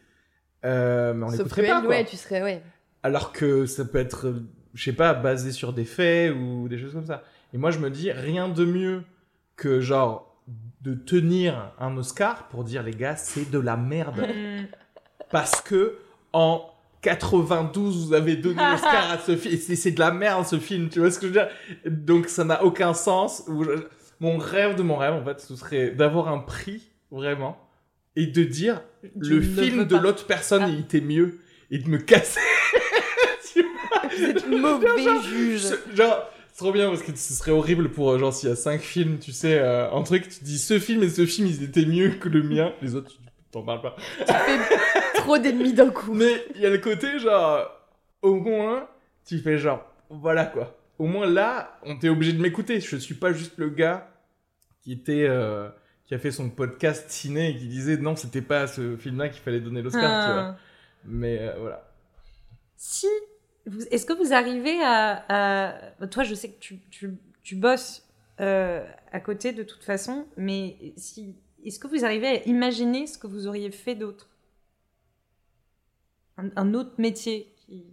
mais on l'écouterait pas. Quoi. Ouais, tu serais ouais. Alors que ça peut être, je sais pas, basé sur des faits ou des choses comme ça. Et moi, je me dis rien de mieux que genre de tenir un Oscar pour dire les gars, c'est de la merde. Mm parce que en 92, vous avez donné l'Oscar à ce film. C'est de la merde, ce film, tu vois ce que je veux dire? Donc, ça n'a aucun sens. Mon rêve de mon rêve, en fait, ce serait d'avoir un prix, vraiment, et de dire le film de l'autre personne, ah. il était mieux, et de me casser. Vous êtes mauvais juge. Genre, c'est trop bien, parce que ce serait horrible pour, genre, s'il y a cinq films, tu sais, euh, un truc, tu dis ce film et ce film, ils étaient mieux que le mien. Les autres, t'en parles pas. Tu fais trop d'ennemis d'un coup. Mais il y a le côté, genre, au moins, tu fais genre, voilà quoi. Au moins là, on t'est obligé de m'écouter. Je suis pas juste le gars qui était, euh, qui a fait son podcast ciné et qui disait non, c'était pas ce film-là qu'il fallait donner l'Oscar, tu vois. Ah. Mais euh, voilà. Si, est-ce que vous arrivez à, toi, je sais que tu, tu, tu bosses euh, à côté de toute façon, mais si, est-ce que vous arrivez à imaginer ce que vous auriez fait d'autre? Un, autre métier qui...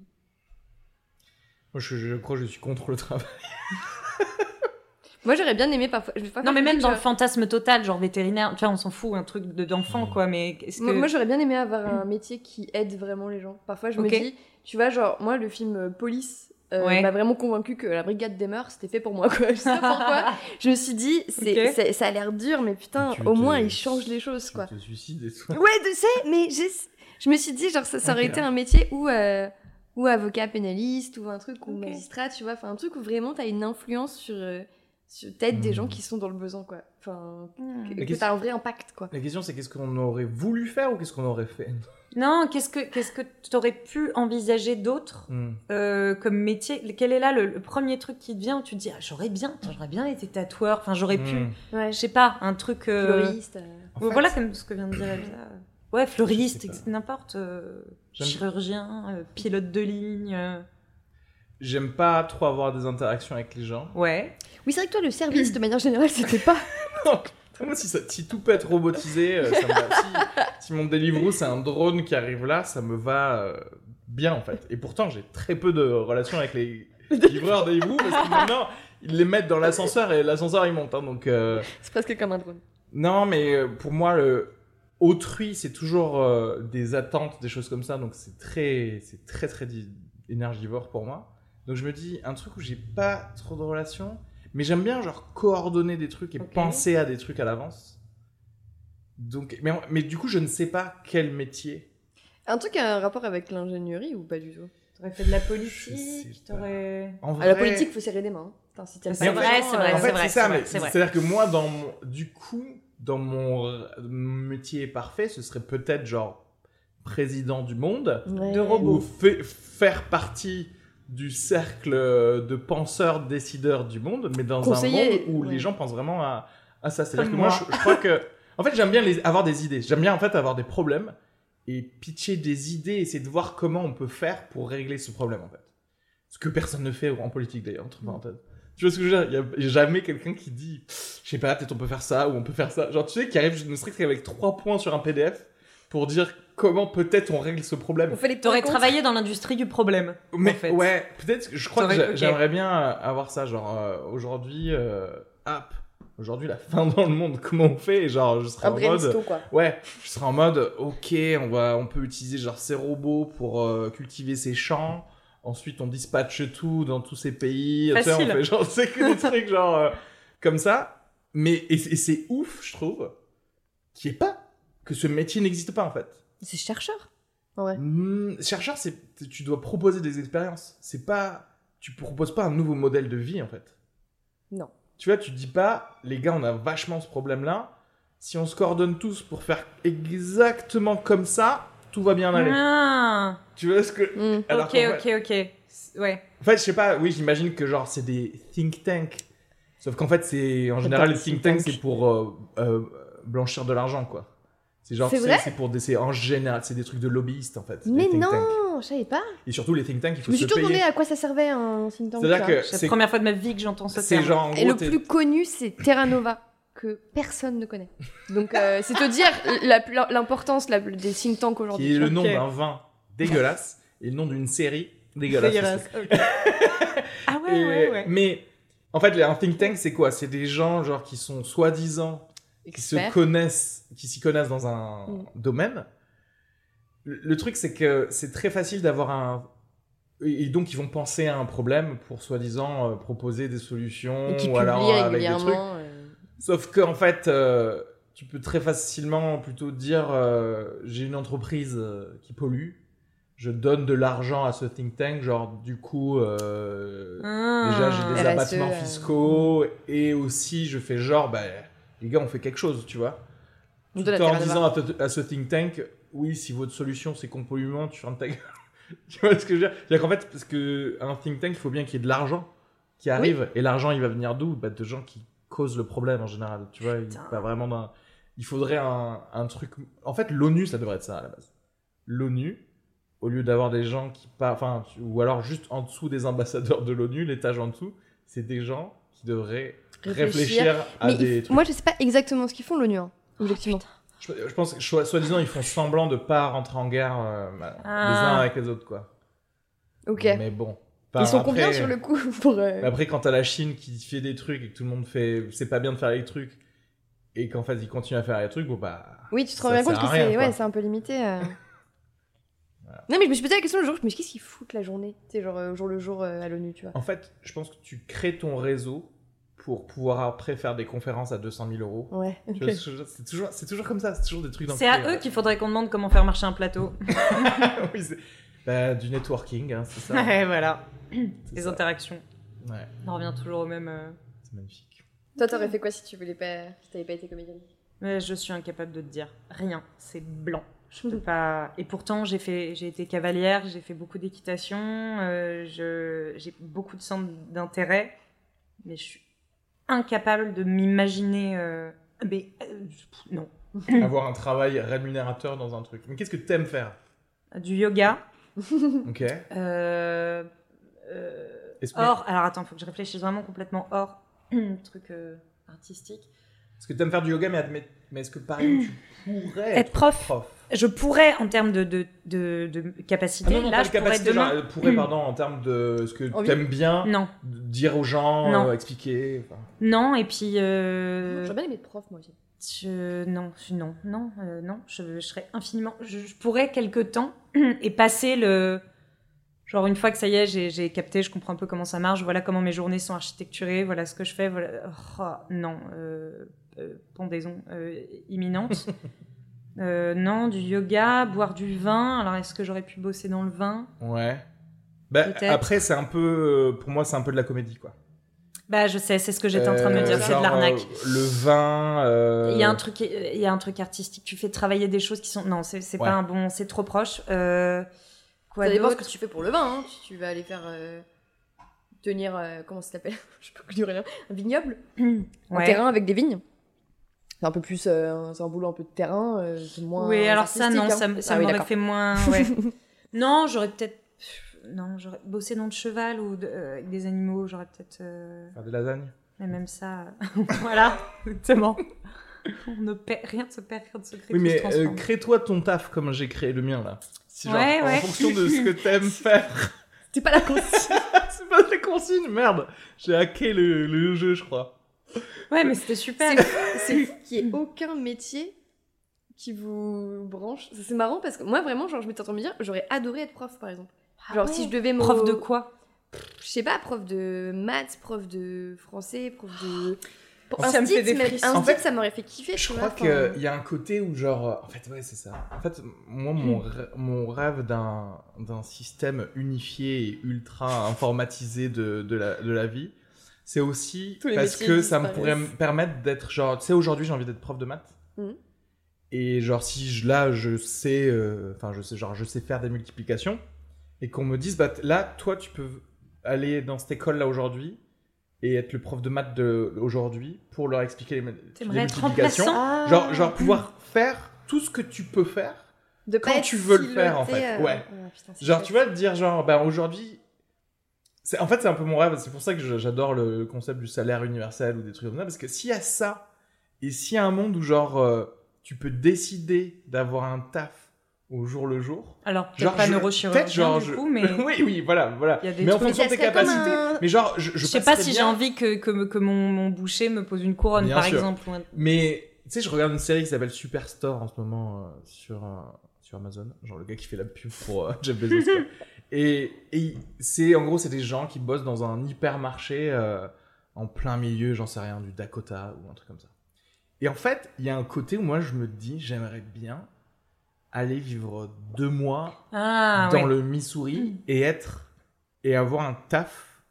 Moi, je, crois que je suis contre le travail. Moi, j'aurais bien aimé parfois. non, mais même dans le fantasme total, genre vétérinaire, tu vois, on s'en fout, un truc d'enfant, quoi. Mais moi, j'aurais bien aimé avoir un métier qui aide vraiment les gens. Parfois, je me dis, tu vois, genre, moi, le film euh, Police, euh, m'a vraiment convaincu que la brigade des mœurs c'était fait pour moi quoi. Je sais pas pourquoi. je me suis dit c'est ça a l'air dur mais putain au moins il change les choses quoi. Tu te suicides et tout. Ouais, tu sais mais je me suis dit, genre, ça, aurait été un métier où, euh, ou avocat pénaliste, ou un truc, ou magistrat, tu vois, enfin, un truc où vraiment t'as une influence sur, euh, sur tête des gens hmm. qui sont dans le besoin, quoi. Enfin, hmm. que, t'as un vrai impact, quoi. La question, c'est qu'est-ce qu'on aurait voulu faire ou qu'est-ce qu'on aurait fait? Non, qu'est-ce que qu'est-ce que t'aurais pu envisager d'autre hmm. euh, comme métier? Quel est là le, premier truc qui te vient où tu te dis, ah, j'aurais bien, j'aurais bien été tatoueur, enfin, j'aurais pu, je sais pas, un truc. Fleuriste. Voilà, comme ce que vient de dire Elsa. Ouais, fleuriste, n'importe. Euh, chirurgien, euh, pilote de ligne. Euh. J'aime pas trop avoir des interactions avec les gens. Ouais. Oui, c'est vrai que toi, le service, de manière générale, c'était pas. Moi, si, ça, si, tout peut être robotisé, ça me va. Si, si, mon Deliveroo, c'est un drone qui arrive là, ça me va bien, en fait. Et pourtant, j'ai très peu de relations avec les livreurs Deliveroo, parce que maintenant, ils les mettent dans l'ascenseur et l'ascenseur, il monte. Hein, donc, C'est presque comme un drone. Non, mais pour moi, le, autrui, c'est toujours euh, des attentes, des choses comme ça, donc c'est très, c'est très très énergivore pour moi. Donc je me dis un truc où j'ai pas trop de relations, mais j'aime bien genre coordonner des trucs et penser à des trucs à l'avance. Donc, mais, mais du coup, je ne sais pas quel métier. Un truc a un rapport avec l'ingénierie ou pas du tout? T'aurais fait de la politique, t'aurais. À la politique, faut serrer les mains. Hein. c'est vrai, c'est vrai, c'est vrai. C'est ça, c'est-à-dire que moi, dans du coup, dans mon métier parfait, ce serait peut-être genre président du monde, de robots. Ou faire partie du cercle de penseurs décideurs du monde, mais dans un monde où les gens pensent vraiment à, à ça. C'est-à-dire que moi, je, crois que, en fait, j'aime bien les, avoir des idées. J'aime bien en fait avoir des problèmes et pitcher des idées, essayer de voir comment on peut faire pour régler ce problème en fait. Ce que personne ne fait en politique d'ailleurs, entre parenthèses. Tu vois ce que je veux dire? Il n'y a jamais quelqu'un qui dit, je sais pas, peut-être on peut faire ça ou on peut faire ça. Genre, tu sais, qui arrive ne serait qu'avec trois points sur un PDF pour dire comment peut-être on règle ce problème. T'aurais travaillé dans l'industrie du problème. Mais en fait. ouais, peut-être. Je crois que j'aimerais bien euh, avoir ça. Genre euh, aujourd'hui, euh, aujourd'hui la fin dans le monde. Comment on fait? Et genre, je serais en mode. Quoi. Ouais, je serais en mode. Ok, on va, on peut utiliser genre ces robots pour euh, cultiver ces champs. Ensuite, on dispatche tout dans tous ces pays. Facile. on fait genre, c'est que des trucs genre euh, comme ça. Mais et, c'est ouf, je trouve, qu'il n'y ait pas que ce métier n'existe pas en fait. C'est chercheur. Ouais. Mmh, chercheur, c'est tu dois proposer des expériences. C'est pas tu proposes pas un nouveau modèle de vie en fait. Non. Tu vois, tu dis pas les gars, on a vachement ce problème là. Si on se coordonne tous pour faire exactement comme ça, tout va bien aller. Ah. Tu vois ce que. Mm. ok, ok, ok. Ouais. En fait, je sais pas, oui, j'imagine que genre c'est des think tanks. Sauf qu'en fait, c'est en général, les think tanks, c'est pour euh, euh, blanchir de l'argent, quoi. C'est genre, C'est pour des, c'est en général, c'est des trucs de lobbyistes en fait. Mais tanks. non, je savais pas. Et surtout les think tanks, il Je faut me se suis toujours demandé payer. à quoi ça servait un think tank. C'est la première fois de ma vie que j'entends ce c'est genre en Et le plus connu, c'est Terra Nova, que personne ne connaît. Donc, euh, c'est te dire l'importance des think tanks aujourd'hui. qui est le nom d'un vin dégueulasse et le nom d'une série dégueulasse. Dégueulasse. aussi. ok. ah ouais, Et- ouais, ouais. Mais en fait, un think tank, c'est quoi? C'est des gens genre qui sont soi-disant qui se connaissent, qui s'y connaissent dans un Mm. domaine. Le, le truc, c'est que c'est très facile d'avoir un et donc ils vont penser à un problème pour soi-disant euh, proposer des solutions qui ou alors euh, avec des trucs. euh, Sauf que en fait, euh, tu peux très facilement plutôt dire j'ai une entreprise qui pollue, je donne de l'argent à ce think tank, genre du coup Ah. déjà j'ai des abattements fiscaux et aussi je fais genre bah les gars on fait quelque chose, tu vois. Tout en disant à, ce think tank oui si votre solution c'est qu'on pollue moins, tu fermes ta gueule. tu vois ce que je veux dire? C'est-à-dire qu'en fait parce que un think tank il faut bien qu'il y ait de l'argent qui arrive. Et l'argent il va venir d'où? Bah, de gens qui causent le problème en général. Tu vois il, vraiment d'un il faudrait un, un truc en fait l'ONU ça devrait être ça à la base. l'ONU au lieu d'avoir des gens qui enfin ou alors juste en dessous des ambassadeurs de l'ONU l'étage en dessous c'est des gens qui devraient réfléchir, Réfléchir. à Mais des f- trucs moi, je sais pas exactement ce qu'ils font, l'ONU, hein, objectivement. je, je pense que soit- soi-disant ils font semblant de pas rentrer en guerre euh, bah, Ah. les uns avec les autres quoi ok. mais bon Ils sont Enfin, combien après- sur le coup pour. euh, Après, quand t'as la Chine qui fait des trucs et que tout le monde fait, c'est pas bien de faire les trucs, et qu'en fait ils continuent à faire les trucs, bon bah. Oui, tu te rends bien compte que c'est ouais, c'est un peu limité. euh. Voilà. Non, mais je me suis posé la question le jour, je me suis dit, qu'est-ce qu'ils foutent la journée? Tu sais, genre euh, jour le jour euh, à l'ONU, tu vois. En fait, je pense que tu crées ton réseau pour pouvoir après faire des conférences à 200 000 euros. Ouais, Tu vois C'est toujours, c'est toujours comme ça, c'est toujours des trucs dans C'est à eux qu'il faudrait qu'on demande comment faire marcher un plateau. oui, c'est- bah, du networking, hein, c'est ça. Ouais, voilà. C'est Les ça. interactions. Ouais, On revient toujours au même. euh, c'est magnifique. Toi, t'aurais fait quoi si tu voulais pas. Si t'avais pas été comédienne? Mais je suis incapable de te dire rien. C'est blanc. Je pas. Et pourtant, j'ai fait, j'ai été cavalière, j'ai fait beaucoup d'équitation, euh, je, j'ai beaucoup de centres d'intérêt, mais je suis incapable de m'imaginer. euh, Mais euh, non. Avoir un travail rémunérateur dans un truc. Mais qu'est-ce que t'aimes faire? Du yoga. Ok. Hors. Alors attends, faut que je réfléchisse vraiment complètement hors truc artistique. est-ce que t'aimes faire du yoga, mais, est-ce que par exemple tu pourrais Être prof. prof? Je pourrais, en termes de, de, de, de Ah capacité, non, non, là, pas je de pourrais capacité, demain. genre, elle pourrait, pardon, en termes de ce que Envie. t'aimes bien, Non, dire aux gens, Non. euh, expliquer. enfin. non, et puis. euh, J'aurais bien aimé être prof, moi aussi. je- non, je- non, non, euh, non, je, je serais infiniment. Je, je pourrais quelque temps et passer le. Genre, une fois que ça y est, j'ai j'ai capté, je comprends un peu comment ça marche, voilà comment mes journées sont architecturées, voilà ce que je fais, voilà. Oh, non, euh, euh, pendaison euh, imminente. Euh, non, du yoga, boire du vin. Alors, est-ce que j'aurais pu bosser dans le vin? Ouais. Bah, après, c'est un peu. Pour moi, c'est un peu de la comédie, quoi. Bah, je sais, c'est ce que j'étais en train de me Euh, dire, c'est de l'arnaque. euh, le vin. euh, Il y a un truc, il y a un truc artistique. Tu fais travailler des choses qui sont, non, c'est Ouais. pas un bon, c'est trop proche. Euh, quoi ça dépend ce que tu fais pour le vin, hein. Tu vas aller faire. euh, tenir. euh, comment ça s'appelle? Je sais pas dire rien. Un vignoble? Un Ouais. terrain avec des vignes? C'est un peu plus. euh, c'est un boulot un peu de terrain, euh, c'est moins. Oui, alors ça, non, ça, hein. m- ça Ah oui, m'aurait fait moins. ouais. non, j'aurais peut-être, non, j'aurais bossé dans le cheval ou de- euh, avec des animaux, j'aurais peut-être. euh, Faire des lasagnes. Mais même ça, voilà, exactement. On ne perd, rien ne se perd, rien ne se crée. Oui, mais euh, crée-toi ton taf comme j'ai créé le mien, là. Si, genre, Ouais, en ouais. fonction de ce que t'aimes faire. C'était pas la consigne. c'est pas des consignes, merde. J'ai hacké le, le jeu, je crois. Ouais, mais c'était super. C'est fou qu'il n'y ait aucun métier qui vous branche. C'est marrant parce que moi, vraiment, genre, je m'étais en train de me dire, j'aurais adoré être prof, par exemple. Genre, si je devais me. Ah Prof de quoi? Je sais pas, prof de maths, prof de français, prof de. Pour Ça me fait des un En fait, ça m'aurait fait kiffer. Je crois qu'il y a un côté où, genre. En fait, ouais, c'est ça. En fait, moi, mon, rê- mon rêve d'un d'un système unifié et ultra informatisé de, de, la, de la vie, c'est aussi parce que ça me pourrait me permettre d'être, genre. Tu sais, aujourd'hui, j'ai envie d'être prof de maths. Mhm. Et, genre, si je, là, je sais. euh, Enfin, je sais, genre, je sais faire des multiplications. Et qu'on me dise, bah, là, toi, tu peux aller dans cette école-là aujourd'hui. Et être le prof de maths de aujourd'hui pour leur expliquer les, les multiplications. Ah. Genre, genre pouvoir faire tout ce que tu peux faire De Quand tu veux le faire, en fait, euh, ouais. ah, putain, Genre, tu vois, te dire, genre, ben aujourd'hui. C'est- En fait, c'est un peu mon rêve, c'est pour ça que j'adore le concept du salaire universel ou des trucs comme ça, parce que s'il y a ça, et s'il y a un monde où, genre, euh, tu peux décider d'avoir un taf au jour le jour. Alors, peut-être pas je- neurochirurgien genre, du je- coup, mais oui, oui, voilà, voilà. il y a des Mais en fonction de tes capacités. un- Mais genre, je, je, Je sais pas si j'ai envie que, que, que mon, mon boucher me pose une couronne, Bien par sûr. exemple. ou un- Mais tu sais, je regarde une série qui s'appelle Superstore en ce moment euh, sur, euh, sur Amazon. Genre le gars qui fait la pub pour euh, Jeff Bezos. Et et c'est en gros, c'est des gens qui bossent dans un hypermarché euh, en plein milieu, j'en sais rien, du Dakota ou un truc comme ça. Et en fait, il y a un côté où moi je me dis, j'aimerais bien aller vivre deux mois Ah, dans ouais. le Missouri et être et avoir un taf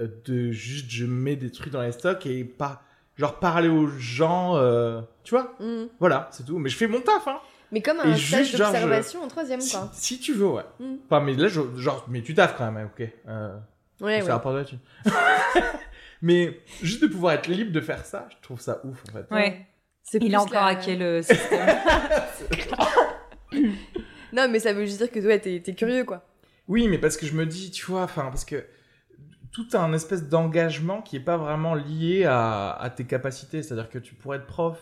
euh, de juste je mets des trucs dans les stocks et pas genre parler aux gens euh, tu vois? Mhm. voilà c'est tout mais je fais mon taf hein Mais comme un juste, stage je- d'observation en troisième, si, quoi. si tu veux ouais enfin mais là je, genre mais tu taffes quand même ok euh, Ouais, ça ouais. la thune. mais juste de pouvoir être libre de faire ça je trouve ça ouf en fait Ouais. C'est Il a encore la- hacké le système. Non, mais ça veut juste dire que ouais, t'es t'es curieux, quoi. Oui, mais parce que je me dis, tu vois, enfin, parce que tout a un espèce d'engagement qui est pas vraiment lié à, à tes capacités. C'est-à-dire que tu pourrais être prof,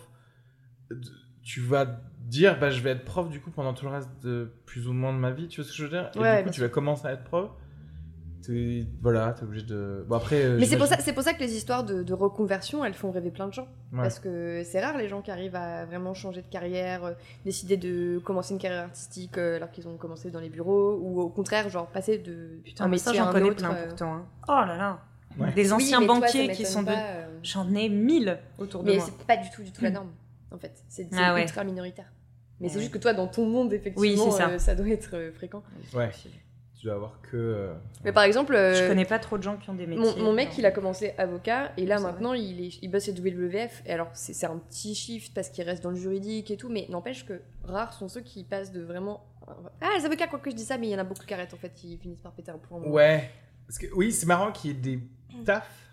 tu vas dire, bah, je vais être prof du coup pendant tout le reste de plus ou moins de ma vie. Tu vois ce que je veux dire? Et Ouais, du coup, tu vas commencer à être prof. T'es- Voilà, t'es obligé de. Bon, après. euh, Mais c'est pour, ça, pour ça que les histoires de, de reconversion, elles font rêver plein de gens. Ouais. Parce que c'est rare les gens qui arrivent à vraiment changer de carrière, euh, décider de commencer une carrière artistique euh, alors qu'ils ont commencé dans les bureaux, ou au contraire, genre passer de Putain, un mais ça, j'en connais autre, plein euh. pourtant. hein. Oh là là. Ouais. Des Oui, anciens mais toi, banquiers qui sont de. euh, J'en ai mille autour de Mais moi. c'est pas du tout, du tout la norme, en fait. C'est Ah ouais. ultra minoritaire. Mais c'est juste que toi, dans ton monde, effectivement, Oui, c'est ça. euh, ça doit être euh, fréquent. Ouais, tu dois avoir que. euh, Mais par exemple, euh, Je connais pas trop de gens qui ont des métiers. Mon, mon mec, il a commencé avocat et là maintenant il, est, il bosse chez WWF. Et alors c'est c'est un petit shift parce qu'il reste dans le juridique et tout, mais n'empêche que rares sont ceux qui passent de vraiment. Ah, les avocats, quoi que je dis ça, mais il y en a beaucoup qui arrêtent en fait, qui finissent par péter un plomb. Ouais. Parce que, oui, c'est marrant qu'il y ait des tafs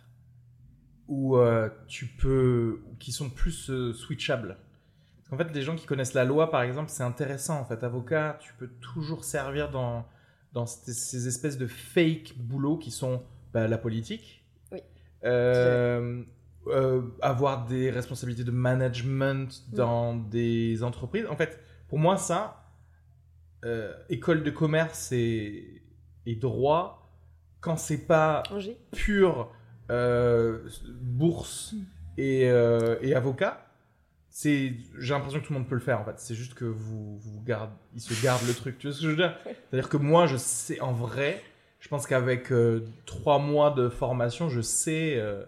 où euh, tu peux. qui sont plus euh, switchables. Qu'en fait, les gens qui connaissent la loi, par exemple, c'est intéressant. En fait, avocat, tu peux toujours servir dans, dans ces, ces espèces de fake boulots qui sont bah, la politique. Oui. Euh, euh, avoir des responsabilités de management dans des entreprises. En fait, pour moi, ça, euh, école de commerce et, et droit, quand c'est pas Angers pur bourse et, euh, et avocat, c'est j'ai l'impression que tout le monde peut le faire en fait. C'est juste que vous, vous garde, ils se gardent le truc. Tu vois ce que je veux dire? C'est-à-dire que moi, je sais en vrai, je pense qu'avec euh, trois mois de formation, je sais euh,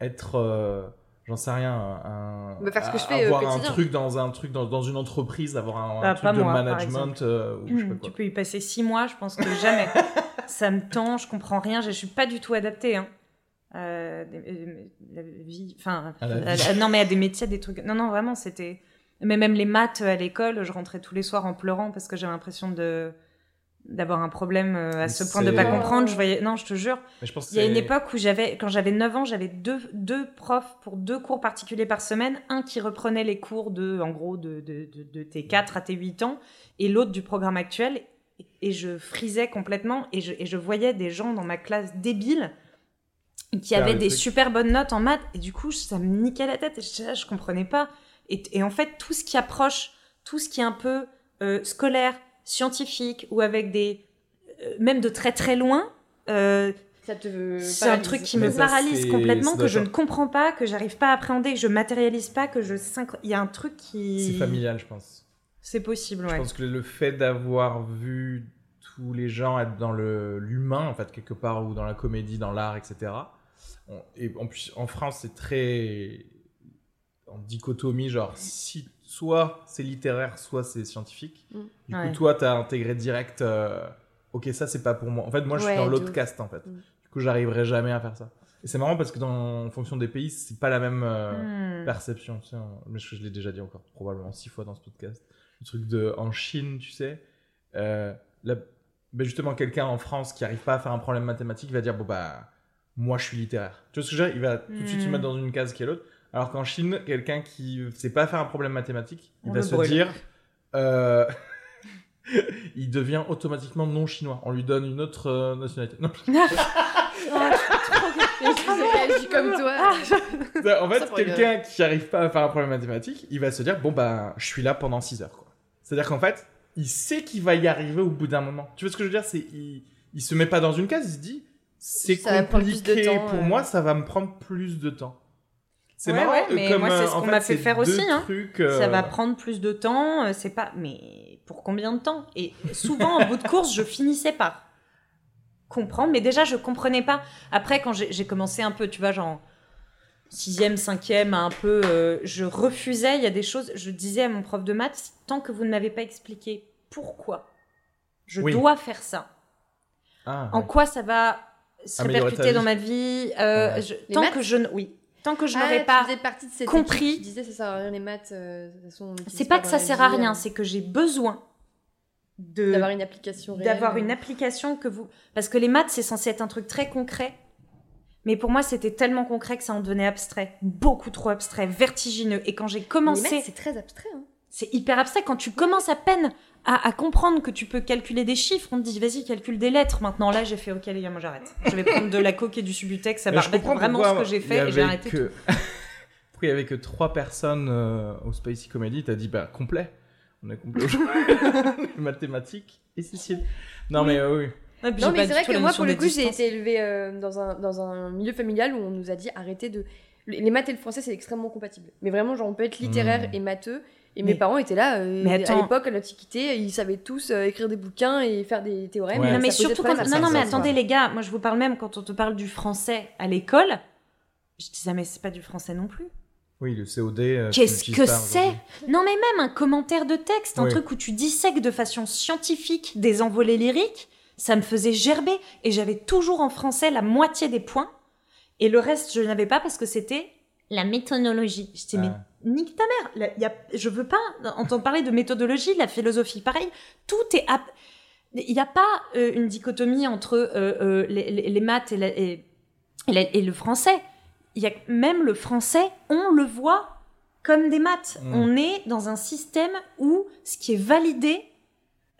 être, euh, j'en sais rien, un, Bah, faire ce que je fais au avoir un truc dans un truc dans, dans une entreprise, avoir un, un Bah, truc de moi, management euh, ou je sais pas Hmm, quoi. Tu peux y passer six mois, je pense que jamais. ça me tend, je comprends rien, je suis pas du tout adaptée. Hein. Euh, euh, la vie, enfin, non mais à des métiers, des trucs. Non non vraiment c'était. Mais même les maths à l'école, je rentrais tous les soirs en pleurant parce que j'avais l'impression de d'avoir un problème euh, à ce point de pas comprendre. Je voyais, non, je te jure. Je pense Il y a une époque où j'avais, quand j'avais 9 ans, j'avais deux, deux profs pour deux cours particuliers par semaine. Un qui reprenait les cours de, en gros, de, de, de, de tes 4 à tes 8 ans, et l'autre du programme actuel. Et je frisais complètement, et je, et je voyais des gens dans ma classe débiles qui le des super bonnes notes en maths, et du coup, ça me niquait la tête, et je, je comprenais pas. Et, et en fait, tout ce qui approche, tout ce qui est un peu euh, scolaire, scientifique, ou avec des. euh, même de très très loin, euh, c'est un truc qui Mais me ça, paralyse complètement, que je ne comprends pas, que j'arrive pas à appréhender, que je matérialise pas, que je. Il y a un truc qui. c'est familial, je pense. C'est possible, Je ouais. pense que le fait d'avoir vu tous les gens être dans le l'humain, en fait, quelque part, ou dans la comédie, dans l'art, etc. On- et en plus, en France, c'est très en dichotomie, genre, si soit c'est littéraire, soit c'est scientifique. Mm. Du Ouais. coup, toi, t'as intégré direct, euh, ok, ça, c'est pas pour moi. En fait, moi, je Ouais, suis dans l'autre caste, en fait. Mm. Du coup, j'arriverai jamais à faire ça. Et c'est marrant parce que dans, en fonction des pays, c'est pas la même euh, Hmm. perception. Tu sais, hein. mais je, je l'ai déjà dit encore probablement six fois dans ce podcast. Le truc de en Chine, tu sais, euh, ben justement quelqu'un en France qui arrive pas à faire un problème mathématique va dire bon bah moi je suis littéraire. Tu vois ce que je veux dire? Il va tout de suite se Hmm. mettre dans une case qui est l'autre. Alors qu'en Chine, quelqu'un qui sait pas faire un problème mathématique, il On va se brûle. dire. euh, il devient automatiquement non chinois. On lui donne une autre euh, nationalité. Non. Je réagis comme toi. en fait, quelqu'un qui arrive pas à faire un problème mathématique, il va se dire bon bah je suis là pendant 6 heures. quoi. C'est-à-dire qu'en fait, il sait qu'il va y arriver au bout d'un moment. Tu vois ce que je veux dire? C'est il, il se met pas dans une case, il se dit c'est compliqué temps, pour euh. moi, ça va me prendre plus de temps. C'est Ouais, marrant, ouais, euh, mais comme, moi, c'est euh, ce en qu'on m'a fait faire aussi, hein. trucs, euh, Ça va prendre plus de temps, euh, c'est pas. Mais pour combien de temps? Et souvent, en bout de course, je finissais par comprendre, mais déjà, je comprenais pas. Après, quand j'ai commencé un peu, tu vois, genre sixième, cinquième, un peu, euh, je refusais. Il y a des choses, je disais à mon prof de maths, tant que vous ne m'avez pas expliqué pourquoi je Oui. dois faire ça, Ah, en ouais. quoi ça va se répercuter dans ma vie, euh, Ouais. je- Les tant maths que je ne, oui, tant que je Ah, n'aurais pas partie de cette compris. disait ça sert à rien les maths. euh, de toute façon, on l'utilise C'est pas que dans ça sert à rien, euh, c'est que j'ai besoin d'avoir une application réelle. d'avoir une application que vous parce que les maths c'est censé être un truc très concret. Mais pour moi, c'était tellement concret que ça en devenait abstrait, beaucoup trop abstrait, vertigineux. Et quand j'ai commencé, c'est très abstrait. Hein. c'est hyper abstrait. Quand tu commences à peine à, à comprendre que tu peux calculer des chiffres, on te dit vas-y calcule des lettres. Maintenant là, j'ai fait ok les gars, moi j'arrête. Je vais prendre de la coke et du subutex, ça comprends vraiment ce que j'ai fait et j'ai arrêté. que- Pourquoi il y avait que trois personnes euh, au Spicy Comedy T'as dit bah complet. On est complet aujourd'hui. Mathématiques et Cécile. Non mais euh, oui. Ouais, puis Non, mais c'est vrai que moi, pour le coup, j'ai été élevée euh, dans, un, dans un milieu familial où on nous a dit arrêtez de. Les maths et le français, c'est extrêmement compatible. Mais vraiment, genre, on peut être littéraire Mm. et matheux. Et Mais- mes parents étaient là, euh, Mais à l'époque, à l'Antiquité, ils savaient tous euh, écrire des bouquins et faire des théorèmes. Ouais. Non mais ça surtout quand... non non mais attendez les gars, moi je vous parle même quand on te parle du français à l'école. Je disais mais c'est pas du français non plus. Oui, le COD. euh, Qu'est-ce que c'est. Non mais même un commentaire de texte, un truc où tu dissèques de façon scientifique des envolées lyriques, ça me faisait gerber et j'avais toujours en français la moitié des points et le reste je n'avais pas parce que c'était la méthodologie. Je disais mais Ah. nique ta mère, Là, y a... je veux pas entendre parler de méthodologie, la philosophie, pareil, tout est... Il n'y a pas euh, une dichotomie entre euh, euh, les, les- les maths et, la- et- et la- et le français. Y a même le français, on le voit comme des maths. Mm. On est dans un système où ce qui est validé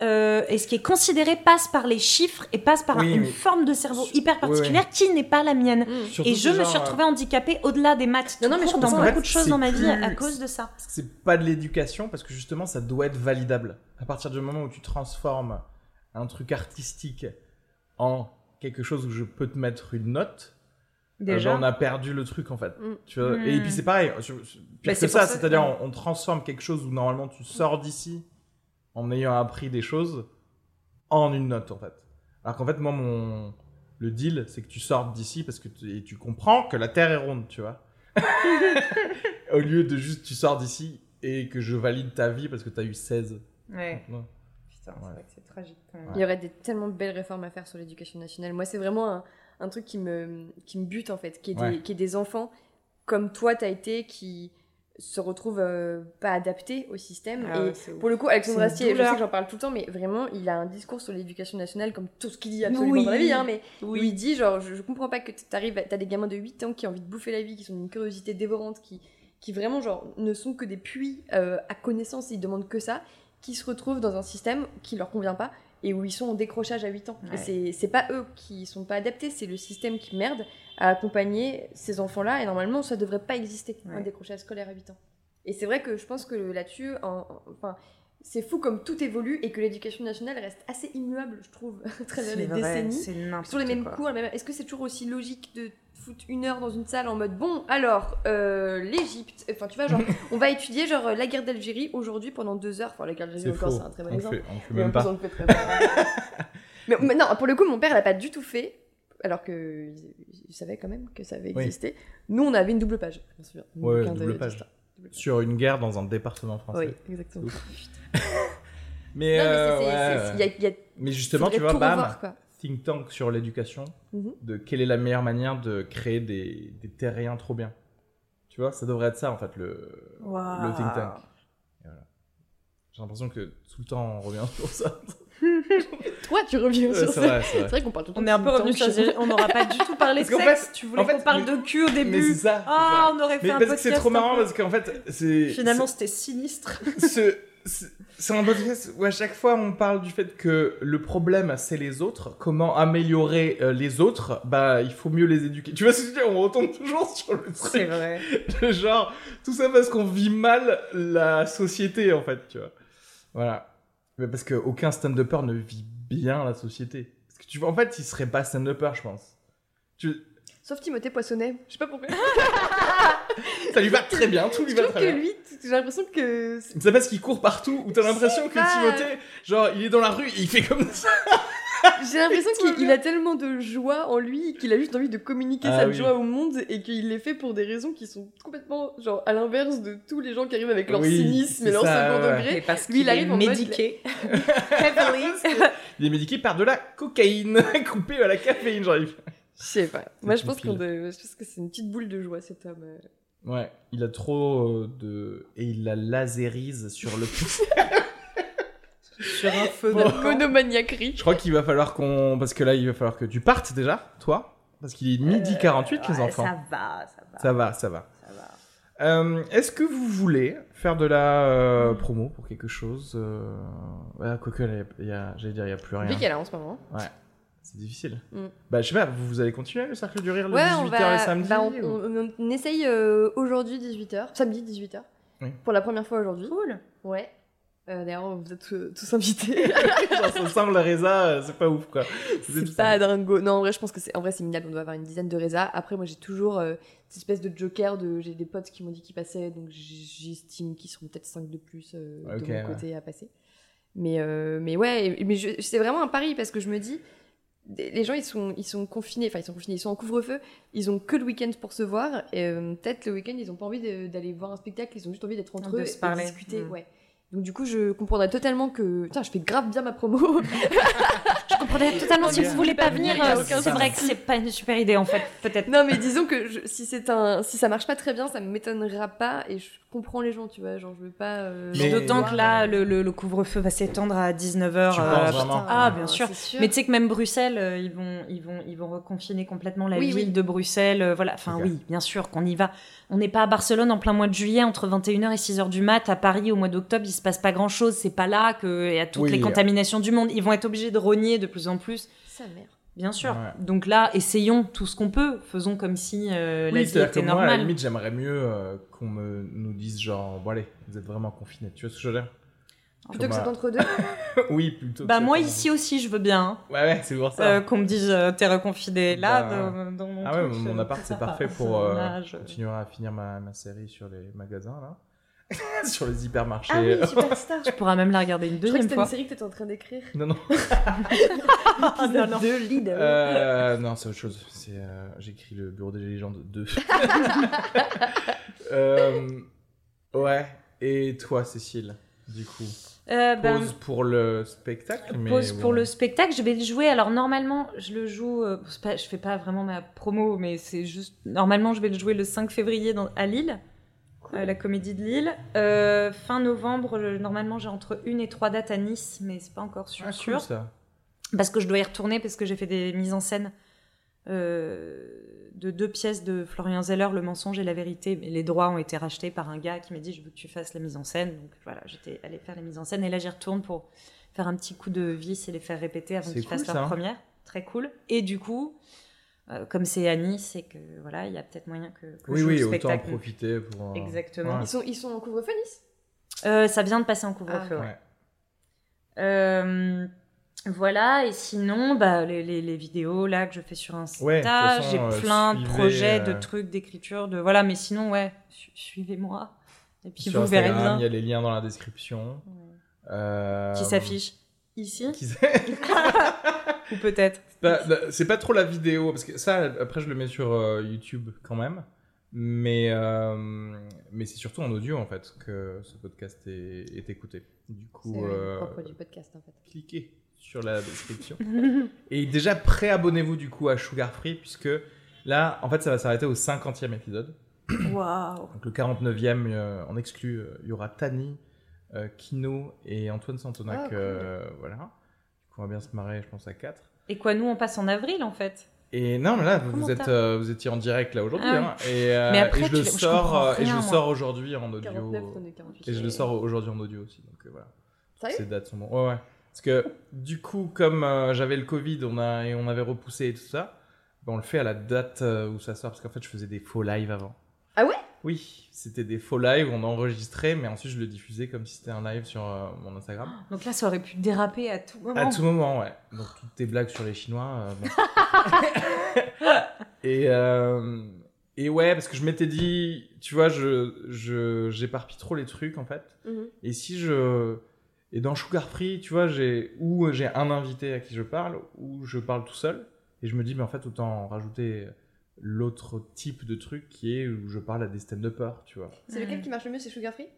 euh, et ce qui est considéré passe par les chiffres et passe par Oui, une forme de cerveau hyper Oui, particulière qui n'est pas la mienne. Mm. Surtout Et je me genre, suis euh, retrouvée handicapée au-delà des maths Non, non, mais je comprends. beaucoup de choses dans ma vie à cause de ça. C'est pas de l'éducation, parce que justement, ça doit être validable. À partir du moment où tu transformes un truc artistique en quelque chose où je peux te mettre une note, euh, Déjà. ben, on a perdu le truc en fait. Mm. Tu vois Mm. Et puis c'est pareil, pire Bah, que c'est ça, c'est-à-dire ouais. on, on transforme quelque chose où normalement tu sors d'ici en ayant appris des choses en une note en fait. Alors qu'en fait, moi, mon le deal, c'est que tu sortes d'ici parce que tu, et tu comprends que la Terre est ronde, tu vois. Au lieu de juste tu sors d'ici et que je valide ta vie parce que tu as eu 16. Ouais. Ouais. Putain, Ouais. vrai que c'est tragique quand même. Il y aurait des tellement belles réformes à faire sur l'éducation nationale. Moi, c'est vraiment un, un truc qui me, qui me bute, en fait. Qui est, Ouais. des, qui est des enfants comme toi, t'as été, qui se retrouvent euh, pas adaptés au système. Ah et ouais, pour le coup, Alexandre Astier, je sais que j'en parle tout le temps, mais vraiment, il a un discours sur l'éducation nationale comme tout ce qu'il dit absolument Oui. dans la vie. Hein, mais Oui. où il dit, genre, je, je comprends pas que t'arrives, t'as des gamins de 8 ans qui ont envie de bouffer la vie, qui sont d'une curiosité dévorante, qui, qui vraiment, genre, ne sont que des puits euh, à connaissance, ils demandent que ça, qui se retrouvent dans un système qui leur convient pas et où ils sont en décrochage à 8 ans. Ouais. Et c'est- pas eux qui sont pas adaptés, c'est le système qui merde à accompagner ces enfants-là et normalement, ça devrait pas exister, un décrochage scolaire à 8 ans. Et c'est vrai que je pense que là-dessus, en- en- enfin, c'est fou comme tout évolue et que l'éducation nationale reste assez immuable, je trouve, à travers les vrai, décennies. c'est n'importe Sur les mêmes quoi. cours, est-ce que c'est toujours aussi logique de foutre une heure dans une salle en mode bon, alors, euh, l'Égypte, enfin tu vois, genre, on va étudier genre la guerre d'Algérie aujourd'hui pendant deux heures, enfin la guerre d'Algérie encore, c'est un très bon On le exemple. fait, on même pas. fait bien. mais, mais non, pour le coup, mon père l'a pas du tout fait, alors que il savait quand même que ça avait Oui. existé. Nous, on avait une double page, je me souviens. Un Ouais, bouquin de- double de page. Sur une guerre dans un département français. Oui, exactement. Mais, non, mais euh, y a- y a- justement, tu vois, bam, revoir. Think tank sur l'éducation, Mhm. de quelle est la meilleure manière de créer des, des terriens trop bien. Tu vois, ça devrait être ça en fait, le, think tank. Voilà. J'ai l'impression que tout le temps on revient sur ça. Toi, tu reviens Ouais, sur ça. c'est vrai. vrai qu'on parle tout le temps On est un de peu revenu temps sur chiant. On n'aura pas du tout parlé de sexe. fait- tu voulais en fait, qu'on parle mais- de cul au Mais début. c'est ça. Ah, on aurait fait Mais un parce que podcast. c'est trop marrant parce qu'en fait, c'est. Finalement, c'était sinistre. ce- c'est un podcast où à chaque fois on parle du fait que le problème c'est les autres, comment améliorer euh, les autres, bah il faut mieux les éduquer. Tu vois ce que je veux dire? On retombe toujours sur le C'est truc. vrai. de Genre, tout ça parce qu'on vit mal la société en fait, tu vois. Voilà. Mais parce qu'aucun stand-upper ne vit bien la société. Parce que tu vois, en fait, il serait pas stand-upper, je pense. Tu... Sauf Timothée Poissonnet. Je sais pas pourquoi. Ça lui va très bien, tout lui Je va trouve très que bien. lui, j'ai l'impression que. C'est parce qu'il court partout où t'as l'impression que pas. Timothée, genre, il est dans la rue, il fait comme ça. J'ai l'impression qu'il il a tellement de joie en lui qu'il a juste envie de communiquer Ah sa oui. joie au monde et qu'il l'est fait pour des raisons qui sont complètement genre à l'inverse de tous les gens qui arrivent avec leur Oui, cynisme et leur ça, second ouais. degré. Et parce Lui, qu'il il arrive est en mode- médiqué. Il est médiqué par de la cocaïne, coupée à la caféine, j'arrive. Je sais pas. Moi, je pense, qu'on de- je pense que c'est une petite boule de joie cet homme. euh. Ouais, il a trop euh, de... Et il la lasérise sur le pouce. Sur un feu Bon. de monomaniaquerie. Je crois qu'il va falloir qu'on... Parce que là, il va falloir que tu partes déjà, toi. Parce qu'il est midi 48, les Ouais, enfants. Ça va, ça va. Ça va, ça va. ça va. Euh, Est-ce que vous voulez faire de la euh, promo pour quelque chose euh... ouais, Quoique, j'allais dire, il n'y a plus rien. Vu qu'elle a en ce moment. C'est difficile. Mm. Bah, je sais pas, vous, vous allez continuer le cercle du rire le Ouais, 18h on les va. samedis bah, on, ou- on- on essaye euh, aujourd'hui 18h. Samedi 18h. Oui. Pour la première fois aujourd'hui. Cool. Ouais. Euh, D'ailleurs, vous êtes euh, tous invités. Genre, ça sent le résa, euh, c'est pas ouf quoi. c'est pas dingo. Non, en vrai, je pense que c'est en vrai c'est minable. On doit avoir une dizaine de résas. Après, moi, j'ai toujours euh, cette espèce de joker de. J'ai des potes qui m'ont dit qu'ils passaient, donc j'estime qu'ils seront peut-être 5 de plus euh, de mon ouais. côté à passer. Mais euh, mais ouais, et- mais je- c'est vraiment un pari parce que je me dis. Les gens ils sont ils sont confinés, enfin ils sont confinés, ils sont en couvre-feu, ils ont que le week-end pour se voir. Et euh, peut-être le week-end ils ont pas envie d'aller voir un spectacle, ils ont juste envie d'être entre De eux se et parler. discuter. Mm. Ouais. Donc du coup je comprendrais totalement que putain je fais grave bien ma promo. Je comprenais totalement si vous voulez pas venir. Euh, C'est vrai que c'est pas une super idée en fait, peut-être. Non, mais disons que je- si c'est un, si ça marche pas très bien, ça m'étonnera pas et je comprends les gens, tu vois. Genre, je veux pas. euh, Mais- D'autant que là, euh, le, le- le couvre-feu va s'étendre à 19h. Tu penses vraiment Ah, bien sûr. c'est sûr. Mais tu sais que même Bruxelles, euh, ils vont, ils vont, ils vont reconfiner complètement la Oui, ville oui. de Bruxelles. euh, voilà. Enfin, oui, bien sûr qu'on y va. On n'est pas à Barcelone en plein mois de juillet entre 21h et 6h du mat. À Paris, au mois d'octobre, se passe pas grand chose. C'est pas là qu'il y a toutes Oui. les contaminations du monde. Ils vont être obligés de rogner de plus en plus. Sa mère. Bien sûr. Ouais. Donc là, essayons tout ce qu'on peut. Faisons comme si euh, la Oui, vie c'est-à-dire que était moi, à la normale. limite, j'aimerais mieux euh, qu'on me, nous dise genre, bon allez, vous êtes vraiment confinés. Tu vois ce que je veux dire? Plutôt que Comme, c'est entre deux. Oui, plutôt. que Bah moi ici aussi, je veux bien. hein. Ouais, ouais, c'est pour ça. Euh, qu'on me dise euh, t'es reconfiné là Bah, dans, dans mon ah ouais, mon euh, appart, c'est parfait pour euh, là, je- continuer à finir ma, ma série sur les magasins, là. sur les hypermarchés. Ah oui, Superstar. Tu pourras même la regarder une Je crois que deuxième c'était une série que t'étais en train d'écrire. non, non. non, non. Deux leads. Euh, non, c'est autre chose. C'est, euh, J'écris le Bureau des légendes 2. euh, ouais. Et toi, Cécile, du coup? Euh, ben, Pause pour le spectacle mais pause pour le spectacle, je vais le jouer. Alors normalement, je le joue. euh, pas, je fais pas vraiment ma promo, mais c'est juste. Normalement, je vais le jouer le 5 février dans- à Lille, euh, la Comédie de Lille. Euh, fin novembre, le- normalement, j'ai entre une et trois dates à Nice, mais c'est pas encore sûr. Ah, sûr. ça. Parce que je dois y retourner, parce que j'ai fait des mises en scène euh, de deux pièces de Florian Zeller, Le mensonge et la vérité. Mais les droits ont été rachetés par un gars qui m'a dit Je veux que tu fasses la mise en scène. Donc voilà, j'étais allée faire la mise en scène. Et là, j'y retourne pour faire un petit coup de vis et les faire répéter avant qu'ils cool, fassent leur première. Très cool. Et du coup, euh, comme c'est à Nice, et que voilà, il y a peut-être moyen que, que Oui, je oui, le autant en profiter pour. euh, Exactement. ouais. Ils sont, ils sont en couvre-feu, Nice? Euh, ça vient de passer en couvre-feu. Ah. ouais. Ouais. Euh, voilà, et sinon, bah, les, les, les vidéos là que je fais sur Insta, Ouais, j'ai euh, plein de projets, euh, de trucs, d'écriture, de voilà, mais sinon, ouais, su- suivez-moi. Et puis Sur vous verrez Instagram, il y bien a les liens dans la description. Euh, qui s'affiche ici, qui ou peut-être. C'est pas- C'est pas trop la vidéo, parce que ça, après, je le mets sur euh, YouTube quand même. Mais, euh, mais c'est surtout en audio, en fait, que ce podcast est, est écouté. Du coup, euh, propre du podcast, en fait. cliquez sur la description. Et déjà, pré-abonnez-vous, du coup, à Sugar Free, puisque là, en fait, ça va s'arrêter au 50e épisode. Waouh! Donc le 49e, euh, en exclu, euh, il y aura Tani, euh, Kino et Antoine Santonac. Ah, cool. euh, voilà. Du coup, on va bien se marrer, je pense, à 4. Et quoi, nous, on passe en avril, en fait? Et non, mais là, vous, Comment vous êtes, euh, vous étiez en direct là aujourd'hui. Ah hein, et, euh, Mais après, et je le je sors, euh, et je le sors aujourd'hui en audio. 49 tonnes 48. Et je le sors aujourd'hui en audio aussi. Donc euh, voilà. Sérieux? Ces dates sont bonnes. Ouais, ouais. Parce que du coup, comme euh, j'avais le Covid on a, et on avait repoussé et tout ça, ben, on le fait à la date où ça sort. Parce qu'en fait, je faisais des faux lives avant. Ah ouais? Oui, c'était des faux lives, on enregistrait, mais ensuite je le diffusais comme si c'était un live sur euh, mon Instagram. Donc là, ça aurait pu déraper à tout moment. À tout moment, ouais. Donc toutes tes blagues sur les Chinois. euh, bon. et, euh, et ouais, parce que je m'étais dit, tu vois, je, je, j'éparpille trop les trucs en fait. Mhm. Et si je. Et dans Sugar Free, tu vois, j'ai ou j'ai un invité à qui je parle, ou je parle tout seul. Et je me dis, mais en fait, autant rajouter l'autre type de truc qui est où je parle à des stand-uppers, tu vois. C'est lequel qui marche le mieux, c'est Sugar Free?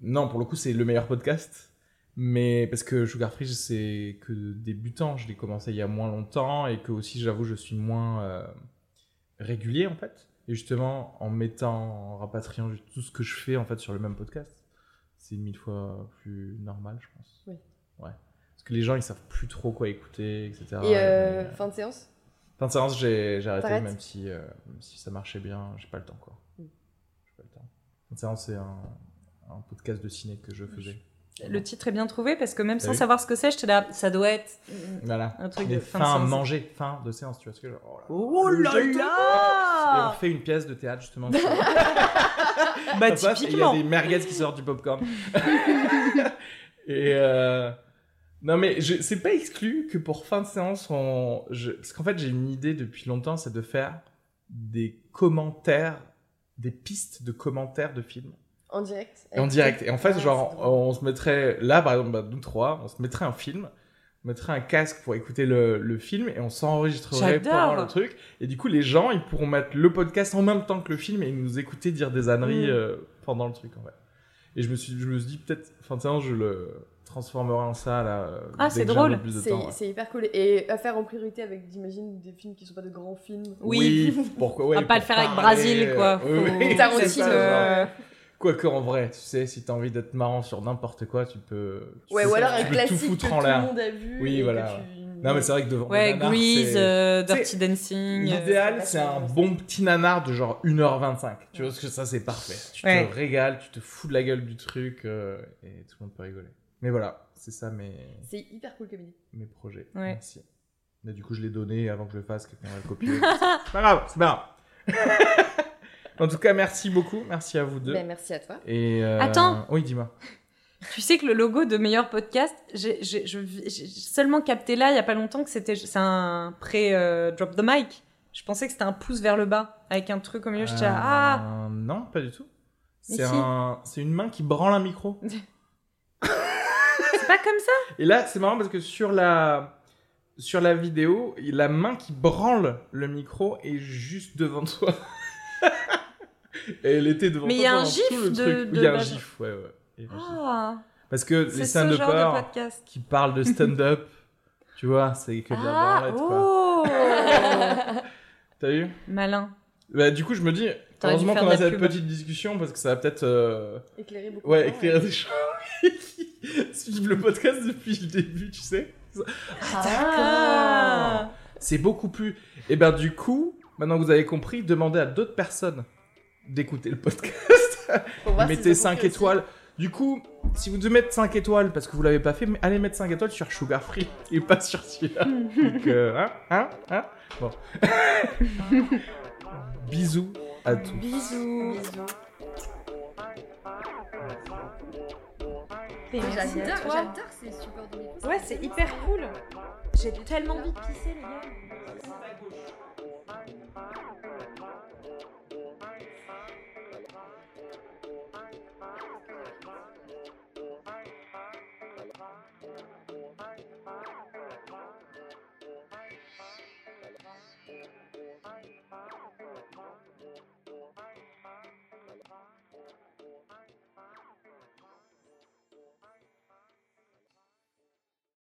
Non, pour le coup, c'est le meilleur podcast. Mais parce que Sugar Free, c'est que débutant. Je l'ai commencé il y a moins longtemps et que aussi, j'avoue, je suis moins euh, régulier en fait. Et justement, en mettant, en rapatriant tout ce que je fais en fait sur le même podcast, c'est mille fois plus normal, je pense. Oui. Ouais. Parce que les gens, ils savent plus trop quoi écouter, etc. Et euh, euh, fin de séance? Fin de séance, j'ai arrêté, même si, euh, même si ça marchait bien, j'ai pas le temps quoi. Mm. J'ai pas le temps. Fin de séance, c'est un, un podcast de ciné que je faisais. Le titre est bien trouvé parce que même sans savoir ce que c'est, j'étais là, ça doit être. Voilà. Un truc Des de fin de fins à séance. manger, fin de séance, tu vois ce que je Oh là jeu de Et on là fait une pièce de théâtre justement. Bah, et Il y a typiquement. des merguez qui sortent du popcorn. et euh... non mais je... c'est pas exclu que pour fin de séance, on... je... parce qu'en fait j'ai une idée depuis longtemps, c'est de faire des commentaires, des pistes de commentaires de films. En direct Et en direct. Et en fait, Ah, genre, on se mettrait, là, par exemple, bah, nous trois, on se mettrait un film, on mettrait un casque pour écouter le, le film et on s'enregistrerait pendant le truc. Et du coup, les gens, ils pourront mettre le podcast en même temps que le film et nous écouter dire des âneries Mm. euh, pendant le truc, en fait. Et je me suis, je me suis dit, peut-être, fin de séance, je le transformerai en ça, là. euh, Ah, c'est drôle. C'est ouais. hyper cool. Et à faire en priorité avec, j'imagine, des films qui sont pas de grands films. Oui. pourquoi, ouais, On va pas pour le faire avec Brasil, quoi. euh, Faut- oui, Tarantino. Euh. Quoique en vrai, tu sais, si t'as envie d'être marrant sur n'importe quoi, tu peux. tu Ouais, ou alors un classique que tout le monde a vu. Oui, et que voilà. tu- Non, mais c'est vrai que devant Ouais, Grease, c'est- euh, Dirty Dancing. L'idéal, c'est c'est un bon petit nanar de genre 1h25. Tu vois, parce que ça, c'est parfait. Tu Ouais. te régales, tu te fous de la gueule du truc euh, et tout le monde peut rigoler. Mais voilà, c'est ça mes, C'est hyper cool comme idée. mes projets. Ouais. Merci. Mais du coup, je l'ai donné avant que je le fasse, quelqu'un va le copier. c'est pas grave, c'est pas grave. en tout cas, merci beaucoup. Merci à vous deux. Ben, merci à toi. Et euh, Attends. Oui, dis-moi. Tu sais que le logo de meilleur podcast, j'ai j'ai- je- j'ai seulement capté là il y a pas longtemps que c'était c'est un pré euh, drop the mic. Je pensais que c'était un pouce vers le bas avec un truc au milieu. J'étais là, ah Euh, Non, pas du tout. Mais C'est si. un... c'est une main qui branle un micro. pas comme ça? Et là, c'est marrant parce que sur la sur la vidéo, la main qui branle le micro est juste devant toi. Et elle était devant Mais il toi y a un gif de- Il y a un gif, ouais, ouais. Il. Ah, Parce que les genre de podcast. qui parlent de stand-up, tu vois, c'est que de la Ah, branlette, quoi. oh T'as vu? Malin. bah, Du coup, je me dis, heureusement qu'on a cette petite discussion parce que ça va peut-être euh, Éclairer beaucoup. ouais, de gens, éclairer des gens qui suivent le podcast depuis le début, tu sais. Ah. C'est beaucoup plus. Et ben du coup, maintenant que vous avez compris, demandez à d'autres personnes d'écouter le podcast. Mettez ont 5 compris aussi. étoiles. Du coup, si vous devez mettre 5 étoiles parce que vous l'avez pas fait, allez mettre 5 étoiles sur Sugar Free et pas sur celui-là. Donc, euh, hein, hein, hein Bon. Bisous à tous. Bisous. Bisous. J'adore, j'adore ces supports de micro. Ouais, c'est hyper cool. J'ai tellement envie de pisser, les gars.